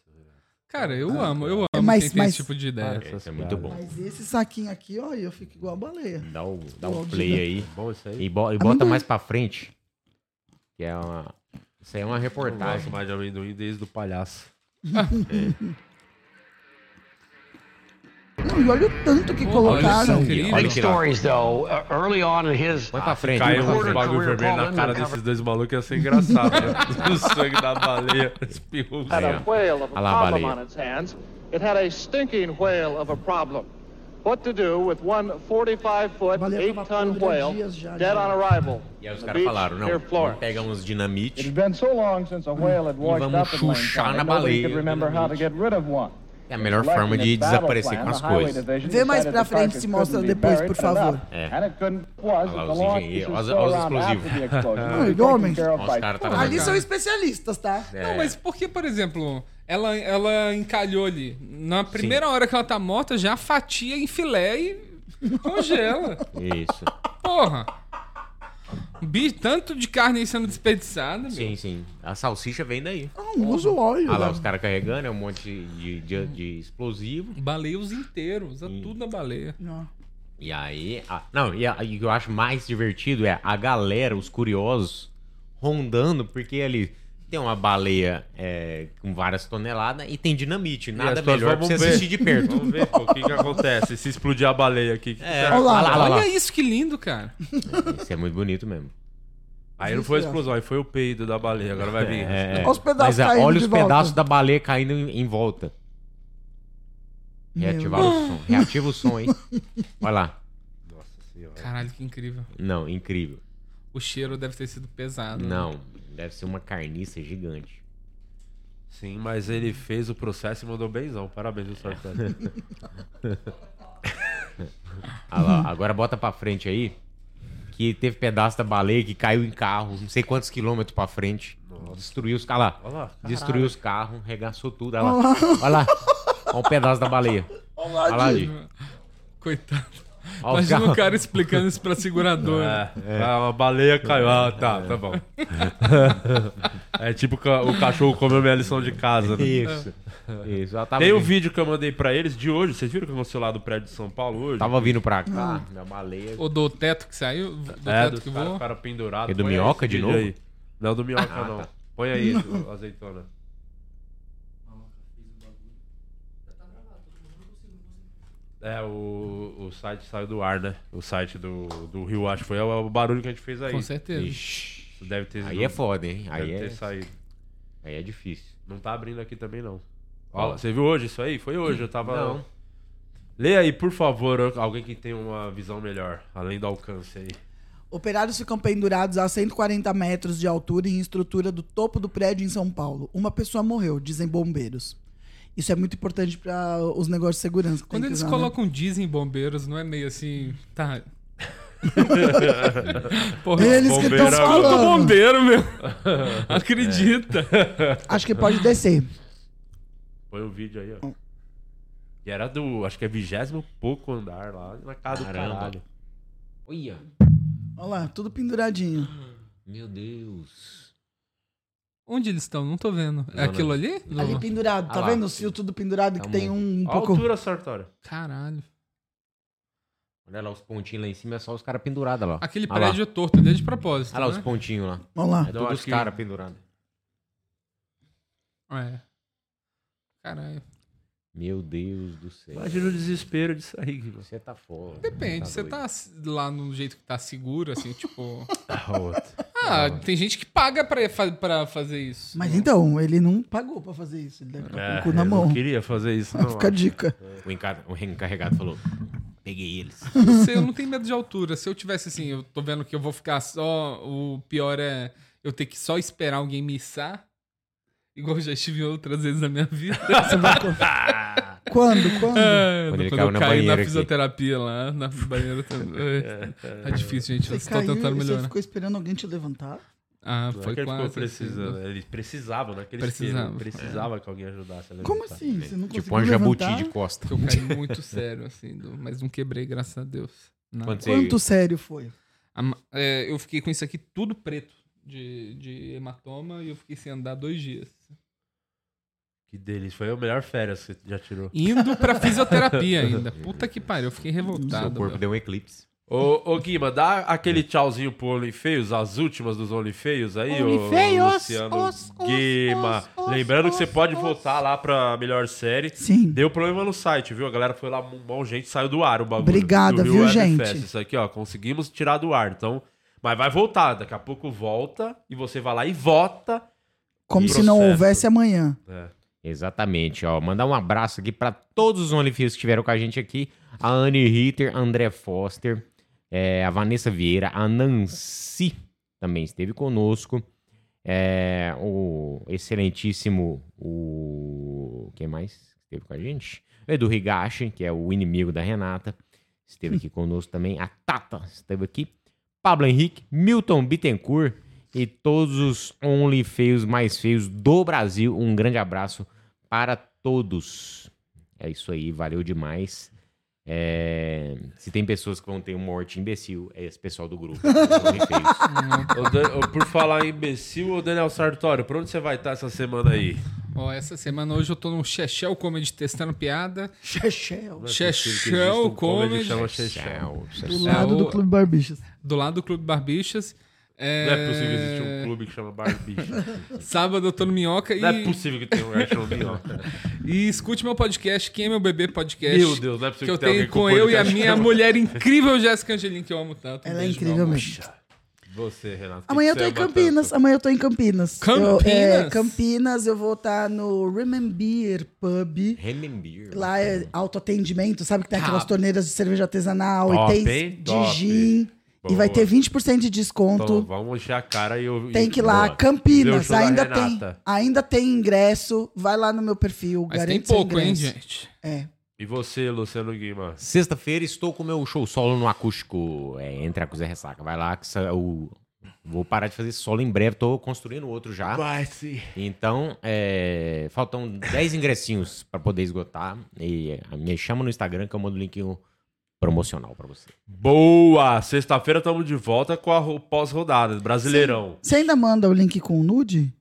Cara, eu amo, eu amo É, mas- quem tem mas- esse tipo de ideia. É, isso é muito bom. Mas esse saquinho aqui, ó, eu fico igual a baleia. Dá o, dá o play aí. Bom isso aí. E, bo- e Amendoim. bota mais pra frente. Que é uma. Isso aí é uma Eu reportagem. gosto mais de amendoim desde o palhaço. Não, e olha o tanto que colocaram. Big stories, though. Uh, early on in his pra frente. Caiu um bagulho vermelho na cara desses dois malucos ia ser engraçado, né? O sangue da baleia espirrou. had a whale of a problem baleia. on its hands. It had a stinking whale of a problem. What to do with one 45 foot, 8 ton whale dead on arrival? E aí os caras beach falaram, não, pegar uns It dinamite. had washed vamos chuchar na baleia. É a melhor forma de desaparecer com as coisas. Vê mais pra frente, se mostra depois, por favor. É. Olha lá os engenheiros, olha- os explosivos. e homens. tá Ali são especialistas, tá? Não, mas por que, por exemplo, ela, ela encalhou ali? Na primeira hora que ela tá morta, já fatia em filé e congela. Isso. Porra. Bi, tanto de carne aí sendo desperdiçada, meu. Sim, sim. A salsicha vem daí. Não usa óleo. Olha lá, né? os caras carregando, é um monte de, de, de explosivo. Baleia os inteiros, usa tudo na baleia. E aí. ah, não, e, a- e o que eu acho mais divertido é a galera, os curiosos, rondando, porque ali tem uma baleia é, com várias toneladas e tem dinamite. Nada melhor pra você ver. assistir de perto. Vamos ver pô, o que, que acontece se explodir a baleia aqui. que É, olha lá, olha lá, olha lá. Isso que lindo, cara. Isso é muito bonito mesmo. Aí não foi a explosão, aí foi o peido da baleia. Agora vai vir. É, é. Olha os pedaços Mas, é, caindo olha de os volta. pedaços da baleia caindo em, em volta. Reativar o som. Reativa o som, hein? Olha lá. Caralho, que incrível. Não, incrível. O cheiro deve ter sido pesado. né? Deve ser uma carniça gigante. Sim, mas ele fez o processo e mandou benzão. Parabéns, viu, Sartori? Olha lá, agora bota pra frente aí. Que teve pedaço da baleia que caiu em carro, não sei quantos quilômetros pra frente. Destruiu os carros. Olha lá, Destruiu os carros, regaçou tudo. Olha lá. Olha lá. Olha um pedaço da baleia. Olha lá, Di. Coitado. Os Imagina o carros. cara explicando isso pra seguradora. É, ah, uma baleia caiu. Ah, tá, tá bom. é tipo o cachorro comeu minha lição de casa, né? Isso. Isso. Ela tava Tem o vindo- vídeo que eu mandei pra eles de hoje. Vocês viram que aconteceu lá do prédio de São Paulo hoje? Tava vindo pra cá, minha baleia. O do teto que saiu? Do É, teto dos que caras voou? ficaram pendurados. É do Minhoca de novo? Aí. Não, do Minhoca Ah, não. tá. Põe aí, o azeitona. É, o, o site saiu do ar, né? O site do, do Rio, acho que foi o, o barulho que a gente fez aí. Com certeza. Ixi. Isso Deve ter Aí é foda, hein? Deve Aí ter é- saído. Aí é difícil. Não tá abrindo aqui também, não. Você viu hoje isso aí? Foi hoje, eu tava... Não. Lê aí, por favor, alguém que tem uma visão melhor, além do alcance aí. Operários ficam pendurados a 140 metros de altura em estrutura do topo do prédio em São Paulo. Uma pessoa morreu, dizem bombeiros. Isso é muito importante para os negócios de segurança. Quando eles usar, né? colocam diesel em bombeiros, não é meio assim. Tá. Eles que tão Escuta falando. o bombeiro, meu. Acredita. Acho que pode descer. Põe o vídeo aí, ó. Que era do, acho que é vigésimo pouco andar lá, na casa do Caramba. caralho. Olha. Olha lá, tudo penduradinho. Meu Deus. Onde eles estão? Não tô vendo. É Não, não. aquilo ali? Ali pendurado, tá Ah lá. vendo? Os fios tudo pendurado que Tá tem um, um A pouco. altura, Sartório. Caralho. Olha lá os pontinhos lá em cima, é só os caras pendurados lá. Aquele Olha lá. prédio é torto dele de propósito. Olha lá né? os pontinhos lá. Olha lá. É todos os que- caras pendurados. É. Caralho. Meu Deus do céu. Imagina o desespero disso aí. Guilherme. Você tá foda. Depende, Tá você doido. tá lá no jeito que tá seguro, assim, tipo. A outra. Ah, tem gente que paga pra, pra fazer isso. Mas então, ele não pagou pra fazer isso. Ele deve estar É, com o cu na mão. não queria fazer isso, não. Fica a dica. O, encar- o encarregado falou: Peguei eles. Não sei, eu não tenho medo de altura. Se eu tivesse assim, eu tô vendo que eu vou ficar só. O pior é eu ter que só esperar alguém me içar. Igual eu já estive outras vezes na minha vida. Você vai com- Quando? Quando? É, Quando quando, ele eu na caí na aqui. fisioterapia lá, na banheira também. É, Tá difícil, gente. Eu Você estou caiu tentando e você melhorar. ficou esperando alguém te levantar? Ah, Não é foi que ele quase. precisando, assim. Ele precisava, naquele Precisava. esquema. Precisava que alguém ajudasse a levantar. Como assim? Você não Tipo um jabuti de costa. Que eu caí muito sério, assim, do- mas não quebrei, graças a Deus. Não. Você- Quanto sério foi? A é, eu fiquei com isso aqui tudo preto de, de hematoma e eu fiquei sem andar dois dias. Que delícia. Foi a melhor férias que você já tirou. Indo pra fisioterapia ainda. Puta que pariu, eu fiquei revoltado. Seu corpo meu. deu um eclipse. Ô, ô Guima, dá aquele tchauzinho pro OnlyFeios, as últimas dos OnlyFeios aí, ô OnlyFeios, Luciano os, os, Guima. Lembrando que você pode voltar lá pra melhor série. Sim. Deu problema no site, viu? A galera foi lá, um de gente saiu do ar o bagulho. Obrigada, viu, Web gente? Fest. Isso aqui, ó, conseguimos tirar do ar. Então, mas vai voltar, daqui a pouco volta e você vai lá e vota. Como E se não houvesse amanhã. É. Exatamente, ó. Mandar um abraço aqui pra todos os OnlyFans que estiveram com a gente aqui. A Anne Ritter, André Foster, é, a Vanessa Vieira, a Nancy também esteve conosco. É, o excelentíssimo. O. Quem mais esteve com a gente? O Edu Higashi, que é o inimigo da Renata. Esteve aqui conosco também. A Tata esteve aqui. Pablo Henrique, Milton Bittencourt e todos os Only Feios mais feios do Brasil. Um grande abraço para todos. É isso aí, valeu demais. É, Se tem pessoas que vão ter um morte imbecil, é esse pessoal do grupo. ô, por falar em imbecil, Daniel Sartório, pra onde você vai estar essa semana aí? Ó, essa semana hoje eu tô no Chechel Comedy testando piada. Chechel. Chechel Comedy. chama Chechel. Do lado do Clube Barbichas. Do lado do Clube Barbichas. É... Não é possível existir um clube que chama Barbicha. Sábado eu tô no Minhoca e... Não é possível que tenha um lugar que chama Minhoca. E escute meu podcast, Quem é Meu Bebê Podcast. Meu Deus, não é possível que eu que tenha tenho com com eu e a minha mulher incrível Jéssica Angelim, que eu amo tanto. Um Ela é incrível mesmo. Você, Renato. Amanhã eu tô em Campinas. Amanhã eu tô em Campinas. Eu, é, Campinas? Campinas, eu vou estar no Remember Pub. Remember. Lá é autoatendimento, sabe que tem aquelas Top. torneiras de cerveja artesanal Top, e tem de Top. gin. E vai ter 20% de Então, desconto. vamos encher a cara e eu. Tem que ir lá, Boa. Campinas, ainda tem. Ainda tem ingresso. Vai lá no meu perfil, Mas tem pouco, hein, ingresso. gente? É. E você, Luciano Guima? Sexta-feira estou com o meu show solo no acústico é, Entre a e Ressaca. Vai lá que sa- o... vou parar de fazer solo em breve. Tô construindo outro já. Vai sim. Então, é, faltam 10 ingressinhos para poder esgotar. E é, me chama no Instagram que eu mando o link promocional para você. Boa! Sexta-feira estamos de volta com a ro- pós-rodada, Brasileirão. Você ainda manda o link com o nude?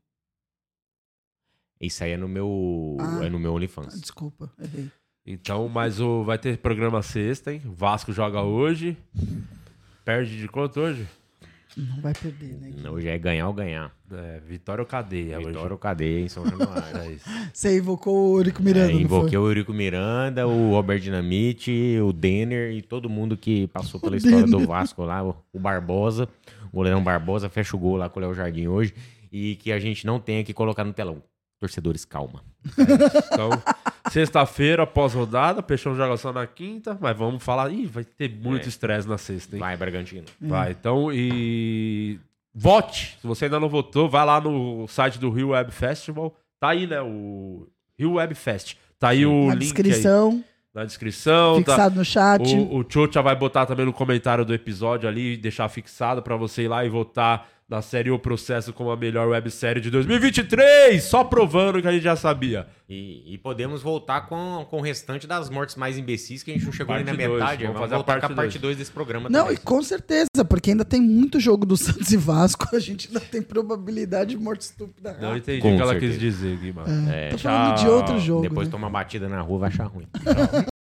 Isso aí é no meu, Ah. é no meu OnlyFans. Desculpa, errei. Então, mas o, vai ter programa sexta, hein? Vasco joga hoje. Perde de quanto hoje? Não vai perder, né? Hoje é ganhar ou ganhar. É, vitória ou cadeia. Vitória ou cadeia em São Januário. É isso. Você invocou o Eurico Miranda, É, não invoquei foi? o Eurico Miranda, o Robert Dinamite, o Denner e todo mundo que passou pela história do Denner. Vasco lá, o, o Barbosa, o goleirão Barbosa, fecha o gol lá com o Léo Jardim hoje e que a gente não tenha que colocar no telão. Torcedores, calma. Então, sexta-feira, pós-rodada, Peixão joga só na quinta, mas vamos falar. Ih, vai ter muito É. estresse na sexta, hein? Vai, Bragantino. Vai, então, e. Vote! Se você ainda não votou, vai lá no site do Rio Web Festival. Tá aí, né? O Rio Web Fest. Tá aí o Na link. descrição. Aí. Na descrição. Fixado tá. no chat. O, o Chocha vai botar também no comentário do episódio ali, deixar fixado pra você ir lá e votar na série O Processo como a melhor websérie de 2023. Só provando que a gente já sabia. E, e podemos voltar com, com o restante das mortes mais imbecis que a gente não chegou nem na Parte dois, metade. vamos Vamos, fazer a voltar parte com a parte dois. 2 desse programa Não, também. e com certeza, porque ainda tem muito jogo do Santos e Vasco. A gente ainda tem probabilidade de morte estúpida. Não entendi Com o que ela quis dizer, Guima. É, tô falando de outro jogo, Depois né? toma batida na rua, vai achar ruim.